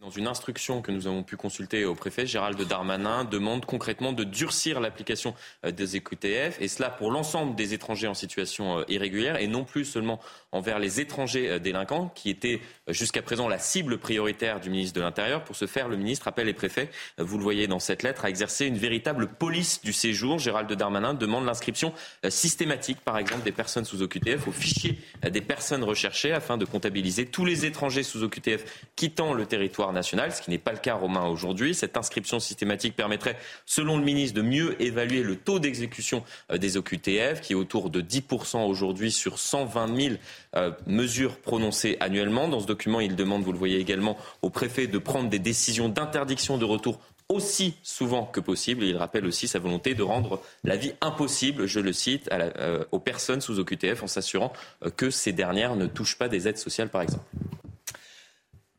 Dans une instruction que nous avons pu consulter au préfet, Gérald Darmanin demande concrètement de durcir l'application euh, des EQTF, et cela pour l'ensemble des étrangers en situation euh, irrégulière, et non plus seulement envers les étrangers euh, délinquants, qui étaient jusqu'à présent la cible prioritaire du ministre de l'Intérieur. Pour ce faire, le ministre appelle les préfets, vous le voyez dans cette lettre, à exercer une véritable police du séjour. Gérald Darmanin demande l'inscription systématique, par exemple, des personnes sous OQTF au fichier des personnes recherchées, afin de comptabiliser tous les étrangers sous OQTF quittant le territoire national, ce qui n'est pas le cas romain aujourd'hui. Cette inscription systématique permettrait, selon le ministre, de mieux évaluer le taux d'exécution euh, des OQTF, qui est autour de 10% aujourd'hui sur 120 000 euh, mesures prononcées annuellement. Dans ce document, il demande, vous le voyez également, au préfet de prendre des décisions d'interdiction de retour aussi souvent que possible. Il rappelle aussi sa volonté de rendre la vie impossible, je le cite, euh, aux personnes sous OQTF en s'assurant que ces dernières ne touchent pas des aides sociales, par exemple.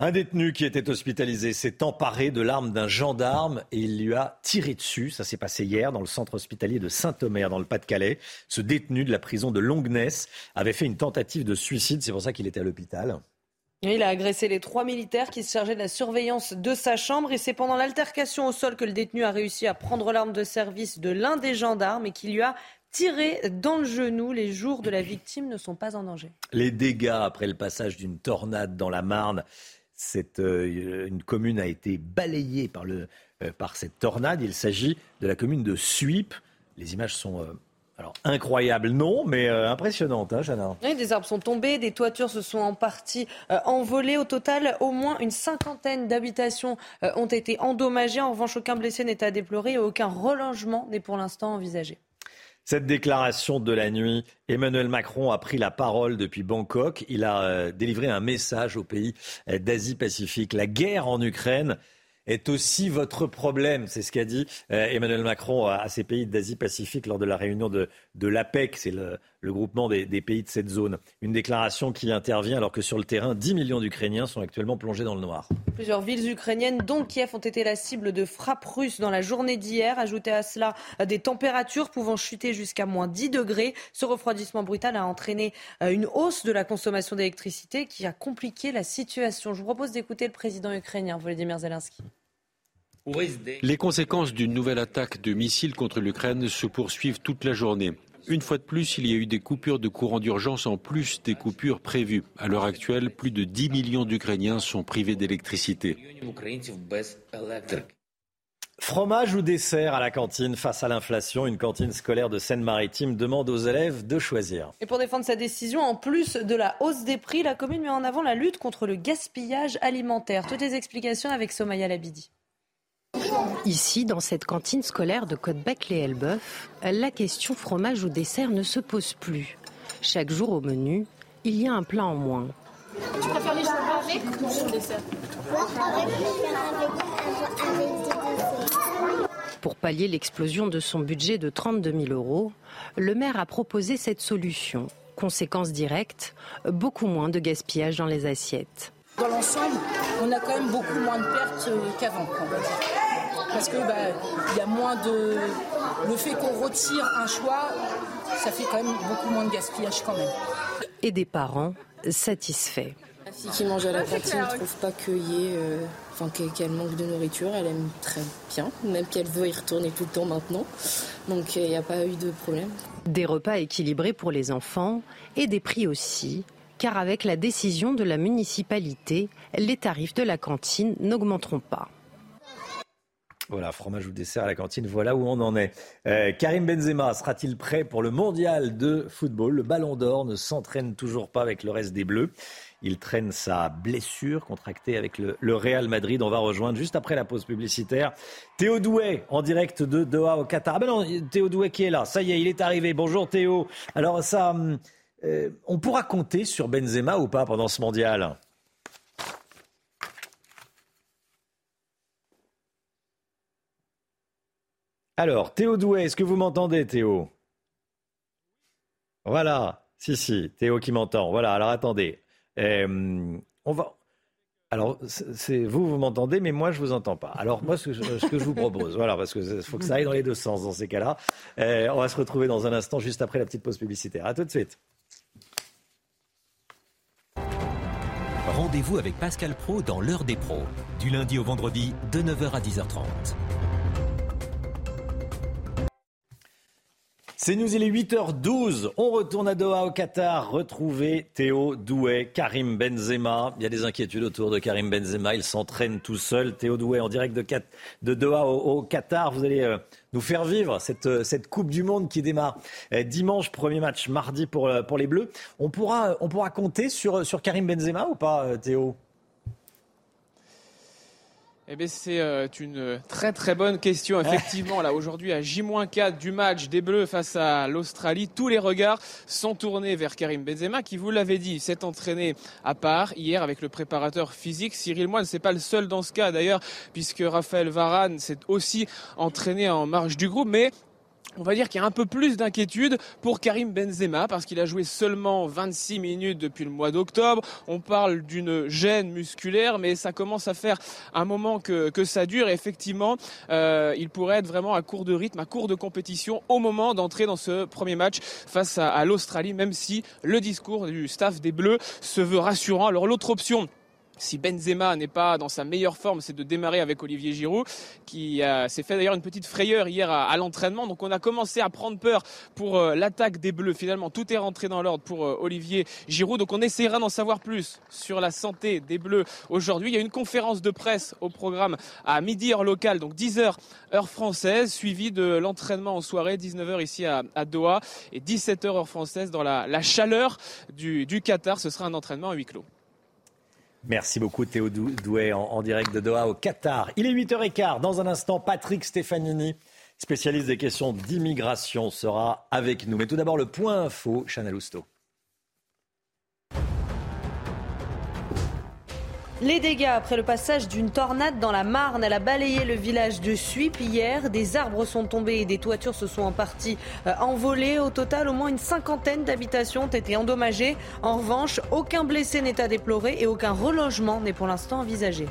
Un détenu qui était hospitalisé s'est emparé de l'arme d'un gendarme et il lui a tiré dessus. Ça s'est passé hier dans le centre hospitalier de Saint-Omer, dans le Pas-de-Calais. Ce détenu de la prison de Longness avait fait une tentative de suicide. C'est pour ça qu'il était à l'hôpital. Il a agressé les trois militaires qui se chargeaient de la surveillance de sa chambre et c'est pendant l'altercation au sol que le détenu a réussi à prendre l'arme de service de l'un des gendarmes et qui lui a tiré dans le genou. Les jours de la victime ne sont pas en danger. Les dégâts après le passage d'une tornade dans la Marne euh, une commune a été balayée par, le, euh, par cette tornade. Il s'agit de la commune de Suip. Les images sont euh, alors incroyables, non, mais impressionnantes, hein, Chana Oui, des arbres sont tombés, des toitures se sont en partie envolées. Au total, au moins une cinquantaine d'habitations ont été endommagées. En revanche, aucun blessé n'est à déplorer et aucun relogement n'est pour l'instant envisagé. Cette déclaration de la nuit, Emmanuel Macron a pris la parole depuis Bangkok. Il a euh, délivré un message aux pays euh, d'Asie-Pacifique. La guerre en Ukraine est aussi votre problème. C'est ce qu'a dit euh, Emmanuel Macron à ces pays d'Asie-Pacifique lors de la réunion de, de l'APEC, c'est le, groupement des, pays de cette zone. Une déclaration qui intervient alors que sur le terrain, 10 millions d'Ukrainiens sont actuellement plongés dans le noir. Plusieurs villes ukrainiennes, dont Kiev, ont été la cible de frappes russes dans la journée d'hier. Ajoutez à cela des températures pouvant chuter jusqu'à moins 10 degrés. Ce refroidissement brutal a entraîné euh, une hausse de la consommation d'électricité qui a compliqué la situation. Je vous propose d'écouter le président ukrainien, Volodymyr Zelensky. Les conséquences d'une nouvelle attaque de missiles contre l'Ukraine se poursuivent toute la journée. Une fois de plus, il y a eu des coupures de courant d'urgence en plus des coupures prévues. À l'heure actuelle, plus de 10 millions d'Ukrainiens sont privés d'électricité. Fromage ou dessert à la cantine face à l'inflation Une cantine scolaire de Seine-Maritime demande aux élèves de choisir. Et pour défendre sa décision, en plus de la hausse des prix, la commune met en avant la lutte contre le gaspillage alimentaire. Toutes les explications avec Somaya Labidi. Ici, dans cette cantine scolaire de Côte-Bec-les-Elbeuf, la question fromage ou dessert ne se pose plus. Chaque jour au menu, il y a un plat en moins. Tu préfères les avec ou sans dessert Pour pallier l'explosion de son budget de 32 000 euros, le maire a proposé cette solution. Conséquence directe, beaucoup moins de gaspillage dans les assiettes. Dans l'ensemble, on a quand même beaucoup moins de pertes qu'avant, Parce que bah, il y a moins de. Le fait qu'on retire un choix, ça fait quand même beaucoup moins de gaspillage quand même. Et des parents satisfaits. La fille qui mange à la cantine ne trouve pas qu'il y ait, euh, enfin, qu'elle manque de nourriture. Elle aime très bien, même qu'elle veut y retourner tout le temps maintenant. Donc il n'y a pas eu de problème. Des repas équilibrés pour les enfants et des prix aussi, car avec la décision de la municipalité, les tarifs de la cantine n'augmenteront pas. Voilà, fromage ou dessert à la cantine, voilà où on en est. Euh, Karim Benzema sera-t-il prêt pour le mondial de football? Le ballon d'or ne s'entraîne toujours pas avec le reste des Bleus. Il traîne sa blessure contractée avec le, Real Madrid. On va rejoindre juste après la pause publicitaire Théo Douet en direct de Doha au Qatar. Ah ben non, Théo Douet qui est là. Ça y est, il est arrivé. Bonjour Théo. Alors ça, euh, on pourra compter sur Benzema ou pas pendant ce mondial? Alors, Théo Douet, est-ce que vous m'entendez, Théo? Voilà, si, si, Théo qui m'entend. Voilà, alors attendez. Euh, on va. Alors, c'est vous, vous m'entendez, mais moi, je vous entends pas. Alors, moi, ce que je, vous propose, voilà, parce qu'il faut que ça aille dans les deux sens dans ces cas-là. Euh, on va se retrouver dans un instant, juste après la petite pause publicitaire. À tout de suite. Rendez-vous avec Pascal Pro dans l'heure des pros, du lundi au vendredi, de 9h à 10h30. C'est nous, il est 8h12. On retourne à Doha au Qatar, retrouver Théo Douet, Karim Benzema. Il y a des inquiétudes autour de Karim Benzema. Il s'entraîne tout seul. Théo Douet en direct de, Doha au, Qatar. Vous allez euh, nous faire vivre cette, euh, cette Coupe du Monde qui démarre euh, dimanche, premier match mardi pour, pour les Bleus. On pourra, on pourra compter sur, sur Karim Benzema ou pas, Théo? Eh bien, c'est euh, une très très bonne question. Effectivement, là aujourd'hui à J-4 du match des Bleus face à l'Australie, tous les regards sont tournés vers Karim Benzema qui, vous l'avez dit, s'est entraîné à part hier avec le préparateur physique Cyril Moine. C'est pas le seul dans ce cas d'ailleurs, puisque Raphaël Varane s'est aussi entraîné en marge du groupe. Mais on va dire qu'il y a un peu plus d'inquiétude pour Karim Benzema parce qu'il a joué seulement 26 minutes depuis le mois d'octobre. On parle d'une gêne musculaire, mais ça commence à faire un moment que, que ça dure. Effectivement, euh, il pourrait être vraiment à court de rythme, à court de compétition au moment d'entrer dans ce premier match face à l'Australie, même si le discours du staff des Bleus se veut rassurant. Alors l'autre option, si Benzema n'est pas dans sa meilleure forme, c'est de démarrer avec Olivier Giroud, qui euh, s'est fait d'ailleurs une petite frayeur hier à, l'entraînement. Donc on a commencé à prendre peur pour euh, l'attaque des Bleus. Finalement, tout est rentré dans l'ordre pour euh, Olivier Giroud. Donc on essaiera d'en savoir plus sur la santé des Bleus aujourd'hui. Il y a une conférence de presse au programme à midi heure locale, donc 10h heure française, suivie de l'entraînement en soirée, 19h ici à, Doha et 17h heure française dans la, chaleur du, du Qatar. Ce sera un entraînement à huis clos. Merci beaucoup Théo Douet en, direct de Doha au Qatar. Il est 8h15. Dans un instant, Patrick Stefanini, spécialiste des questions d'immigration, sera avec nous. Mais tout d'abord, le point info, Chanel Housteau. Les dégâts après le passage d'une tornade dans la Marne. Elle a balayé le village de Suip hier. Des arbres sont tombés et des toitures se sont en partie euh, envolées. Au total, au moins une cinquantaine d'habitations ont été endommagées. En revanche, aucun blessé n'est à déplorer et aucun relogement n'est pour l'instant envisagé.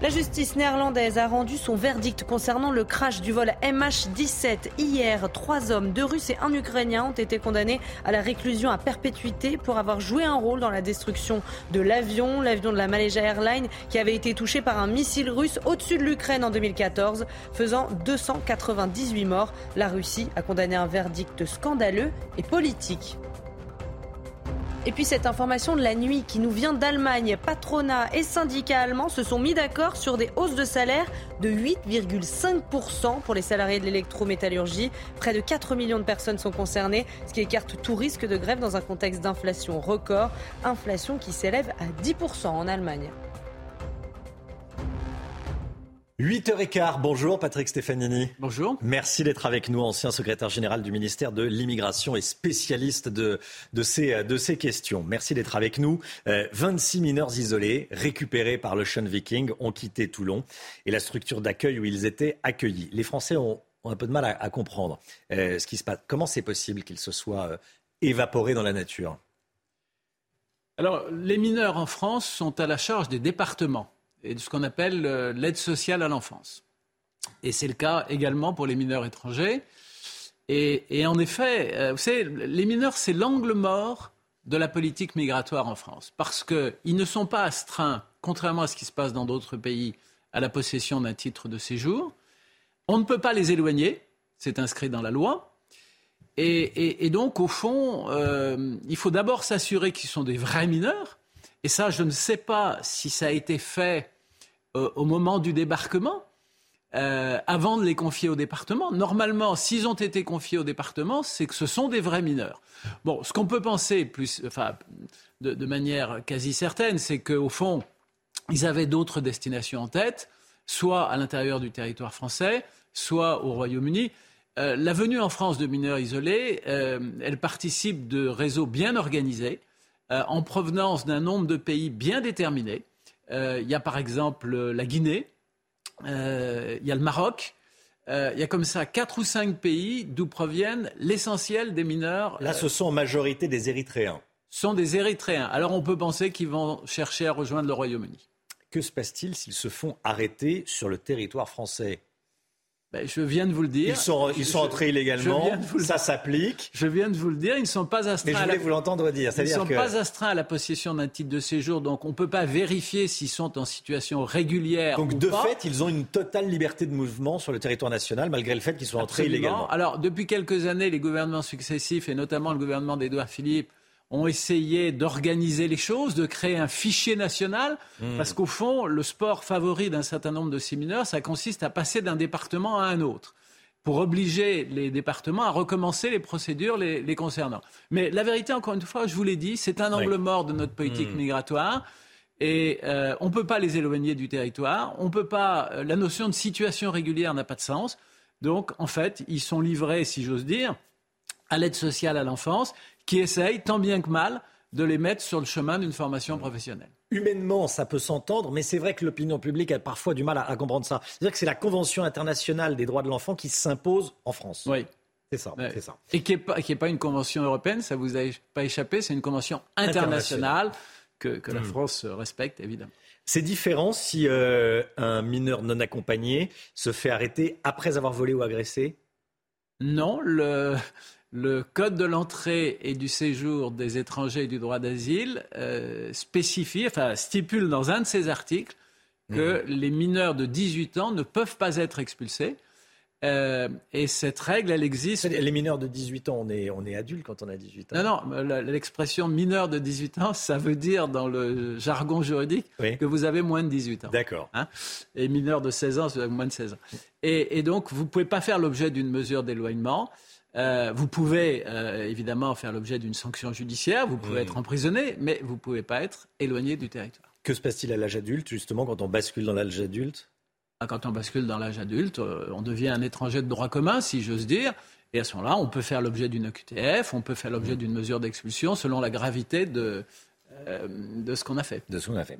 La justice néerlandaise a rendu son verdict concernant le crash du vol MH17. Hier, trois hommes, deux Russes et un Ukrainien ont été condamnés à la réclusion à perpétuité pour avoir joué un rôle dans la destruction de l'avion, l'avion de la Malaysia Airlines qui avait été touché par un missile russe au-dessus de l'Ukraine en 2014, faisant 298 morts. La Russie a condamné un verdict scandaleux et politique. Et puis cette information de la nuit qui nous vient d'Allemagne, patronat et syndicats allemands se sont mis d'accord sur des hausses de salaire de 8,5% pour les salariés de l'électrométallurgie. Près de 4 millions de personnes sont concernées, ce qui écarte tout risque de grève dans un contexte d'inflation record, inflation qui s'élève à 10% en Allemagne. 8h15, bonjour Patrick Stefanini. Bonjour. Merci d'être avec nous, ancien secrétaire général du ministère de l'Immigration et spécialiste de, de, ces, de ces questions. Merci d'être avec nous. 26 euh, mineurs isolés récupérés par l'Ocean Viking ont quitté Toulon et la structure d'accueil où ils étaient accueillis. Les Français ont, un peu de mal à, comprendre euh, ce qui se passe. Comment c'est possible qu'ils se soient euh, évaporés dans la nature? Alors, les mineurs en France sont à la charge des départements et de ce qu'on appelle euh, l'aide sociale à l'enfance. Et c'est le cas également pour les mineurs étrangers. Et, en effet, euh, vous savez, les mineurs, c'est l'angle mort de la politique migratoire en France, parce qu'ils ne sont pas astreints, contrairement à ce qui se passe dans d'autres pays, à la possession d'un titre de séjour. On ne peut pas les éloigner, c'est inscrit dans la loi. Et, donc, au fond, euh, il faut d'abord s'assurer qu'ils sont des vrais mineurs. Et ça, je ne sais pas si ça a été fait euh, au moment du débarquement, euh, avant de les confier au département. Normalement, s'ils ont été confiés au département, c'est que ce sont des vrais mineurs. Bon, ce qu'on peut penser, de, manière quasi certaine, c'est qu'au fond, ils avaient d'autres destinations en tête, soit à l'intérieur du territoire français, soit au Royaume-Uni. Euh, la venue en France de mineurs isolés, elle participe de réseaux bien organisés, euh, en provenance d'un nombre de pays bien déterminés. Il y a par exemple la Guinée, il y a le Maroc, il y a comme ça quatre ou cinq pays d'où proviennent l'essentiel des mineurs. Là, ce sont en majorité des Érythréens. Sont des Érythréens. Alors on peut penser qu'ils vont chercher à rejoindre le Royaume-Uni. Que se passe-t-il s'ils se font arrêter sur le territoire français? Ben, je viens de vous le dire. Ils sont, ils sont entrés illégalement. Ça s'applique. Je viens de vous le dire. Ils ne sont pas astreints. Mais je voulais vous l'entendre dire. Ils ne sont pas astreints à la possession d'un titre de séjour. Donc, on ne peut pas vérifier s'ils sont en situation régulière. Donc, de fait, ils ont une totale liberté de mouvement sur le territoire national, malgré le fait qu'ils soient entrés illégalement. Alors, depuis quelques années, les gouvernements successifs, et notamment le gouvernement d'Édouard Philippe, ont essayé d'organiser les choses, de créer un fichier national, hmm. parce qu'au fond, le sport favori d'un certain nombre de ces mineurs, ça consiste à passer d'un département à un autre pour obliger les départements à recommencer les procédures les, concernant. Mais la vérité, encore une fois, je vous l'ai dit, c'est un angle mort de notre politique hmm. migratoire. Et euh, on ne peut pas les éloigner du territoire. On peut pas. Euh, la notion de situation régulière n'a pas de sens. Donc, en fait, ils sont livrés, si j'ose dire, à l'aide sociale à l'enfance qui essayent, tant bien que mal, de les mettre sur le chemin d'une formation professionnelle. Humainement, ça peut s'entendre, mais c'est vrai que l'opinion publique a parfois du mal à, comprendre ça. C'est-à-dire que c'est la Convention internationale des droits de l'enfant qui s'impose en France. Oui. C'est ça, c'est ça. Et qui n'est pas, pas, une convention européenne, ça vous a pas échappé, c'est une convention internationale, que, la hmm. France respecte, évidemment. C'est différent si euh, un mineur non accompagné se fait arrêter après avoir volé ou agressé Non, le, le Code de l'entrée et du séjour des étrangers et du droit d'asile euh, spécifie, enfin stipule dans un de ses articles que mhm. les mineurs de 18 ans ne peuvent pas être expulsés. Euh, et cette règle, elle existe. Les mineurs de 18 ans, on est, on est adulte quand on a 18 ans. Non, non, l'expression mineur de 18 ans, ça veut dire dans le jargon juridique que vous avez moins de 18 ans. D'accord. Hein et mineur de 16 ans, vous avez moins de 16 ans. Et, et donc, vous ne pouvez pas faire l'objet d'une mesure d'éloignement. Euh, vous pouvez euh, évidemment faire l'objet d'une sanction judiciaire, vous pouvez être emprisonné, mais vous ne pouvez pas être éloigné du territoire. Que se passe-t-il à l'âge adulte, justement, quand on bascule dans l'âge adulte? Quand on bascule dans l'âge adulte, euh, on devient un étranger de droit commun, si j'ose dire. Et à ce moment-là, on peut faire l'objet d'une OQTF, on peut faire l'objet d'une mesure d'expulsion selon la gravité de, de ce qu'on a fait. De ce qu'on a fait.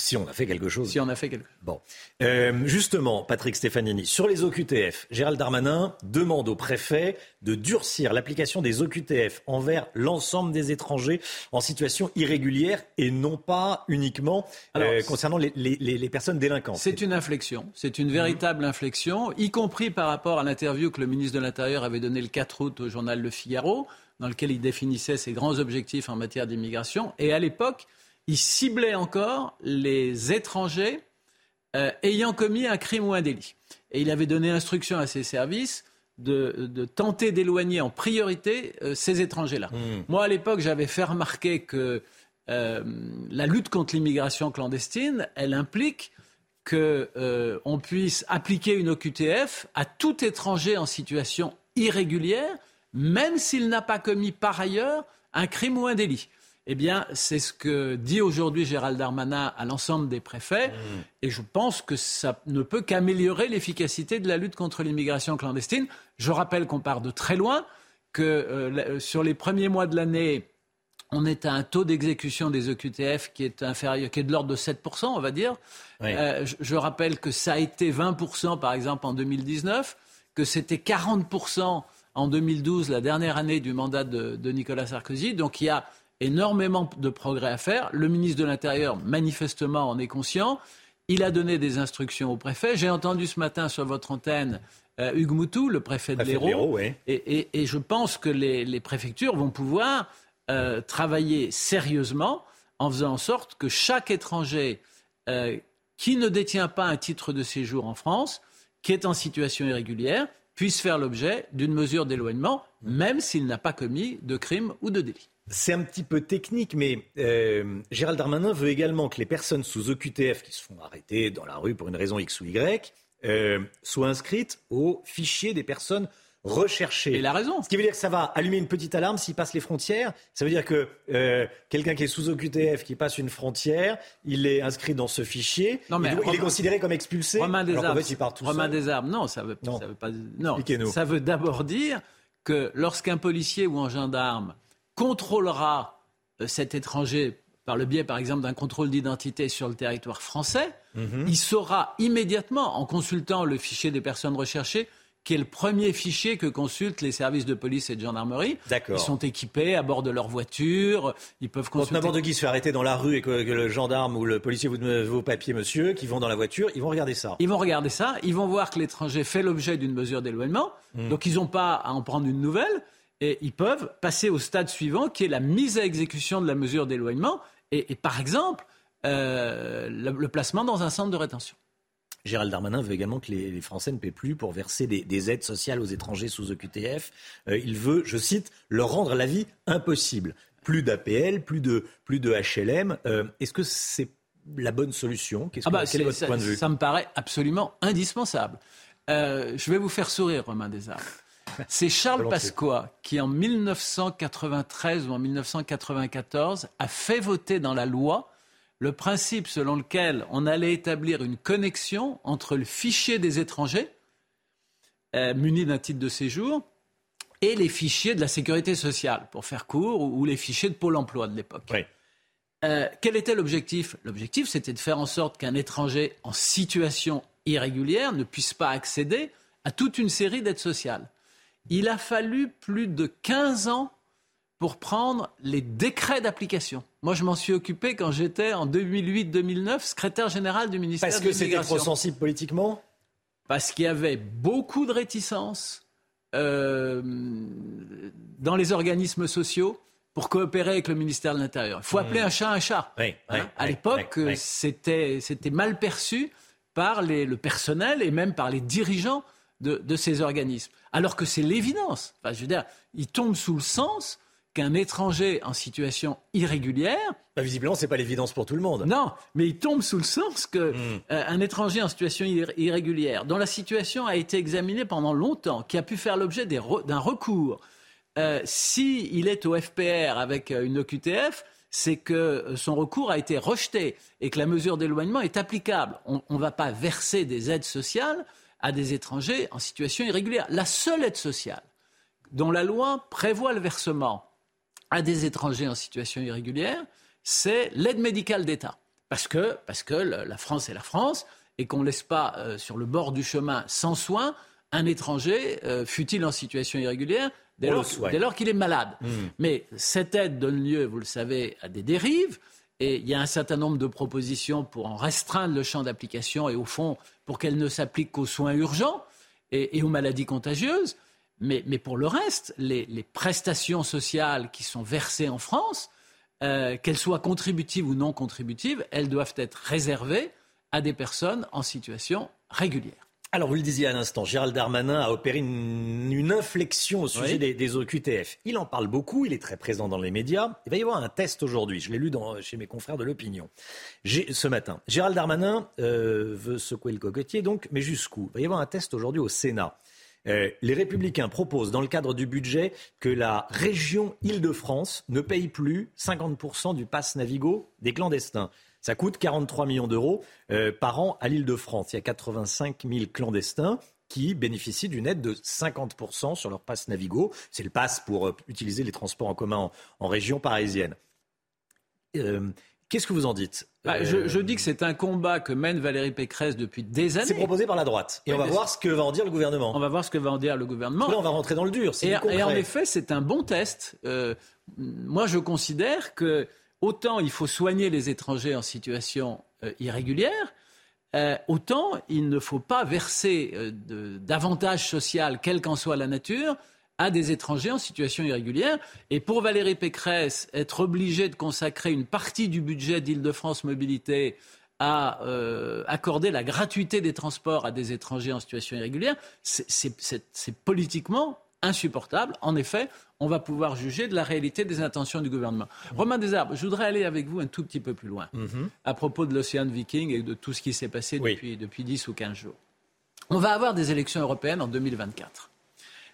Si on a fait quelque chose. Si on a fait quelque chose. Bon. Euh, justement, Patrick Stefanini, sur les OQTF, Gérald Darmanin demande au préfet de durcir l'application des OQTF envers l'ensemble des étrangers en situation irrégulière et non pas uniquement euh, concernant les, personnes délinquantes. C'est une inflexion. C'est une véritable inflexion, y compris par rapport à l'interview que le ministre de l'Intérieur avait donnée le 4 août au journal Le Figaro, dans lequel il définissait ses grands objectifs en matière d'immigration. Et à l'époque, il ciblait encore les étrangers euh, ayant commis un crime ou un délit. Et il avait donné instruction à ses services de, tenter d'éloigner en priorité euh, ces étrangers-là. Hmm. Moi, à l'époque, j'avais fait remarquer que euh, la lutte contre l'immigration clandestine, elle implique qu'on puisse appliquer une OQTF à tout étranger en situation irrégulière, même s'il n'a pas commis par ailleurs un crime ou un délit. Eh bien, c'est ce que dit aujourd'hui Gérald Darmanin à l'ensemble des préfets. Mmh. Et je pense que ça ne peut qu'améliorer l'efficacité de la lutte contre l'immigration clandestine. Je rappelle qu'on part de très loin, que euh, sur les premiers mois de l'année, on est à un taux d'exécution des EQTF qui est inférieur, qui est de l'ordre de 7%, on va dire. Euh, je, rappelle que ça a été 20% par exemple en 2019, que c'était 40% en 2012, la dernière année du mandat de, de Nicolas Sarkozy. Donc il y a énormément de progrès à faire. Le ministre de l'Intérieur, manifestement, en est conscient. Il a donné des instructions au préfet. J'ai entendu ce matin sur votre antenne euh, Hugues Moutou, le préfet de l'Hérault. Et, je pense que les, préfectures vont pouvoir euh, travailler sérieusement en faisant en sorte que chaque étranger euh, qui ne détient pas un titre de séjour en France, qui est en situation irrégulière, puisse faire l'objet d'une mesure d'éloignement, même s'il n'a pas commis de crime ou de délit. C'est un petit peu technique, mais euh, Gérald Darmanin veut également que les personnes sous OQTF qui se font arrêter dans la rue pour une raison X ou Y euh, soient inscrites au fichier des personnes recherchées. Il a raison. Ce qui veut dire que ça va allumer une petite alarme s'il passe les frontières. Ça veut dire que euh, quelqu'un qui est sous OQTF, qui passe une frontière, il est inscrit dans ce fichier. Non, mais il, il est considéré comme expulsé. Romain des alors Arbres, fait, il part tout Romain seul. des Arbres, non, ça veut, Non. ça veut pas. Non, ça veut d'abord dire que lorsqu'un policier ou un gendarme contrôlera euh, cet étranger par le biais, par exemple, d'un contrôle d'identité sur le territoire français, Mhm. il saura immédiatement, en consultant le fichier des personnes recherchées, qui est le premier fichier que consultent les services de police et de gendarmerie. Ils sont équipés à bord de leur voiture, ils peuvent Quand consulter. n'importe qui se fait arrêter dans la rue et que, que le gendarme ou le policier vous demande vos papiers, monsieur, qui vont dans la voiture, ils vont regarder ça. Ils vont regarder ça, ils vont voir que l'étranger fait l'objet d'une mesure d'éloignement, Mm. donc ils n'ont pas à en prendre une nouvelle, et ils peuvent passer au stade suivant, qui est la mise à exécution de la mesure d'éloignement, et, et par exemple, euh, le, le placement dans un centre de rétention. Gérald Darmanin veut également que les, Français ne paient plus pour verser des, des aides sociales aux étrangers sous EQTF. Euh, il veut, je cite, leur rendre la vie impossible. Plus d'APL, plus de, plus de HLM. Euh, Est-ce que c'est la bonne solution? Ah que- bah, Quel est votre ça, point de vue? ça me paraît absolument indispensable. Euh, je vais vous faire sourire, Romain Desarmes. [laughs] C'est Charles. Pasqua qui, en 1993 ou en 1994, a fait voter dans la loi le principe selon lequel on allait établir une connexion entre le fichier des étrangers, euh, munis d'un titre de séjour, et les fichiers de la sécurité sociale, pour faire court, ou, ou les fichiers de Pôle emploi de l'époque. Euh, quel était l'objectif? L'objectif, c'était de faire en sorte qu'un étranger en situation irrégulière ne puisse pas accéder à toute une série d'aides sociales. Il a fallu plus de 15 ans pour prendre les décrets d'application. Moi, je m'en suis occupé quand j'étais en 2008-2009 secrétaire général du ministère Parce de que c'était l'immigration. trop sensible politiquement? Parce qu'il y avait beaucoup de réticences euh, dans les organismes sociaux pour coopérer avec le ministère de l'Intérieur. Il faut appeler un chat un chat. Oui, oui, à oui, l'époque, c'était c'était mal perçu par les- le personnel et même par les dirigeants de, de ces organismes. Alors que c'est l'évidence. Enfin, je veux dire, il tombe sous le sens qu'un étranger en situation irrégulière. Bah, visiblement, c'est pas l'évidence pour tout le monde. Non, mais il tombe sous le sens que Hmm. euh, étranger en situation ir- irrégulière, dont la situation a été examinée pendant longtemps, qui a pu faire l'objet re- d'un recours, euh, si il est au FPR avec euh, une OQTF, c'est que son recours a été rejeté et que la mesure d'éloignement est applicable. On ne va pas verser des aides sociales à des étrangers en situation irrégulière. La seule aide sociale dont la loi prévoit le versement à des étrangers en situation irrégulière, c'est l'aide médicale d'État. Parce que, parce que le- la France est la France et qu'on ne laisse pas euh, sur le bord du chemin sans soin un étranger, euh, fût-il en situation irrégulière, dès lors, souhaite. dès lors qu'il est malade. Mm. Mais cette aide donne lieu, vous le savez, à des dérives. Et il y a un certain nombre de propositions pour en restreindre le champ d'application et au fond pour qu'elle ne s'applique qu'aux soins urgents et, aux maladies contagieuses. Mais, mais pour le reste, les, les prestations sociales qui sont versées en France, euh, qu'elles soient contributives ou non contributives, elles doivent être réservées à des personnes en situation régulière. Alors, vous le disiez à l'instant, Gérald Darmanin a opéré une, une inflexion au sujet Oui. des, des OQTF. Il en parle beaucoup, il est très présent dans les médias. Il va y avoir un test aujourd'hui. Je l'ai lu dans- chez mes confrères de l'opinion ce matin. Gérald Darmanin euh, veut secouer le cocotier, donc, mais jusqu'où? Il va y avoir un test aujourd'hui au Sénat. Euh, les Républicains proposent, dans le cadre du budget, que la région Île-de-France ne paye plus 50% du pass Navigo des clandestins. Ça coûte 43 millions d'euros euh, par an à l'Île-de-France. Il y a 85 000 clandestins qui bénéficient d'une aide de 50% sur leur pass Navigo. C'est le pass pour euh, utiliser les transports en commun en, en région parisienne. Euh, Qu'est-ce que vous en dites Bah, je, je dis que c'est un combat que mène Valérie Pécresse depuis des années. C'est proposé par la droite. Et Oui, on va voir ce que va en dire le gouvernement. On va voir ce que va en dire le gouvernement. Là, on va rentrer dans le dur. Et, en effet, c'est un bon test. Euh, moi, je considère que autant il faut soigner les étrangers en situation euh, irrégulière, euh, autant il ne faut pas verser euh, d'avantages sociaux, quelle qu'en soit la nature, à des étrangers en situation irrégulière. Et pour Valérie Pécresse, être obligée de consacrer une partie du budget d'Île-de-France Mobilité à accorder la gratuité des transports à des étrangers en situation irrégulière, c'est politiquement insupportable. En effet, on va pouvoir juger de la réalité des intentions du gouvernement. Romain Desarbes, je voudrais aller avec vous un tout petit peu plus loin Mhm. à propos de l'Océan Viking et de tout ce qui s'est passé depuis, depuis 10 ou 15 jours. On va avoir des élections européennes en 2024.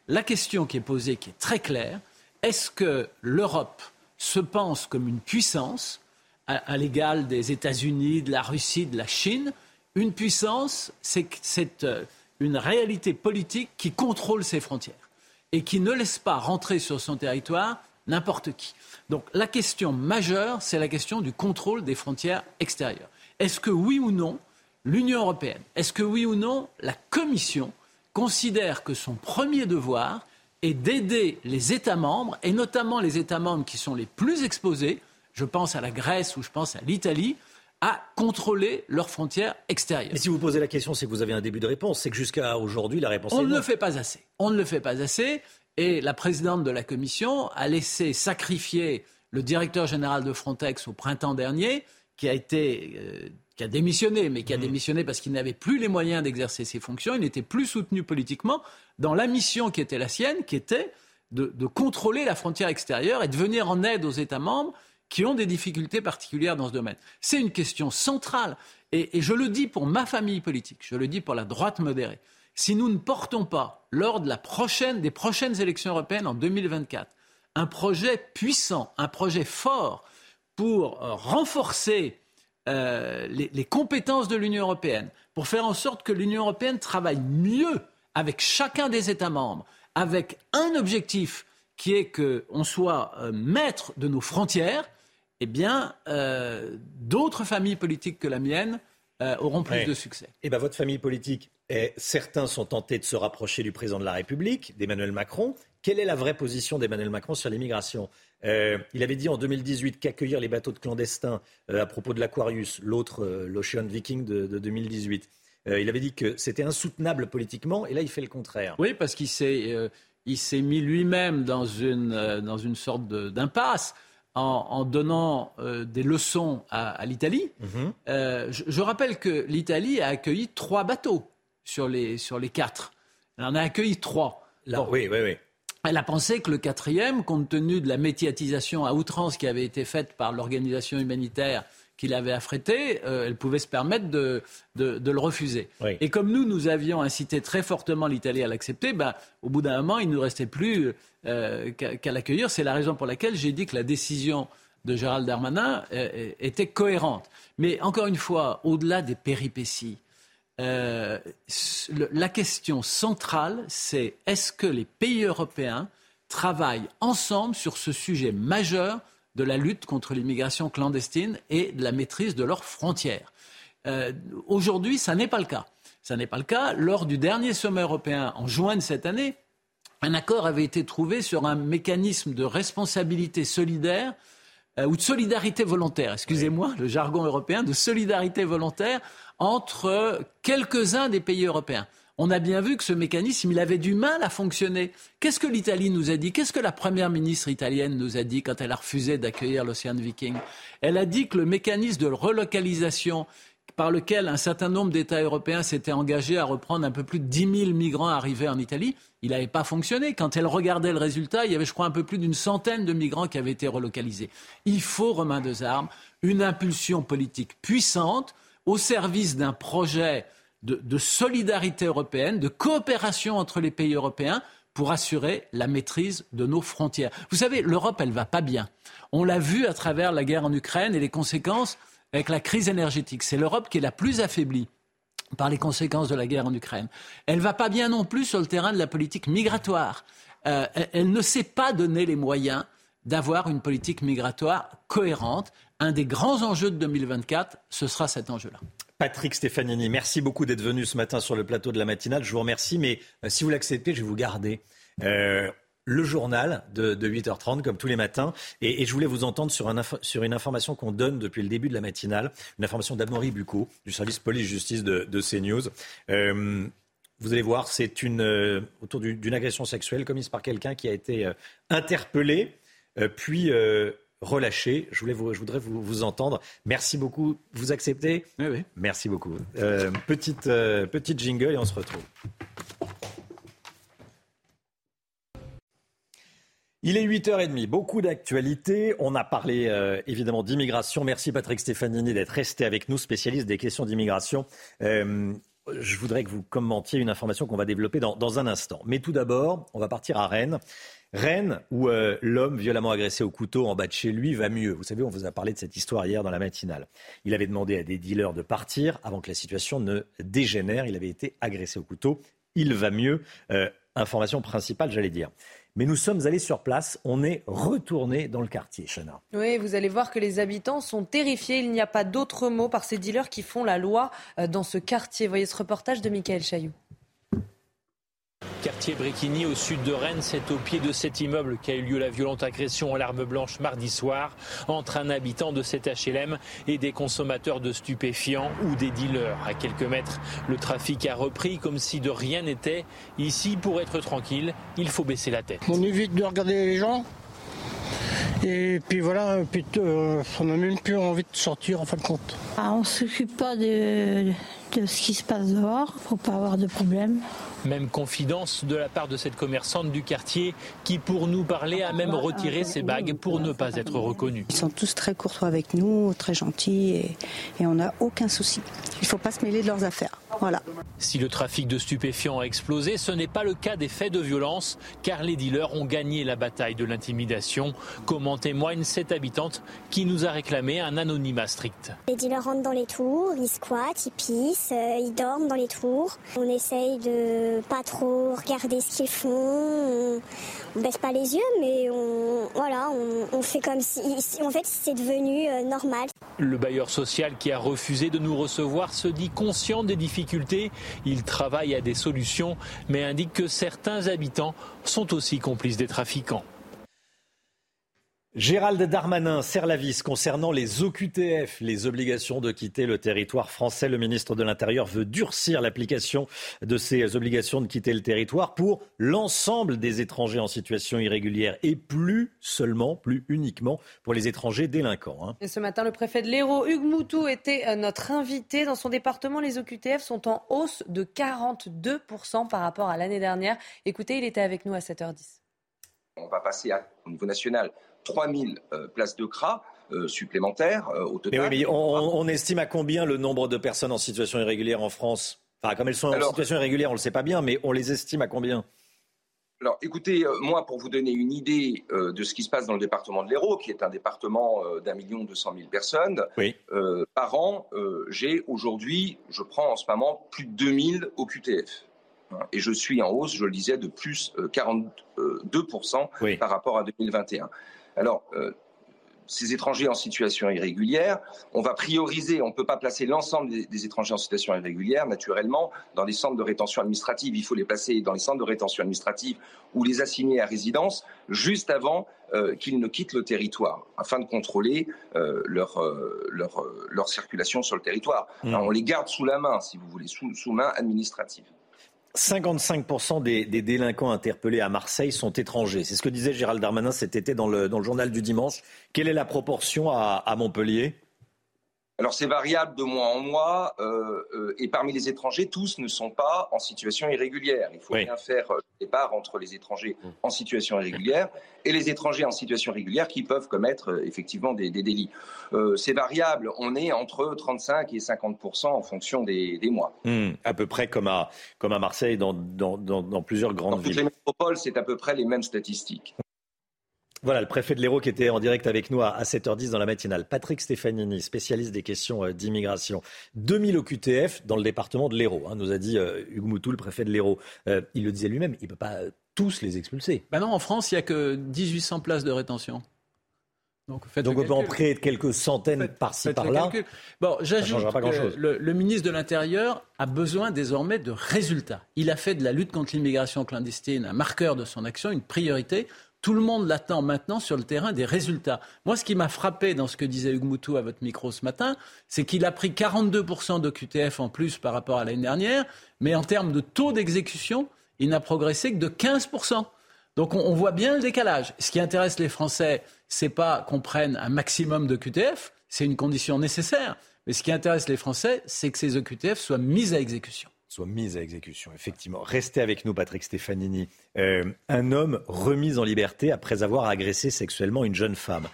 La question qui est posée, qui est très claire, est-ce que l'Europe se pense comme une puissance à, à l'égal des États-Unis, de la Russie, de la Chine? Une puissance, c'est euh, une réalité politique qui contrôle ses frontières et qui ne laisse pas rentrer sur son territoire n'importe qui. Donc la question majeure, c'est la question du contrôle des frontières extérieures. Est-ce que oui ou non, l'Union européenne, est-ce que oui ou non, la Commission considère que son premier devoir est d'aider les États membres, et notamment les États membres qui sont les plus exposés, je pense à la Grèce ou je pense à l'Italie, à contrôler leurs frontières extérieures. Mais si vous posez la question, c'est que vous avez un début de réponse. C'est que jusqu'à aujourd'hui, la réponse On est ne non. le fait pas assez. On ne le fait pas assez. Et la présidente de la commission a laissé sacrifier le directeur général de Frontex au printemps dernier, qui a été, euh, qui a démissionné, mais qui a démissionné parce qu'il n'avait plus les moyens d'exercer ses fonctions. Il n'était plus soutenu politiquement dans la mission qui était la sienne, qui était de, de contrôler la frontière extérieure et de venir en aide aux États membres qui ont des difficultés particulières dans ce domaine. C'est une question centrale. Et, je le dis pour ma famille politique, je le dis pour la droite modérée. Si nous ne portons pas, lors de la prochaine, des prochaines élections européennes en 2024, un projet puissant, un projet fort pour euh, renforcer euh, les, les compétences de l'Union européenne, pour faire en sorte que l'Union européenne travaille mieux avec chacun des États membres, avec un objectif qui est qu'on soit euh, maître de nos frontières, eh bien, euh, d'autres familles politiques que la mienne euh, auront plus Ouais. de succès. Eh ben, votre famille politique, certains sont tentés de se rapprocher du président de la République, d'Emmanuel Macron. Quelle est la vraie position d'Emmanuel Macron sur l'immigration? Euh, Il avait dit en 2018 qu'accueillir les bateaux de clandestins à propos de l'Aquarius, l'autre, l'Ocean Viking de, de 2018, euh, il avait dit que c'était insoutenable politiquement, et là il fait le contraire. Oui, parce qu'il s'est, il s'est mis lui-même dans une, dans une sorte d'impasse en, en donnant euh, des leçons à, à l'Italie. Euh, je, je rappelle que l'Italie a accueilli trois bateaux sur les, sur les quatre. Elle en a accueilli trois. Bon. Oui, oui, oui. Elle a pensé que le quatrième, compte tenu de la médiatisation à outrance qui avait été faite par l'organisation humanitaire qui l'avait affrété, euh, elle pouvait se permettre de, de- de le refuser. Et comme nous, nous avions incité très fortement l'Italie à l'accepter, ben, au bout d'un moment, il ne nous restait plus euh, qu'à l'accueillir. C'est la raison pour laquelle j'ai dit que la décision de Gérald Darmanin euh, était cohérente. Mais encore une fois, au-delà des péripéties, euh, la question centrale, c'est est-ce que les pays européens travaillent ensemble sur ce sujet majeur de la lutte contre l'immigration clandestine et de la maîtrise de leurs frontières Euh, Aujourd'hui, ça n'est pas le cas. Ça n'est pas le cas. Lors du dernier sommet européen en juin de cette année, un accord avait été trouvé sur un mécanisme de responsabilité solidaire euh, ou de solidarité volontaire, excusez-moi, le jargon européen, de solidarité volontaire entre quelques-uns des pays européens. On a bien vu que ce mécanisme, il avait du mal à fonctionner. Qu'est-ce que l'Italie nous a dit? Qu'est-ce que la première ministre italienne nous a dit quand elle a refusé d'accueillir l'Océan Viking? Elle a dit que le mécanisme de relocalisation par lequel un certain nombre d'États européens s'étaient engagés à reprendre un peu plus de 10 000 migrants arrivés en Italie, il n'avait pas fonctionné. Quand elle regardait le résultat, il y avait, je crois, un peu plus d'une centaine de migrants qui avaient été relocalisés. Il faut, Romain Desarmes, une impulsion politique puissante au service d'un projet de, de solidarité européenne, de coopération entre les pays européens pour assurer la maîtrise de nos frontières. Vous savez, l'Europe, elle va pas bien. On l'a vu à travers la guerre en Ukraine et les conséquences avec la crise énergétique. C'est l'Europe qui est la plus affaiblie par les conséquences de la guerre en Ukraine. Elle va pas bien non plus sur le terrain de la politique migratoire. Euh, elle, ne sait pas donner les moyens d'avoir une politique migratoire cohérente. Un des grands enjeux de 2024, ce sera cet enjeu-là. Patrick Stefanini, merci beaucoup d'être venu ce matin sur le plateau de la matinale. Je vous remercie, mais euh, si vous l'acceptez, je vais vous garder. Euh, le journal de, de 8h30, comme tous les matins. Et, je voulais vous entendre sur, une information qu'on donne depuis le début de la matinale, une information d'Amaury Bucco, du service police-justice de, CNews. Euh, vous allez voir, c'est autour d'une agression sexuelle commise par quelqu'un qui a été interpellé, puis relâché. Je, voulais vous, je voudrais vous, vous, entendre. Merci beaucoup. Vous acceptez? Oui, oui. Merci beaucoup. petite, petite jingle et on se retrouve. Il est 8h30, beaucoup d'actualités. On a parlé évidemment d'immigration. Merci Patrick Stefanini d'être resté avec nous, spécialiste des questions d'immigration je voudrais que vous commentiez une information qu'on va développer dans, un instant. Mais tout d'abord, on va partir à Rennes. Rennes, où euh, l'homme violemment agressé au couteau en bas de chez lui va mieux. Vous savez, on vous a parlé de cette histoire hier dans la matinale. Il avait demandé à des dealers de partir avant que la situation ne dégénère. Il avait été agressé au couteau. Il va mieux. Euh, information principale, j'allais dire. Mais nous sommes allés sur place, on est retourné dans le quartier, Chana. Oui, vous allez voir que les habitants sont terrifiés. Il n'y a pas d'autre mot par ces dealers qui font la loi euh, dans ce quartier. Voyez ce reportage de Michael Chailloux. Quartier Bréquigny au sud de Rennes, c'est au pied de cet immeuble qu'a eu lieu la violente agression à l'arme blanche mardi soir entre un habitant de cet HLM et des consommateurs de stupéfiants ou des dealers. À quelques mètres, le trafic a repris comme si de rien n'était. Ici, pour être tranquille, il faut baisser la tête. On évite de regarder les gens. Et puis voilà, puis, euh, on n'a même plus envie de sortir en fin de compte. Ah, on ne s'occupe pas de, de ce qui se passe dehors pour pas avoir de problème. Même confidence de la part de cette commerçante du quartier qui, pour nous parler, a même retiré ses bagues pour ne pas être reconnue. Ils sont tous très courtois avec nous, très gentils et, et on n'a aucun souci. Il ne faut pas se mêler de leurs affaires. Voilà. Si le trafic de stupéfiants a explosé, ce n'est pas le cas des faits de violence, car les dealers ont gagné la bataille de l'intimidation, comme en témoigne cette habitante qui nous a réclamé un anonymat strict. Les dealers rentrent dans les tours, ils squattent, ils pissent, euh, ils dorment dans les tours. On essaye de pas trop regarder ce qu'ils font. On, baisse pas les yeux, mais on, voilà, on, fait comme si, en fait, c'est devenu euh, normal. Le bailleur social qui a refusé de nous recevoir se dit conscient des difficultés. Il travaille à des solutions, mais indique que certains habitants sont aussi complices des trafiquants. Gérald Darmanin serre la vis concernant les OQTF, les obligations de quitter le territoire français. Le ministre de l'Intérieur veut durcir l'application de ces obligations de quitter le territoire pour l'ensemble des étrangers en situation irrégulière et plus seulement, plus uniquement pour les étrangers délinquants. Hein. Et ce matin, le préfet de l'Hérault, Hugues Moutou, était euh, notre invité. Dans son département, les OQTF sont en hausse de 42% par rapport à l'année dernière. Écoutez, il était avec nous à 7h10. On va passer au niveau national 3000 euh, places de CRA. Euh, supplémentaires euh, au total. Mais oui, mais on, estime à combien le nombre de personnes en situation irrégulière en France? Enfin, comme elles sont en situation irrégulière, on ne le sait pas bien, mais on les estime à combien? Alors, écoutez, moi, pour vous donner une idée de ce qui se passe dans le département de l'Hérault, qui est un département d'un million deux cent mille personnes, par an, j'ai aujourd'hui, je prends en ce moment plus de 2000 au QTF. Et je suis en hausse, je le disais, de plus 42% par rapport à 2021. Alors, euh, ces étrangers en situation irrégulière, on va prioriser, on ne peut pas placer l'ensemble des, étrangers en situation irrégulière, naturellement, dans les centres de rétention administrative. Il faut les placer dans les centres de rétention administrative ou les assigner à résidence juste avant euh, qu'ils ne quittent le territoire, afin de contrôler euh, leur, leur, circulation sur le territoire. Mmh. on les garde sous la main, si vous voulez, sous main administrative. 55% des, délinquants interpellés à Marseille sont étrangers. C'est ce que disait Gérald Darmanin cet été dans le, journal du dimanche. Quelle est la proportion à Montpellier? Alors c'est variable de mois en mois, euh, euh, et parmi les étrangers, tous ne sont pas en situation irrégulière. Il faut bien faire le euh, départ entre les étrangers mm. en situation irrégulière et les étrangers en situation régulière qui peuvent commettre effectivement des, délits. c'est variable, on est entre 35 et 50 en fonction des, mois. Mm. à peu près comme à, comme à Marseille, dans, dans, dans plusieurs grandes dans villes. Toutes les métropoles, c'est à peu près les mêmes statistiques. Voilà, le préfet de l'Hérault qui était en direct avec nous à 7h10 dans la matinale. Patrick Stefanini, spécialiste des questions euh, d'immigration. 2000 QTF dans le département de l'Hérault, hein, nous a dit euh, Hugues Moutou, le préfet de l'Hérault. Euh, il le disait lui-même, il ne peut pas tous les expulser. Ben non, en France, il n'y a que 1800 places de rétention. Donc, Donc on peut en créer quelques centaines par-ci, par-là. Bon, j'ajoute que le, le, ministre de l'Intérieur a besoin désormais de résultats. Il a fait de la lutte contre l'immigration clandestine un marqueur de son action, une priorité Tout le monde l'attend maintenant sur le terrain des résultats. Moi, ce qui m'a frappé dans ce que disait Hugues Moutou à votre micro ce matin, c'est qu'il a pris 42% de QTF en plus par rapport à l'année dernière, mais en termes de taux d'exécution, il n'a progressé que de 15%. Donc on, voit bien le décalage. Ce qui intéresse les Français, c'est pas qu'on prenne un maximum de QTF, c'est une condition nécessaire. Mais ce qui intéresse les Français, c'est que ces EQTF soient mis à exécution soit mise à exécution, effectivement. Restez avec nous, Patrick Stefanini. Euh, un homme remis en liberté après avoir agressé sexuellement une jeune femme.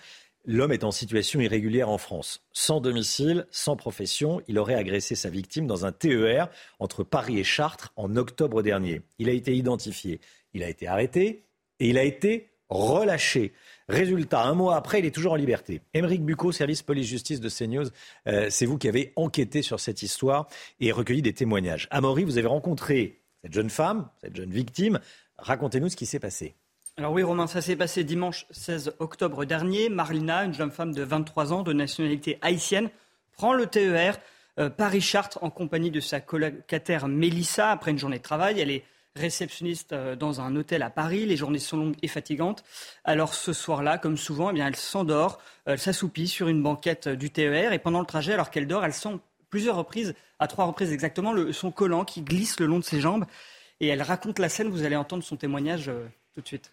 L'homme est en situation irrégulière en France. Sans domicile, sans profession, il aurait agressé sa victime dans un TER entre Paris et Chartres en octobre dernier. Il a été identifié, il a été arrêté et il a été relâché. Résultat, un mois après, il est toujours en liberté. Émeric Bucco, service police-justice de CNews, euh, c'est vous qui avez enquêté sur cette histoire et recueilli des témoignages. Amaury, vous avez rencontré cette jeune femme, cette jeune victime. Racontez-nous ce qui s'est passé. Alors oui, Romain, ça s'est passé dimanche 16 octobre dernier. Marlina, une jeune femme de 23 ans de nationalité haïtienne, prend le TER euh, Paris-Chartres en compagnie de sa colocataire Mélissa après une journée de travail. Elle est réceptionniste euh, dans un hôtel à Paris. Les journées sont longues et fatigantes. Alors ce soir-là, comme souvent, eh elle s'endort, elle s'assoupit sur une banquette du TER et pendant le trajet, alors qu'elle dort, elle sent plusieurs reprises, à trois reprises exactement, son collant qui glisse le long de ses jambes. Et elle raconte la scène, vous allez entendre son témoignage euh, tout de suite.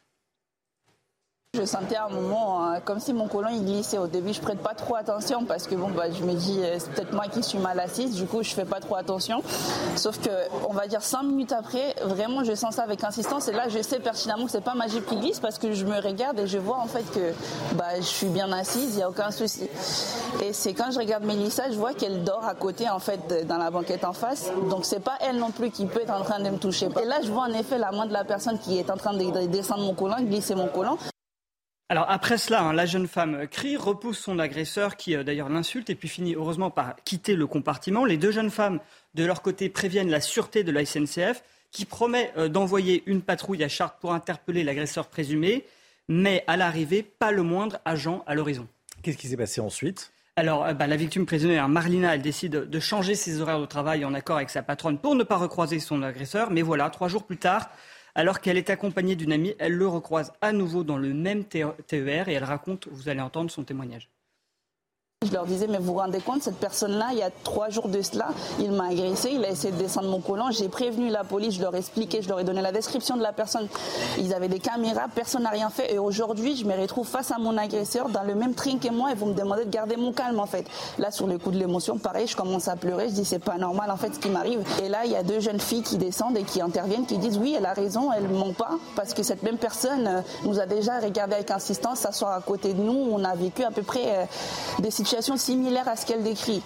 Je sentais à un moment hein, comme si mon colon glissait. Au début, je prête pas trop attention parce que bon, bah, je me dis euh, c'est peut-être moi qui suis mal assise. Du coup, je fais pas trop attention. Sauf que, on va dire cinq minutes après, vraiment, je sens ça avec insistance. Et là, je sais pertinemment que c'est pas ma jupe qui glisse parce que je me regarde et je vois en fait que bah, je suis bien assise, il y a aucun souci. Et c'est quand je regarde Mélissa, je vois qu'elle dort à côté en fait dans la banquette en face. Donc c'est pas elle non plus qui peut être en train de me toucher. Et là, je vois en effet la main de la personne qui est en train de descendre mon collant, glisser mon collant. Alors après cela, hein, la jeune femme crie, repousse son agresseur qui euh, d'ailleurs l'insulte et puis finit heureusement par quitter le compartiment. Les deux jeunes femmes, de leur côté, préviennent la sûreté de la SNCF qui promet euh, d'envoyer une patrouille à Chartres pour interpeller l'agresseur présumé, mais à l'arrivée, pas le moindre agent à l'horizon. Qu'est-ce qui s'est passé ensuite? Alors, euh, bah, la victime présumée, hein, Marlina, elle décide de changer ses horaires de travail en accord avec sa patronne pour ne pas recroiser son agresseur. Mais voilà, trois jours plus tard, alors qu'elle est accompagnée d'une amie, elle le recroise à nouveau dans le même TER et elle raconte, vous allez entendre son témoignage. Je leur disais, mais vous vous rendez compte, cette personne-là, il y a trois jours de cela, il m'a agressé, il a essayé de descendre mon collant, j'ai prévenu la police, je leur ai expliqué, je leur ai donné la description de la personne. Ils avaient des caméras, personne n'a rien fait. Et aujourd'hui, je me retrouve face à mon agresseur dans le même train que moi et vous me demandez de garder mon calme, en fait. Là, sur le coup de l'émotion, pareil, je commence à pleurer, je dis, c'est pas normal, en fait, ce qui m'arrive. Et là, il y a deux jeunes filles qui descendent et qui interviennent, qui disent, oui, elle a raison, elle ment pas, parce que cette même personne euh, nous a déjà regardé avec insistance, s'asseoir à côté de nous, on a vécu à peu près euh, des situations similaires à ce qu'elle décrit.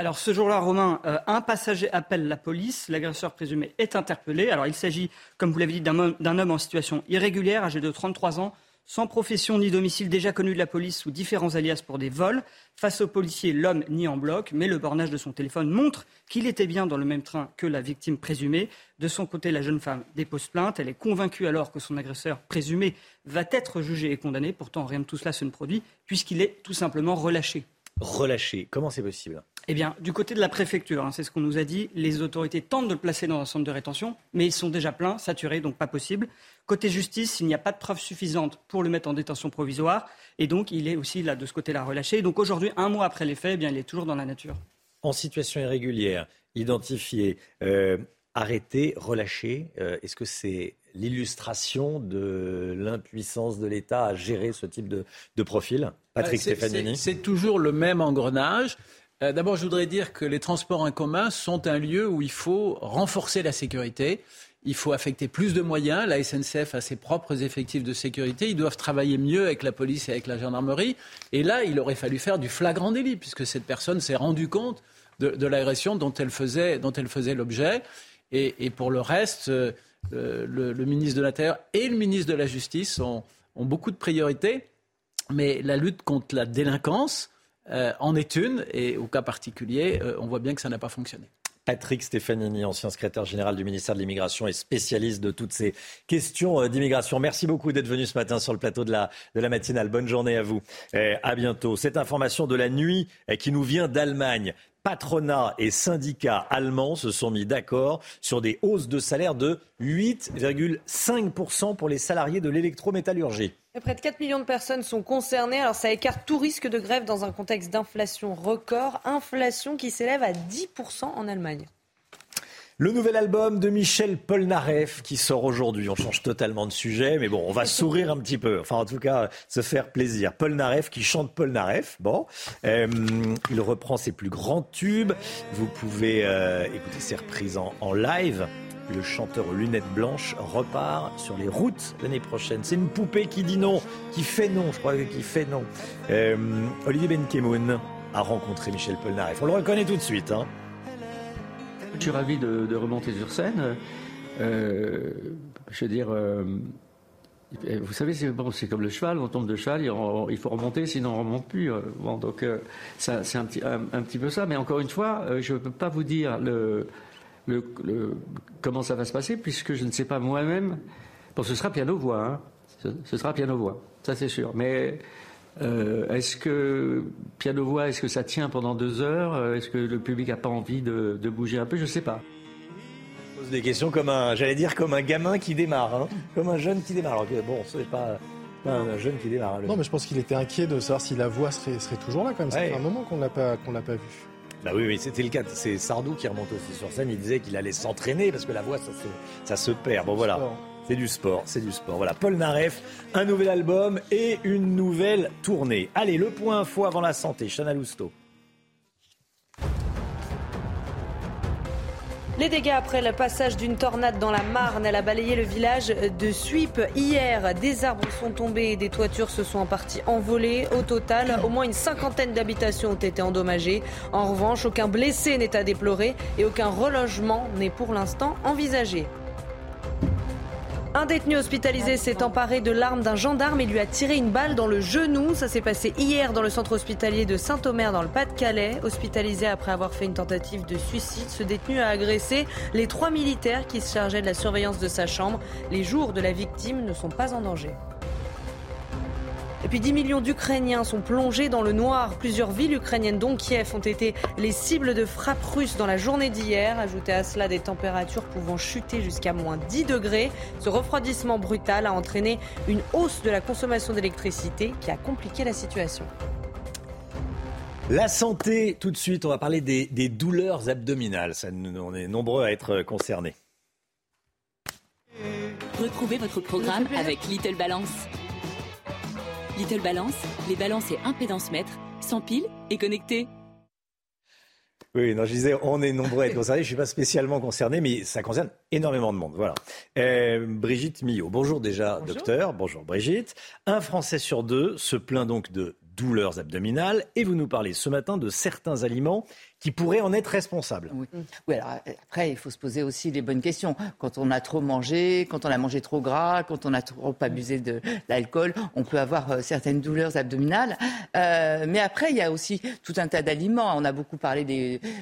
Alors ce jour-là, Romain, euh, un passager appelle la police. L'agresseur présumé est interpellé. Alors il s'agit, comme vous l'avez dit, d'un homme en situation irrégulière, âgé de 33 ans, sans profession ni domicile, déjà connu de la police sous différents alias pour des vols. Face aux policiers, l'homme nie en bloc, mais le bornage de son téléphone montre qu'il était bien dans le même train que la victime présumée. De son côté, la jeune femme dépose plainte. Elle est convaincue alors que son agresseur présumé va être jugé et condamné. Pourtant, rien de tout cela se ne produit, puisqu'il est tout simplement relâché relâché. Comment c'est possible? Eh bien, du côté de la préfecture, hein, c'est ce qu'on nous a dit, les autorités tentent de le placer dans un centre de rétention, mais ils sont déjà pleins, saturés, donc pas possible. Côté justice, il n'y a pas de preuves suffisantes pour le mettre en détention provisoire, et donc il est aussi là de ce côté-là relâché. Donc aujourd'hui, un mois après les faits, eh bien, il est toujours dans la nature. En situation irrégulière, identifié, euh, arrêté, relâché, euh, est-ce que c'est l'illustration de l'impuissance de l'État à gérer ce type de, profil Patrick Stefanini C'est toujours le même engrenage. Euh, d'abord, je voudrais dire que les transports en commun sont un lieu où il faut renforcer la sécurité. Il faut affecter plus de moyens. La SNCF a ses propres effectifs de sécurité. Ils doivent travailler mieux avec la police et avec la gendarmerie. Et là, il aurait fallu faire du flagrant délit, puisque cette personne s'est rendue compte de, l'agression dont elle faisait, l'objet. Et, pour le reste, euh, euh, le, ministre de l'Intérieur et le ministre de la Justice ont, beaucoup de priorités, mais la lutte contre la délinquance euh, en est une, et au cas particulier, on voit bien que ça n'a pas fonctionné. Patrick Stefanini, ancien secrétaire général du ministère de l'Immigration et spécialiste de toutes ces questions d'immigration. Merci beaucoup d'être venu ce matin sur le plateau de la, de la matinale. Bonne journée à vous. à bientôt. Cette information de la nuit qui nous vient d'Allemagne. Patronat et syndicats allemands se sont mis d'accord sur des hausses de salaire de 8,5% pour les salariés de l'électrométallurgie. Près de 4 millions de personnes sont concernées. Alors ça écarte tout risque de grève dans un contexte d'inflation record. Inflation qui s'élève à 10% en Allemagne. Le nouvel album de Michel Polnareff qui sort aujourd'hui. On change totalement de sujet, mais bon, on va sourire un petit peu. Enfin, en tout cas, se faire plaisir. Polnareff qui chante Polnareff. Bon, euh, il reprend ses plus grands tubes. Vous pouvez euh, écouter ses reprises en, live. Le chanteur aux lunettes blanches repart sur les routes l'année prochaine. C'est une poupée qui dit non, qui fait non, je crois, qui fait non. Euh, Olivier Benkemoun a rencontré Michel Polnareff. On le reconnaît tout de suite. Hein. Je suis ravi de, remonter sur scène. Euh, je veux dire, euh, vous savez, c'est comme le cheval, on tombe de cheval, il, faut remonter, sinon on ne remonte plus. Donc c'est un, petit, peu ça. Mais encore une fois, je ne peux pas vous dire comment ça va se passer, puisque je ne sais pas moi-même. Bon, ce sera piano-voix, hein. ce, sera piano-voix, ça c'est sûr. Mais euh, est-ce que piano-voix, est-ce que ça tient pendant deux heures? Est-ce que le public n'a pas envie de, bouger un peu? Je ne sais pas. pose des questions comme un, j'allais dire comme un gamin qui démarre, hein. comme un jeune qui démarre. Alors bon, ce n'est pas un jeune qui démarre. Non, mais je pense qu'il était inquiet de savoir si la voix serait, serait toujours là quand même. Ça fait un moment qu'on l'a pas qu'on l'a pas vu. Bah oui, oui, c'était le cas. C'est Sardou qui remonte aussi sur scène. Il disait qu'il allait s'entraîner parce que la voix, ça se, ça se perd. Bon, voilà. C'est du sport, c'est du sport. Voilà, Paul Naref, un nouvel album et une nouvelle tournée. Allez, le point info avant la santé, Chana Lousteau. Les dégâts après le passage d'une tornade dans la Marne, elle a balayé le village de Suip hier. Des arbres sont tombés, des toitures se sont en partie envolées. Au total, au moins une cinquantaine d'habitations ont été endommagées. En revanche, aucun blessé n'est à déplorer et aucun relogement n'est pour l'instant envisagé. Un détenu hospitalisé s'est emparé de l'arme d'un gendarme et lui a tiré une balle dans le genou. Ça s'est passé hier dans le centre hospitalier de Saint-Omer dans le Pas-de-Calais. Hospitalisé après avoir fait une tentative de suicide, ce détenu a agressé les trois militaires qui se chargeaient de la surveillance de sa chambre. Les jours de la victime ne sont pas en danger. Et puis 10 millions d'Ukrainiens sont plongés dans le noir. Plusieurs villes ukrainiennes, dont Kiev, ont été les cibles de frappes russes dans la journée d'hier. Ajoutez à cela des températures pouvant chuter jusqu'à moins 10 degrés. Ce refroidissement brutal a entraîné une hausse de la consommation d'électricité qui a compliqué la situation. La santé, tout de suite, on va parler des, douleurs abdominales. Ça, on est nombreux à être concernés. Retrouvez votre programme avec Little Balance. Little Balance, les balances et impédance mètres, sans pile et connectés. Oui, non, je disais, on est nombreux à être concernés. Je ne suis pas spécialement concerné, mais ça concerne énormément de monde. Voilà. Euh, Brigitte Millot. Bonjour déjà, docteur. Bonjour Brigitte. Un Français sur deux se plaint donc de douleurs abdominales et vous nous parlez ce matin de certains aliments qui pourrait en être responsable. Oui. alors après, il faut se poser aussi les bonnes questions. Quand on a trop mangé, quand on a mangé trop gras, quand on a trop abusé de l'alcool, on peut avoir euh, certaines douleurs abdominales. Euh, mais après, il y a aussi tout un tas d'aliments. On a beaucoup parlé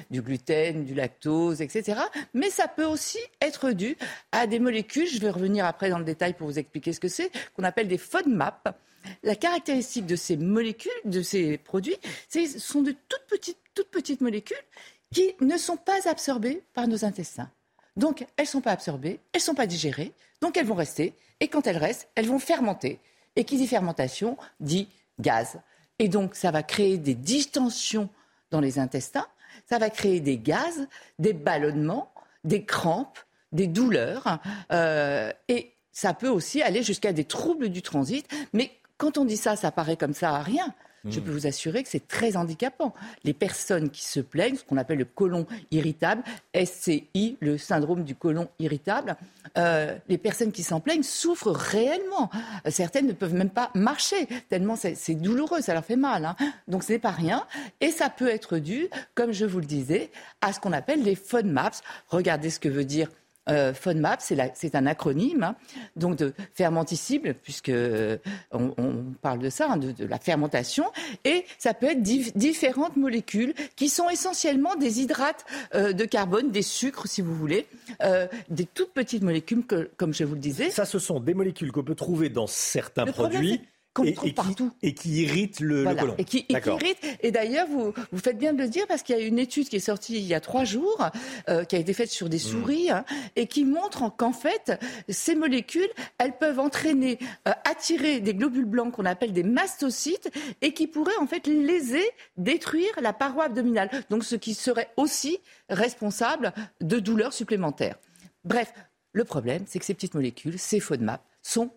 du gluten, du lactose, etc. Mais ça peut aussi être dû à des molécules, je vais revenir après dans le détail pour vous expliquer ce que c'est, qu'on appelle des FODMAP. La caractéristique de ces molécules, de ces produits, ce sont de toutes petites molécules qui ne sont pas absorbées par nos intestins. Donc, elles ne sont pas absorbées, elles ne sont pas digérées, donc elles vont rester. Et quand elles restent, elles vont fermenter. Et qui dit fermentation dit gaz. Et donc, ça va créer des distensions dans les intestins, ça va créer des gaz, des ballonnements, des crampes, des douleurs. Euh, et ça peut aussi aller jusqu'à des troubles du transit. Mais quand on dit ça, ça paraît comme ça à rien. Je peux vous assurer que c'est très handicapant. Les personnes qui se plaignent, ce qu'on appelle le côlon irritable, SCI, le syndrome du côlon irritable, euh, les personnes qui s'en plaignent souffrent réellement. Certaines ne peuvent même pas marcher, tellement c'est douloureux, ça leur fait mal. Hein. Donc ce n'est pas rien. Et ça peut être dû, comme je vous le disais, à ce qu'on appelle les FODMAPs. Regardez ce que veut dire euh, FODMAP, c'est un acronyme, hein, donc de fermenticible, puisque euh, on, parle de ça, hein, de, la fermentation, et ça peut être différentes molécules qui sont essentiellement des hydrates euh, de carbone, des sucres, si vous voulez, des toutes petites molécules, comme je vous le disais. Ça, ce sont des molécules qu'on peut trouver dans certains produits qu'on les trouve partout. Et qui irrite le, colon. Et qui, irrite. Et d'ailleurs, vous, vous faites bien de le dire parce qu'il y a une étude qui est sortie il y a trois jours, euh, qui a été faite sur des hmm. souris, hein, et qui montre qu'en fait, ces molécules, elles peuvent entraîner, euh, attirer des globules blancs qu'on appelle des mastocytes, et qui pourraient en fait léser, détruire la paroi abdominale. Donc, ce qui serait aussi responsable de douleurs supplémentaires. Bref, le problème, c'est que ces petites molécules, ces FODMAP, sont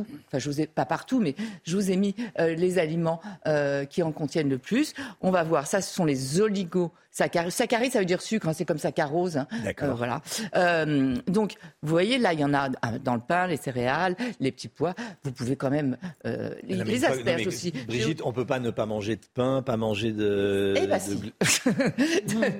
Enfin, je vous ai pas partout, mais je vous ai mis euh, les aliments euh, qui en contiennent le plus. On va voir. Ça, ce sont les oligos Saccharide, ça veut dire sucre, hein, c'est comme saccharose. Hein. D'accord. Euh, voilà. Euh, donc, vous voyez, là, il y en a ah, dans le pain, les céréales, les petits pois. Vous pouvez quand même euh, les, asperges aussi. Brigitte, on ne peut pas ne pas manger de pain, pas manger de. Eh ben [laughs]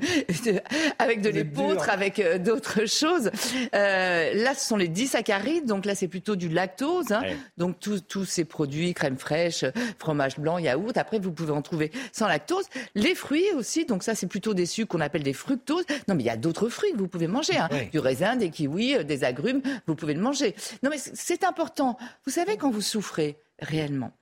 avec de l'épeautre, avec d'autres [laughs] choses. là, ce sont les disaccharides. Donc là, c'est plutôt du lactose. Hein. Donc tous ces produits, crème fraîche, fromage blanc, yaourt. Après, vous pouvez en trouver sans lactose. Les fruits aussi. Donc ça, c'est plutôt des sucres qu'on appelle des fructoses. Non, mais il y a d'autres fruits que vous pouvez manger. Hein. Du raisin, des kiwis, euh, des agrumes, vous pouvez le manger. Non, mais c'est important. Vous savez, quand vous souffrez réellement,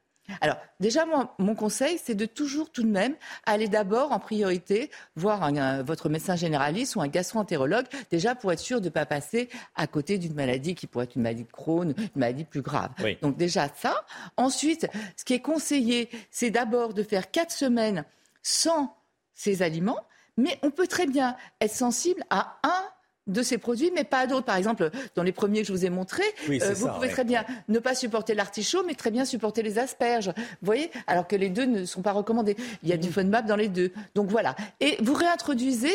alors, déjà, moi, mon conseil, c'est de toujours, tout de même, aller d'abord, en priorité, voir votre médecin généraliste ou un gastro-entérologue, déjà pour être sûr de ne pas passer à côté d'une maladie qui pourrait être une maladie de Crohn, une maladie plus grave. Donc, déjà, ça. Ensuite, ce qui est conseillé, c'est d'abord de faire quatre semaines sans ces aliments, mais on peut très bien être sensible à un de ces produits, mais pas à d'autres. Par exemple, dans les premiers que je vous ai montrés, euh, vous pouvez très bien ne pas supporter l'artichaut, mais très bien supporter les asperges. Vous voyez Alors que les deux ne sont pas recommandés. Il y a du. FODMAP dans les deux. Donc voilà. Et vous réintroduisez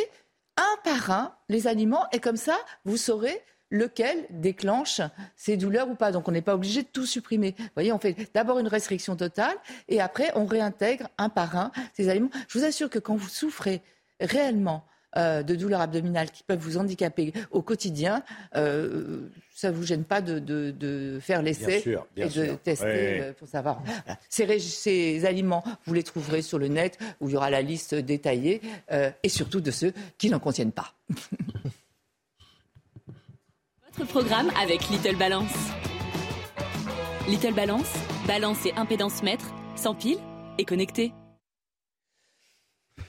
un par un les aliments, et comme ça, vous saurez lequel déclenche ces douleurs ou pas. Donc on n'est pas obligé de tout supprimer. Vous voyez, on fait d'abord une restriction totale et après on réintègre un par un ces aliments. Je vous assure que quand vous souffrez réellement euh, de douleurs abdominales qui peuvent vous handicaper au quotidien, euh, ça ne vous gêne pas de, faire l'essai et de tester euh, pour savoir. Ces, ces, aliments, vous les trouverez sur le net où il y aura la liste détaillée et surtout de ceux qui n'en contiennent pas. [laughs] Votre programme avec Little Balance. Little Balance, balance et impédance mètre, sans pile et connecté.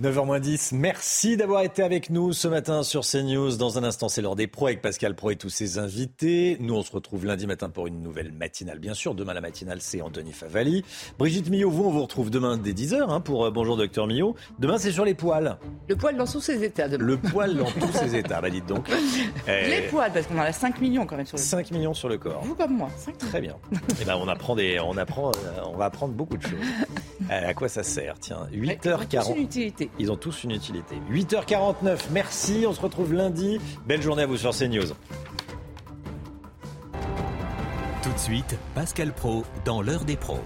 9h10, merci d'avoir été avec nous ce matin sur CNews. Dans un instant, c'est l'heure des pros avec Pascal Pro et tous ses invités. Nous, on se retrouve lundi matin pour une nouvelle matinale, bien sûr. Demain, la matinale, c'est Anthony Favali. Brigitte Millot, vous, on vous retrouve demain dès 10h hein, pour euh, Bonjour Docteur Millot. Demain, c'est sur les poils. Le poil dans tous ses états. Demain. Le poil dans tous ses états, bah dites donc. [laughs] Les eh. poils, parce qu'on en a 5 millions quand même sur le 5 millions sur le corps. Vous comme moi. Très bien. Et eh ben, on apprend des, on apprend, euh, on va apprendre beaucoup de choses. [laughs] Euh, à quoi ça sert Tiens, 8h40. Ils ont tous une utilité. 8h49, merci. On se retrouve lundi. Belle journée à vous sur CNews. Tout de suite, Pascal Pro dans l'heure des pros.